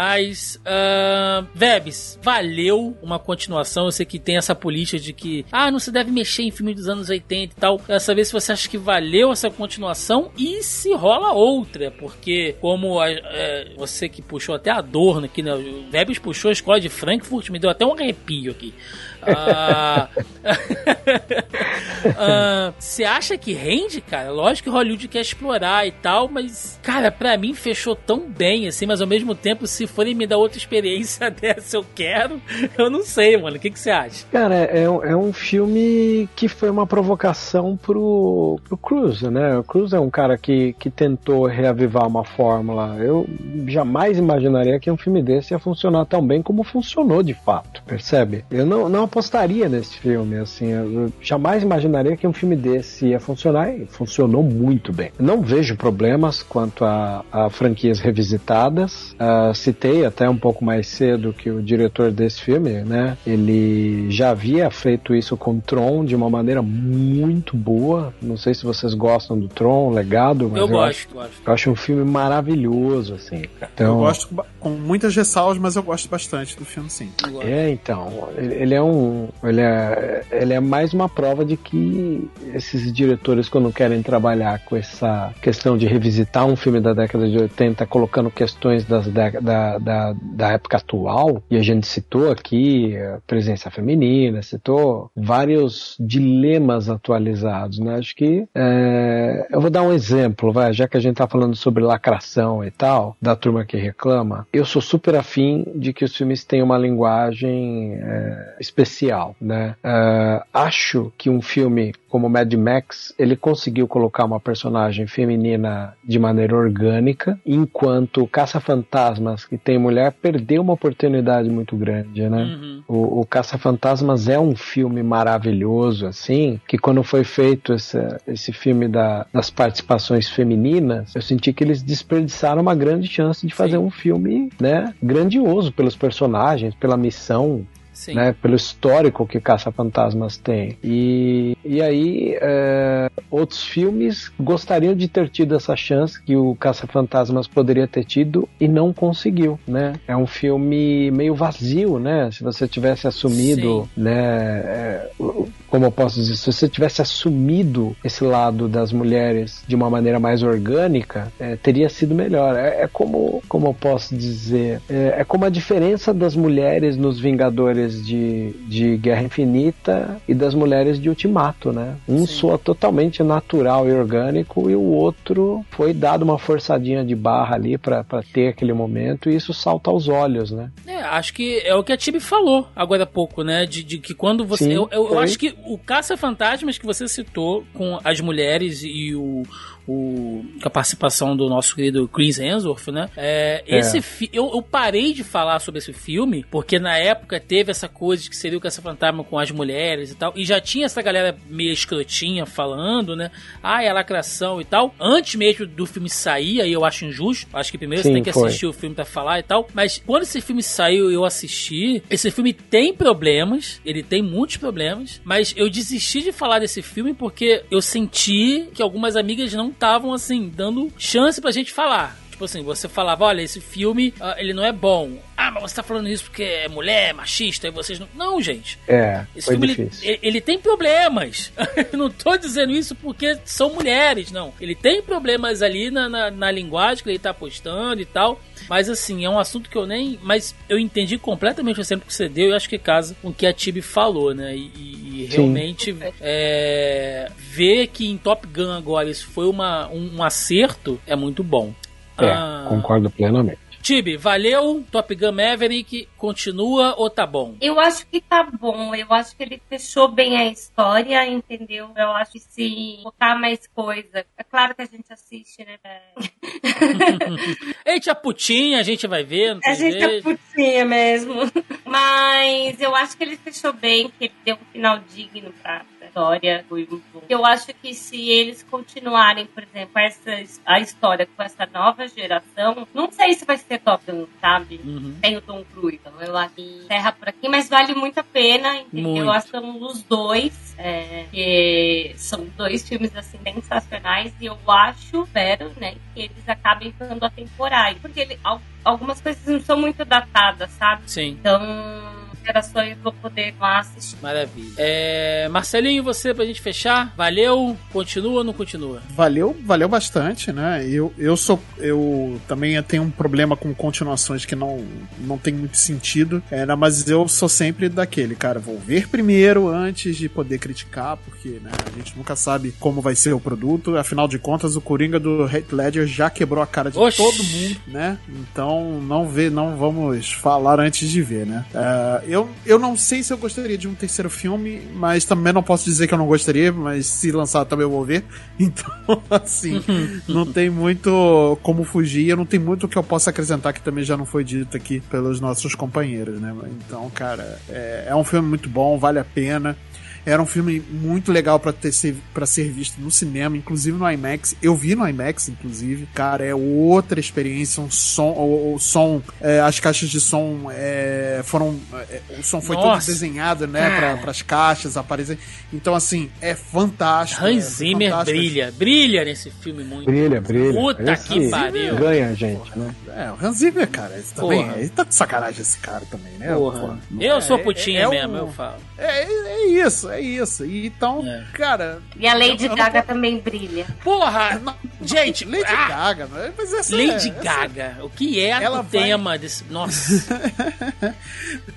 Ahn, Vebs, valeu uma continuação. Eu sei que tem essa política de que, ah, não se deve mexer em filme dos anos 80 e tal. Quero saber se você acha que valeu essa continuação e se rola outra. Porque, como a- é, você que puxou até Adorno aqui, né? O puxou a escola de Frankfurt, me deu até um arrepio aqui. Ah, ah, Você acha que rende, cara? Lógico que Hollywood quer explorar e tal, mas, cara, pra mim fechou tão bem, assim, mas ao mesmo tempo, se forem me dar outra experiência dessa, eu quero. Eu não sei, mano. O que, você acha? Cara, é, um- é um filme que foi uma provocação pro, pro Cruz, né? O Cruz é um cara que, que tentou reavivar uma fórmula. Eu jamais imaginaria que um filme desse ia funcionar tão bem como funcionou de fato, percebe? Eu não, não apostaria nesse filme, assim. Eu jamais imaginaria que um filme desse ia funcionar e funcionou muito bem. Não vejo problemas quanto a, a franquias revisitadas. Ah, citei até um pouco mais cedo que o diretor desse filme, né? Ele já havia feito isso com Tron de uma maneira muito boa. Não sei se vocês gostam do Tron, legado, mas eu eu, acho, gosto, gosto. eu acho um filme maravilhoso, assim. Então, Eu gosto com muitas ressalvas, mas eu gosto bastante do filme, sim. É, então, ele é um, ele é, ele é mais uma prova de que esses diretores quando querem trabalhar com essa questão de revisitar um filme da década de 80, colocando questões das da, da, da época atual, e a gente citou aqui a presença feminina, citou vários dilemas atualizados, né? Acho que é, eu vou dar um exemplo, vai, já que a gente tá falando sobre lacração e tal, da turma que reclama, eu sou super afim de que os filmes tenham uma linguagem é, especial, né? É, acho que um filme como Mad Max, ele conseguiu colocar uma personagem feminina de maneira orgânica, enquanto Caça-Fantasmas, que tem mulher, perdeu uma oportunidade muito grande, né? Uhum. O, o Caça-Fantasmas é um filme maravilhoso, assim, que quando foi feito esse, esse filme da- das participações femininas, eu senti que eles desperdiçaram uma grande chance de fazer Sim. um filme, né, grandioso pelos personagens, pela missão, Sim. né, pelo histórico que Caça-Fantasmas tem. E, e aí, é, outros filmes gostariam de ter tido essa chance que o Caça-Fantasmas poderia ter tido e não conseguiu, né? É um filme meio vazio, né? Se você tivesse assumido, né, é, como eu posso dizer, se você tivesse assumido esse lado das mulheres de uma maneira mais orgânica, é, teria sido melhor. É, é como, como eu posso dizer, é, é como a diferença das mulheres nos Vingadores de, de Guerra Infinita e das mulheres de Ultimato, né? Um Sim. soa totalmente natural e orgânico e o outro foi dado uma forçadinha de barra ali pra pra ter aquele momento e isso salta aos olhos, né? É, acho que é o que a Tibi falou agora há pouco, né? De, de que quando você. Sim, eu eu- eu acho que o Caça-Fantasmas que você citou com as mulheres e o. O, com a participação do nosso querido Chris Hemsworth, né? É, É. esse eu, eu parei de falar sobre esse filme porque na época teve essa coisa de que seria o Caça-Fantasma com as mulheres e tal, e já tinha essa galera meio escrotinha falando, né? Ah, é lacração e tal. Antes mesmo do filme sair, aí eu acho injusto. Acho que primeiro você Sim, tem que foi. assistir o filme pra falar e tal. Mas quando esse filme saiu eu assisti, esse filme tem problemas, ele tem muitos problemas, mas eu desisti de falar desse filme porque eu senti que algumas amigas não estavam assim, dando chance pra gente falar. Tipo assim, você falava, olha, esse filme, ah, ele não é bom. ah, mas você tá falando isso porque é mulher, machista, e vocês não. Não, gente. É, Esse filme, ele, ele- tem problemas. Eu não tô dizendo isso porque são mulheres, não. Ele tem problemas ali na, na, na linguagem que ele tá postando e tal. Mas assim, é um assunto que eu nem. Mas eu entendi completamente o exemplo que você deu e acho que casa com o que a Tibi falou, né? E, e- realmente é, ver que em Top Gun agora isso foi uma, um, um acerto é muito bom. É, Ah, concordo plenamente. Tibi, valeu. Top Gun Maverick continua ou tá bom? Eu acho que tá bom. Eu acho que ele fechou bem a história, entendeu? Eu acho que se botar mais coisa. É claro que a gente assiste, né? A gente é putinha, a gente vai ver, A gente é jeito. putinha mesmo. Mas eu acho que ele fechou bem, que ele deu um final digno pra pra história. Foi muito bom. Eu acho que se eles continuarem, por exemplo, essa, a história com essa nova geração, não sei se vai ser Top Gun, sabe? Uhum. Tem o Tom Cruise, então eu acho que encerra por aqui, mas vale muito a pena, entendeu? Muito. Eu acho que são os dois, é, que são dois filmes assim sensacionais e eu acho, espero, né, que eles acabem ficando atemporais, porque ele, al- algumas coisas não são muito datadas, sabe? Sim, Então, gerações vão poder lá assistir. maravilha. É, Marcelinho, você pra gente fechar? Valeu? Continua ou não continua? Valeu, valeu bastante, né? Eu, eu sou. Eu também tenho um problema com continuações que não, não tem muito sentido. É, né, mas eu sou sempre daquele, cara. Vou ver primeiro antes de poder criticar, porque né, a gente nunca sabe como vai ser o produto. Afinal de contas, o Coringa do Heath Ledger já quebrou a cara de Oxi. todo mundo, né? Então não vê, não vamos falar antes de ver, né? É, eu, eu não sei se eu gostaria de um terceiro filme, mas também não posso dizer que eu não gostaria, mas se lançar também eu vou ver. Então, assim, não tem muito como fugir, eu não tem muito que eu possa acrescentar que também já não foi dito aqui pelos nossos companheiros, né? Então, cara, é, é um filme muito bom, vale a pena. Era um filme muito legal pra ter ser, para ser visto no cinema, inclusive no IMAX. Eu vi no IMAX, inclusive. Cara, é outra experiência. Um som, o, o som, é, as caixas de som é, foram, é, o som foi Nossa. todo desenhado, né, para as caixas aparecer. Então, assim, é fantástico. Hans é Zimmer fantástico. brilha, brilha nesse filme muito. Brilha, brilha. Puta Esse que pariu. Ganha a gente, né? É, o Hans Zimmer, cara, esse também, Porra. ele tá de sacanagem esse cara também, né? Porra. Pô, Eu é, sou é- putinha é um- mesmo, eu falo. É, é isso, é isso. E Então, É. cara, E a Lady Eu- eu não Gaga tô- também brilha. Porra! Não, Gente, Lady ah, Gaga, né? mas essa Lady é, essa- Gaga. O que é Ela o vai- tema desse. Nossa.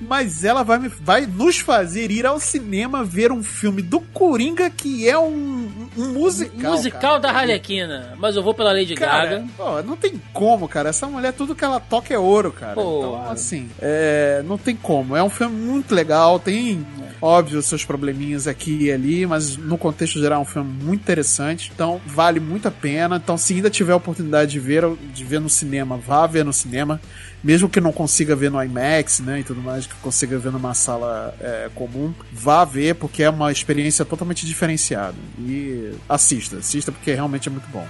Mas ela vai, me- vai nos fazer ir ao cinema ver um filme do Coringa que é um, um musical. Musical cara. da Harlequina. Mas eu vou pela Lady Cara, Gaga. pô, não tem como, cara. Essa mulher, tudo que ela toca é ouro, cara. Pô, então, assim, é, não tem como. É um filme muito legal. Tem, óbvio, seus probleminhas aqui e ali, mas no contexto geral é um filme muito interessante. Então, vale muito a pena. Então, se ainda tiver a oportunidade de ver, de ver no cinema, vá ver no cinema. Mesmo que não consiga ver no IMAX, né, e tudo mais, que consiga ver numa sala é, comum, vá ver, porque é uma experiência totalmente diferenciada. E assista, assista, porque realmente é muito bom.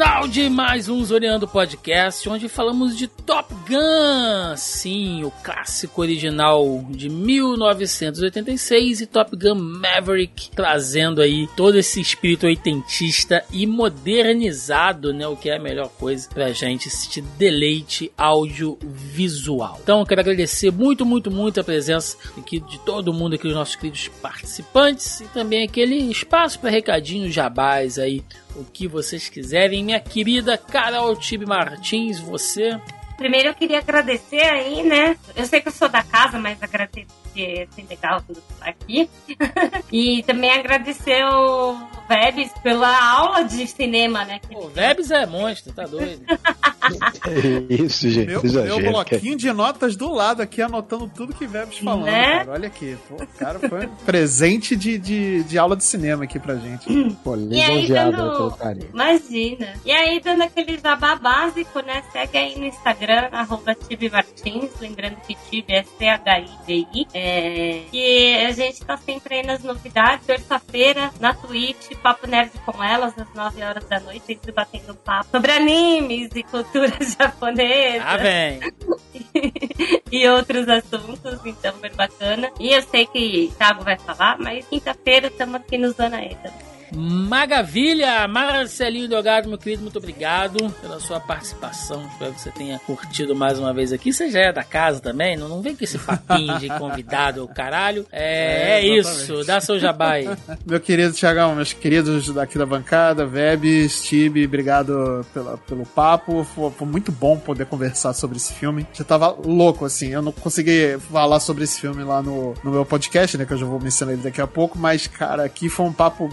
Final de mais um Zoreando Podcast, onde falamos de Top Gun. Sim, o clássico original de 1986 e Top Gun Maverick, trazendo aí todo esse espírito oitentista e modernizado, né? O que é a melhor coisa pra gente, este deleite audiovisual. Então, eu quero agradecer muito, muito, muito a presença aqui de todo mundo aqui, os nossos queridos participantes e também aquele espaço para recadinhos jabás aí o que vocês quiserem. Minha querida Carol Tibe Martins, você. Primeiro eu queria agradecer aí, né? Eu sei que eu sou da casa, mas agradecer porque é sempre legal tudo estar aqui. e também agradecer o Vebs pela aula de cinema, né? que O Vebs é monstro, tá doido? Isso, gente. Meu, exagero. meu bloquinho de notas do lado aqui, anotando tudo que Vebs falando, Né? cara. Olha aqui. Pô, o cara foi um presente de, de, de aula de cinema aqui pra gente. Pô, E aí, lisonjeado dando- pelo. Imagina. E aí, dando aquele jabá básico, né? Segue aí no Instagram, arroba Martins, lembrando que Tibi é C-H-I-B-I. É, e a gente tá sempre aí nas novidades, terça-feira, na Twitch, Papo Nerd com elas, às 9 horas da noite, sempre batendo papo sobre animes e cultura japonesa. Ah, vem. e outros assuntos, então bem bacana. E eu sei que Thiago vai falar, mas quinta-feira estamos aqui no Zona E também. Maravilha! Marcelinho Delgado, meu querido, muito obrigado pela sua participação. Espero que você tenha curtido mais uma vez aqui. Você já é da casa também? Não, não vem com esse papinho de convidado, caralho. É, é, É, isso, dá seu jabá aí. Meu querido Tiagão, meus queridos daqui da bancada, Vebs, Tibi, obrigado pela, pelo papo. Foi, foi muito bom poder conversar sobre esse filme. Já tava louco, assim. Eu não consegui falar sobre esse filme lá no, no meu podcast, né? Que eu já vou mencionar ele daqui a pouco. Mas, cara, aqui foi um papo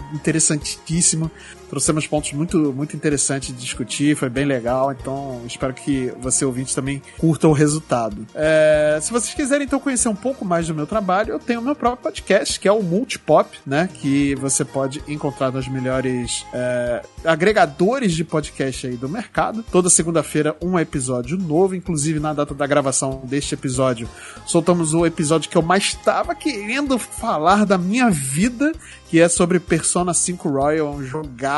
interessantíssimo. Trouxemos pontos muito, muito interessantes de discutir, foi bem legal, então espero que você ouvinte também curta o resultado. É, se vocês quiserem então conhecer um pouco mais do meu trabalho, eu tenho o meu próprio podcast, que é o Multipop, né? Que você pode encontrar nos melhores é, agregadores de podcast aí do mercado. Toda segunda-feira um episódio novo, inclusive na data da gravação deste episódio, soltamos o episódio que eu mais estava querendo falar da minha vida, que é sobre Persona 5 Royal, um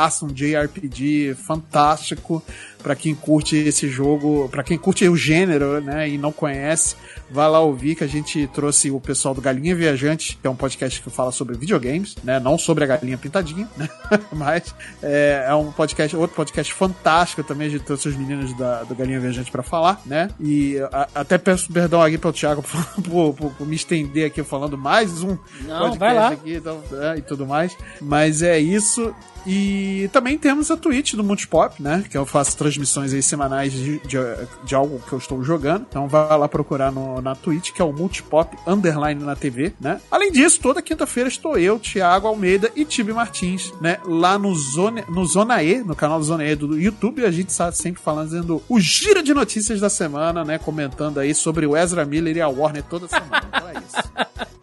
jogaço, um JRPG fantástico. Pra quem curte esse jogo, pra quem curte o gênero, né, e não conhece, vai lá ouvir que a gente trouxe o pessoal do Galinha Viajante, que é um podcast que fala sobre videogames, né, não sobre a galinha pintadinha, né, mas é, é um podcast, outro podcast fantástico também, a gente trouxe os meninos da, do Galinha Viajante pra falar, né, e a- até peço perdão aqui pro Thiago por, por- por- por me estender aqui falando mais um Não, vai lá. aqui então, é, e tudo mais. Mas é isso. E também temos a Twitch do Multipop, né? Que eu faço transmissões aí semanais de, de, de algo que eu estou jogando. Então vai lá procurar no, na Twitch, que é o Multipop Underline na TV, né? Além disso, toda quinta-feira estou eu, Thiago Almeida e Tibi Martins, né? Lá no Zona, no Zona E, no canal do Zona E do YouTube, a gente está sempre falando, dizendo o giro de notícias da semana, né? Comentando aí sobre o Ezra Miller e a Warner toda semana. Então é isso.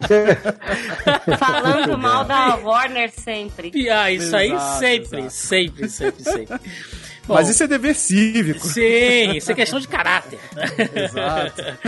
Falando mal da Warner sempre. E, ah, isso aí Exato, sempre, sempre, sempre, sempre. Bom, Mas isso é dever cívico. Sim, isso é questão de caráter. Exato.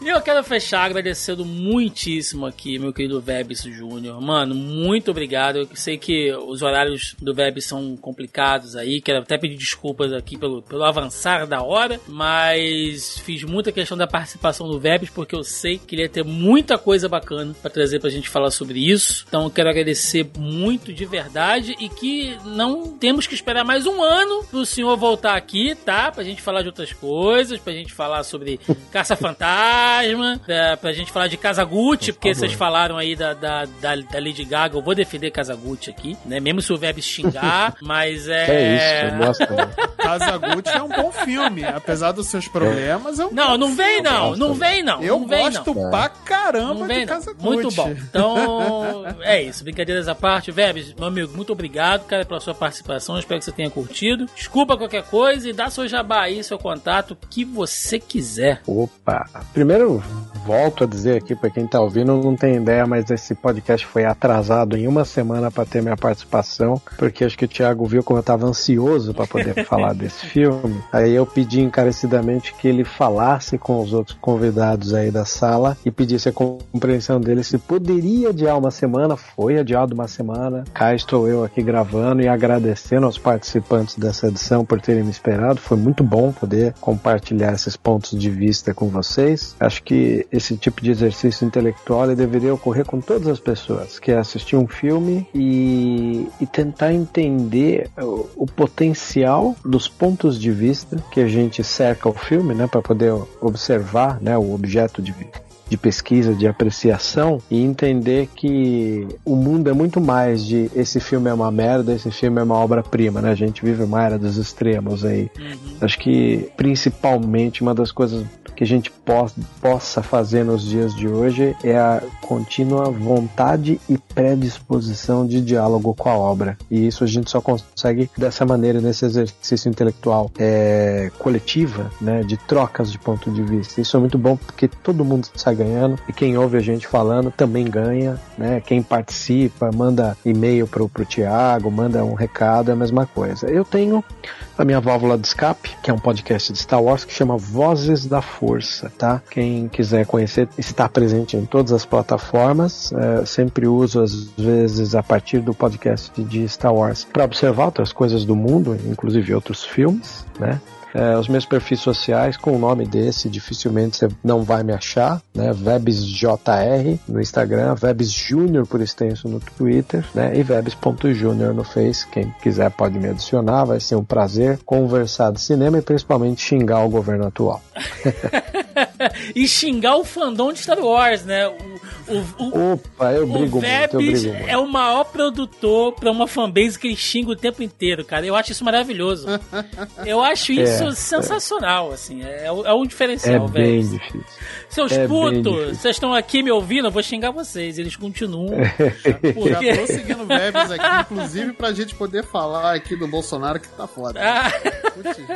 E eu quero fechar agradecendo muitíssimo aqui, meu querido Vebs Júnior. Mano, muito obrigado. Eu sei que os horários do Vebs são complicados aí. Quero até pedir desculpas aqui pelo, pelo avançar da hora. Mas fiz muita questão da participação do Vebs, porque eu sei que ele ia ter muita coisa bacana pra trazer pra gente falar sobre isso. Então eu quero agradecer muito de verdade e que não temos que esperar mais um ano pro senhor voltar aqui, tá? Pra gente falar de outras coisas, pra gente falar sobre Caça-Fantasma, pra, pra gente falar de Kazaguchi, porque vocês falaram aí da, da, da, da Lady Gaga, eu vou defender Kazaguchi aqui, né? Mesmo se o Web xingar, mas é... É isso, eu gosto. né? Kazaguchi é um bom filme, apesar dos seus problemas. É um Não, bom não vem não, não vem não, Eu não vem gosto não. pra caramba Não vem, de não. Kazaguchi. Muito bom. Então, é isso. Brincadeiras à parte. Vebs, meu amigo, muito obrigado, cara, pela sua participação. Espero que você tenha curtido. Desculpa qualquer coisa e dá seu jabá aí, seu contato, o que você quiser. Opa! Primeiro, volto a dizer aqui pra quem tá ouvindo, não tem ideia, mas esse podcast foi atrasado em uma semana pra ter minha participação, porque acho que o Thiago viu como eu tava ansioso pra poder falar desse filme. Aí eu pedi encarecidamente que ele falasse com os outros convidados aí da sala e pedisse a compreensão dele se poderia adiar uma semana. Foi adiado uma semana. Cá estou eu aqui gravando e agradecendo aos participantes dessa edição por terem me esperado. Foi muito bom poder compartilhar esses pontos de vista com vocês. Acho que esse tipo de exercício intelectual ele deveria ocorrer com todas as pessoas, que é assistir um filme e, e tentar entender o, o potencial dos pontos de vista que a gente cerca o filme, né, para poder observar, né, o objeto de de pesquisa, de apreciação e entender que o mundo é muito mais de esse filme é uma merda, esse filme é uma obra-prima, né? A gente vive uma era dos extremos aí. Acho que principalmente uma das coisas que a gente po possa fazer nos dias de hoje é a contínua vontade e predisposição de diálogo com a obra. E isso a gente só consegue dessa maneira, nesse exercício intelectual é, coletiva, né, de trocas de ponto de vista. Isso é muito bom porque todo mundo sai ganhando e quem ouve a gente falando também ganha, né? Quem participa, manda e-mail pro, pro Tiago, manda um recado, é a mesma coisa. Eu tenho a minha válvula de escape, que é um podcast de Star Wars que chama Vozes da Força, tá? Quem quiser conhecer está presente em todas as plataformas. É, sempre uso às vezes a partir do podcast de Star Wars para observar outras coisas do mundo, inclusive outros filmes, né? É, os meus perfis sociais com o nome desse dificilmente você não vai me achar, né? VebsJR no Instagram, Vebs Júnior por extenso no Twitter, né? E Vebs.júnior no Face. Quem quiser pode me adicionar, vai ser um prazer conversar de cinema e principalmente xingar o governo atual. e xingar o fandom de Star Wars, né? O, o, o, Opa, eu o brigo muito, eu brigo muito. é o maior produtor pra uma fanbase que ele xinga o tempo inteiro, cara. Eu acho isso maravilhoso. Eu acho isso É, sensacional, assim. É, o- é um É diferencial, bem velho. difícil. Seus é putos, vocês estão aqui me ouvindo, eu vou xingar vocês. Eles continuam. Já Porque... tô seguindo Vebs aqui, inclusive pra gente poder falar aqui do Bolsonaro que tá foda. Ah,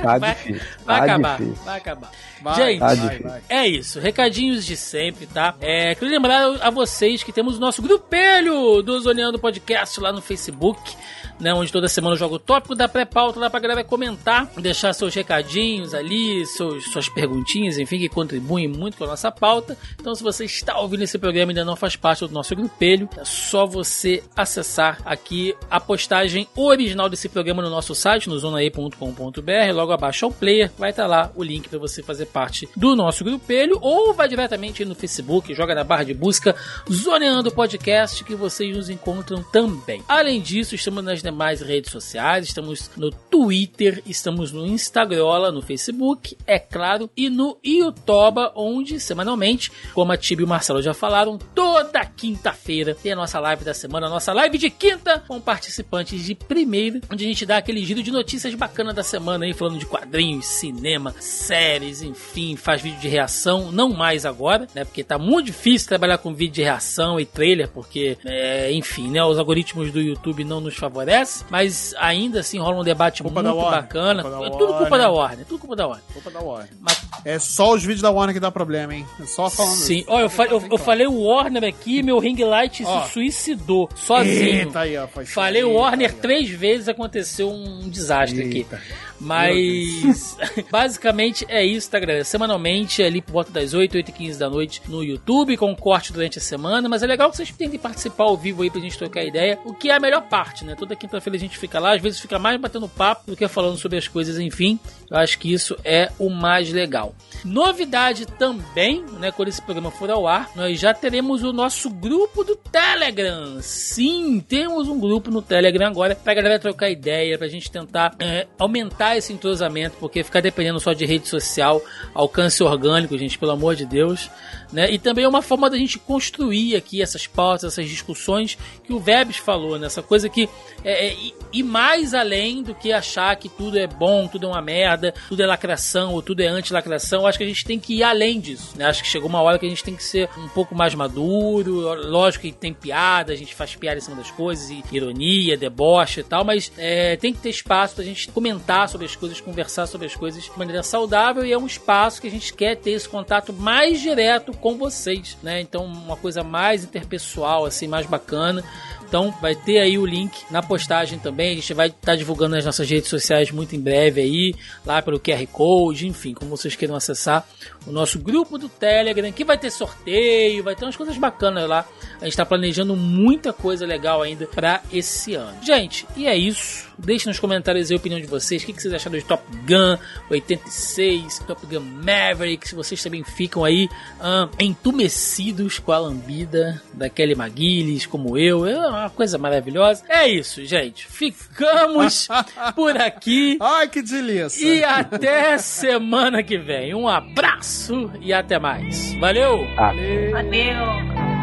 Tá vai, difícil. vai tá acabar, difícil. vai acabar. Vai, Gente, vai, vai. É isso, recadinhos de sempre, tá? É, queria lembrar a vocês que temos o nosso grupelho do Zoneando Podcast lá no Facebook, né? Onde toda semana eu jogo o tópico da pré-pauta lá pra galera comentar, deixar seus recadinhos ali, seus, suas perguntinhas, enfim, que contribuem muito com a nossa pauta. Então, se você está ouvindo esse programa e ainda não faz parte do nosso grupelho, é só você acessar aqui a postagem original desse programa no nosso site, no zonae.com.br, logo abaixo ao player, vai estar lá o link para você fazer parte do nosso grupelho, ou vai diretamente no Facebook, joga na barra de busca Zoneando Podcast, que vocês nos encontram também. Além disso, estamos nas redes sociais, estamos no Twitter, estamos no Instagram, no Facebook, é claro, e no Yotoba, onde semanalmente, como a Tibi e o Marcelo já falaram, toda quinta-feira tem a nossa live da semana, a nossa live de quinta, com participantes de primeira, onde a gente dá aquele giro de notícias bacanas da semana aí, falando de quadrinhos, cinema, séries, enfim, faz vídeo de reação, não mais agora, né, porque tá muito difícil trabalhar com vídeo de reação e trailer, porque, é, enfim, né, os algoritmos do YouTube não nos favorecem, mas ainda assim rola um debate Culpa muito bacana, culpa é tudo culpa da Warner, tudo culpa da Warner. Culpa da Warner. Mas É só os vídeos da Warner que dá problema, hein? É só falando Sim, olha, eu, fa- eu, eu falei o Warner aqui, meu ring light se suicidou, sozinho. Eita aí, ó. Falei o Warner aí, três vezes, aconteceu um desastre Eita. aqui. Mas basicamente é isso, tá, galera? Semanalmente, ali por volta das 8, 8 e 15 da noite no YouTube, com corte durante a semana. Mas é legal que vocês tentem participar ao vivo aí pra gente trocar ideia, o que é a melhor parte, né? Toda quinta-feira a gente fica lá, às vezes fica mais batendo papo do que falando sobre as coisas, enfim. Eu acho que isso é o mais legal. Novidade também, né? Quando esse programa for ao ar, nós já teremos o nosso grupo do Telegram. Sim, temos um grupo no Telegram agora pra galera trocar ideia, pra gente tentar é, aumentar esse entrosamento, porque ficar dependendo só de rede social, alcance orgânico, gente, pelo amor de Deus. Né? E também é uma forma da gente construir aqui essas pautas, essas discussões que o Vebs falou, né? Essa coisa que é, é, e mais além do que achar que tudo é bom, tudo é uma merda, tudo é lacração ou tudo é anti-lacração, acho que a gente tem que ir além disso. Né? Acho que chegou uma hora que a gente tem que ser um pouco mais maduro. Lógico que tem piada, a gente faz piada em cima das coisas, e ironia, deboche e tal, mas é, tem que ter espaço pra gente comentar sobre as coisas, conversar sobre as coisas de maneira saudável e é um espaço que a gente quer ter esse contato mais direto com vocês, né? Então, uma coisa mais interpessoal, assim, mais bacana. Então vai ter aí o link na postagem também. A gente vai estar divulgando nas nossas redes sociais muito em breve aí, lá pelo QR Code, enfim, como vocês queiram acessar o nosso grupo do Telegram, que vai ter sorteio, vai ter umas coisas bacanas lá. A gente está planejando muita coisa legal ainda para esse ano. Gente, e é isso. Deixe nos comentários a opinião de vocês. O que vocês acharam de Top Gun 86, Top Gun Maverick? Se vocês também ficam aí ah, entumecidos com a lambida da Kelly McGillis, como eu. É uma coisa maravilhosa. É isso, gente. Ficamos por aqui. Ai, que delícia. E até semana que vem. Um abraço e até mais. Valeu. Valeu.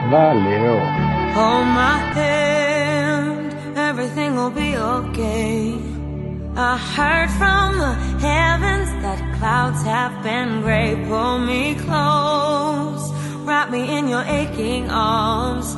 Valeu. Hold my hand, everything will be okay. I heard from the heavens that clouds have been gray. Pull me close, wrap me in your aching arms.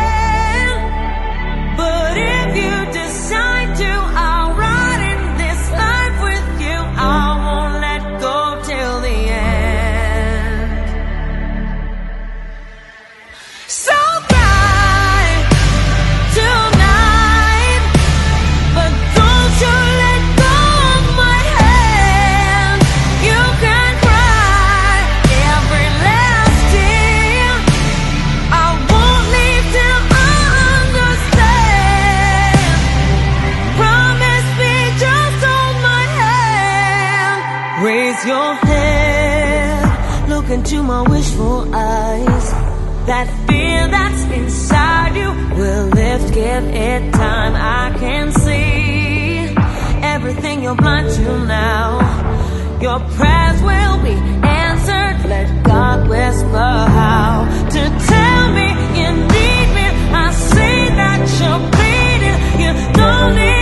you're blind to now. Your prayers will be answered. Let God whisper how to tell me you need me. I see that you're bleeding. You don't need.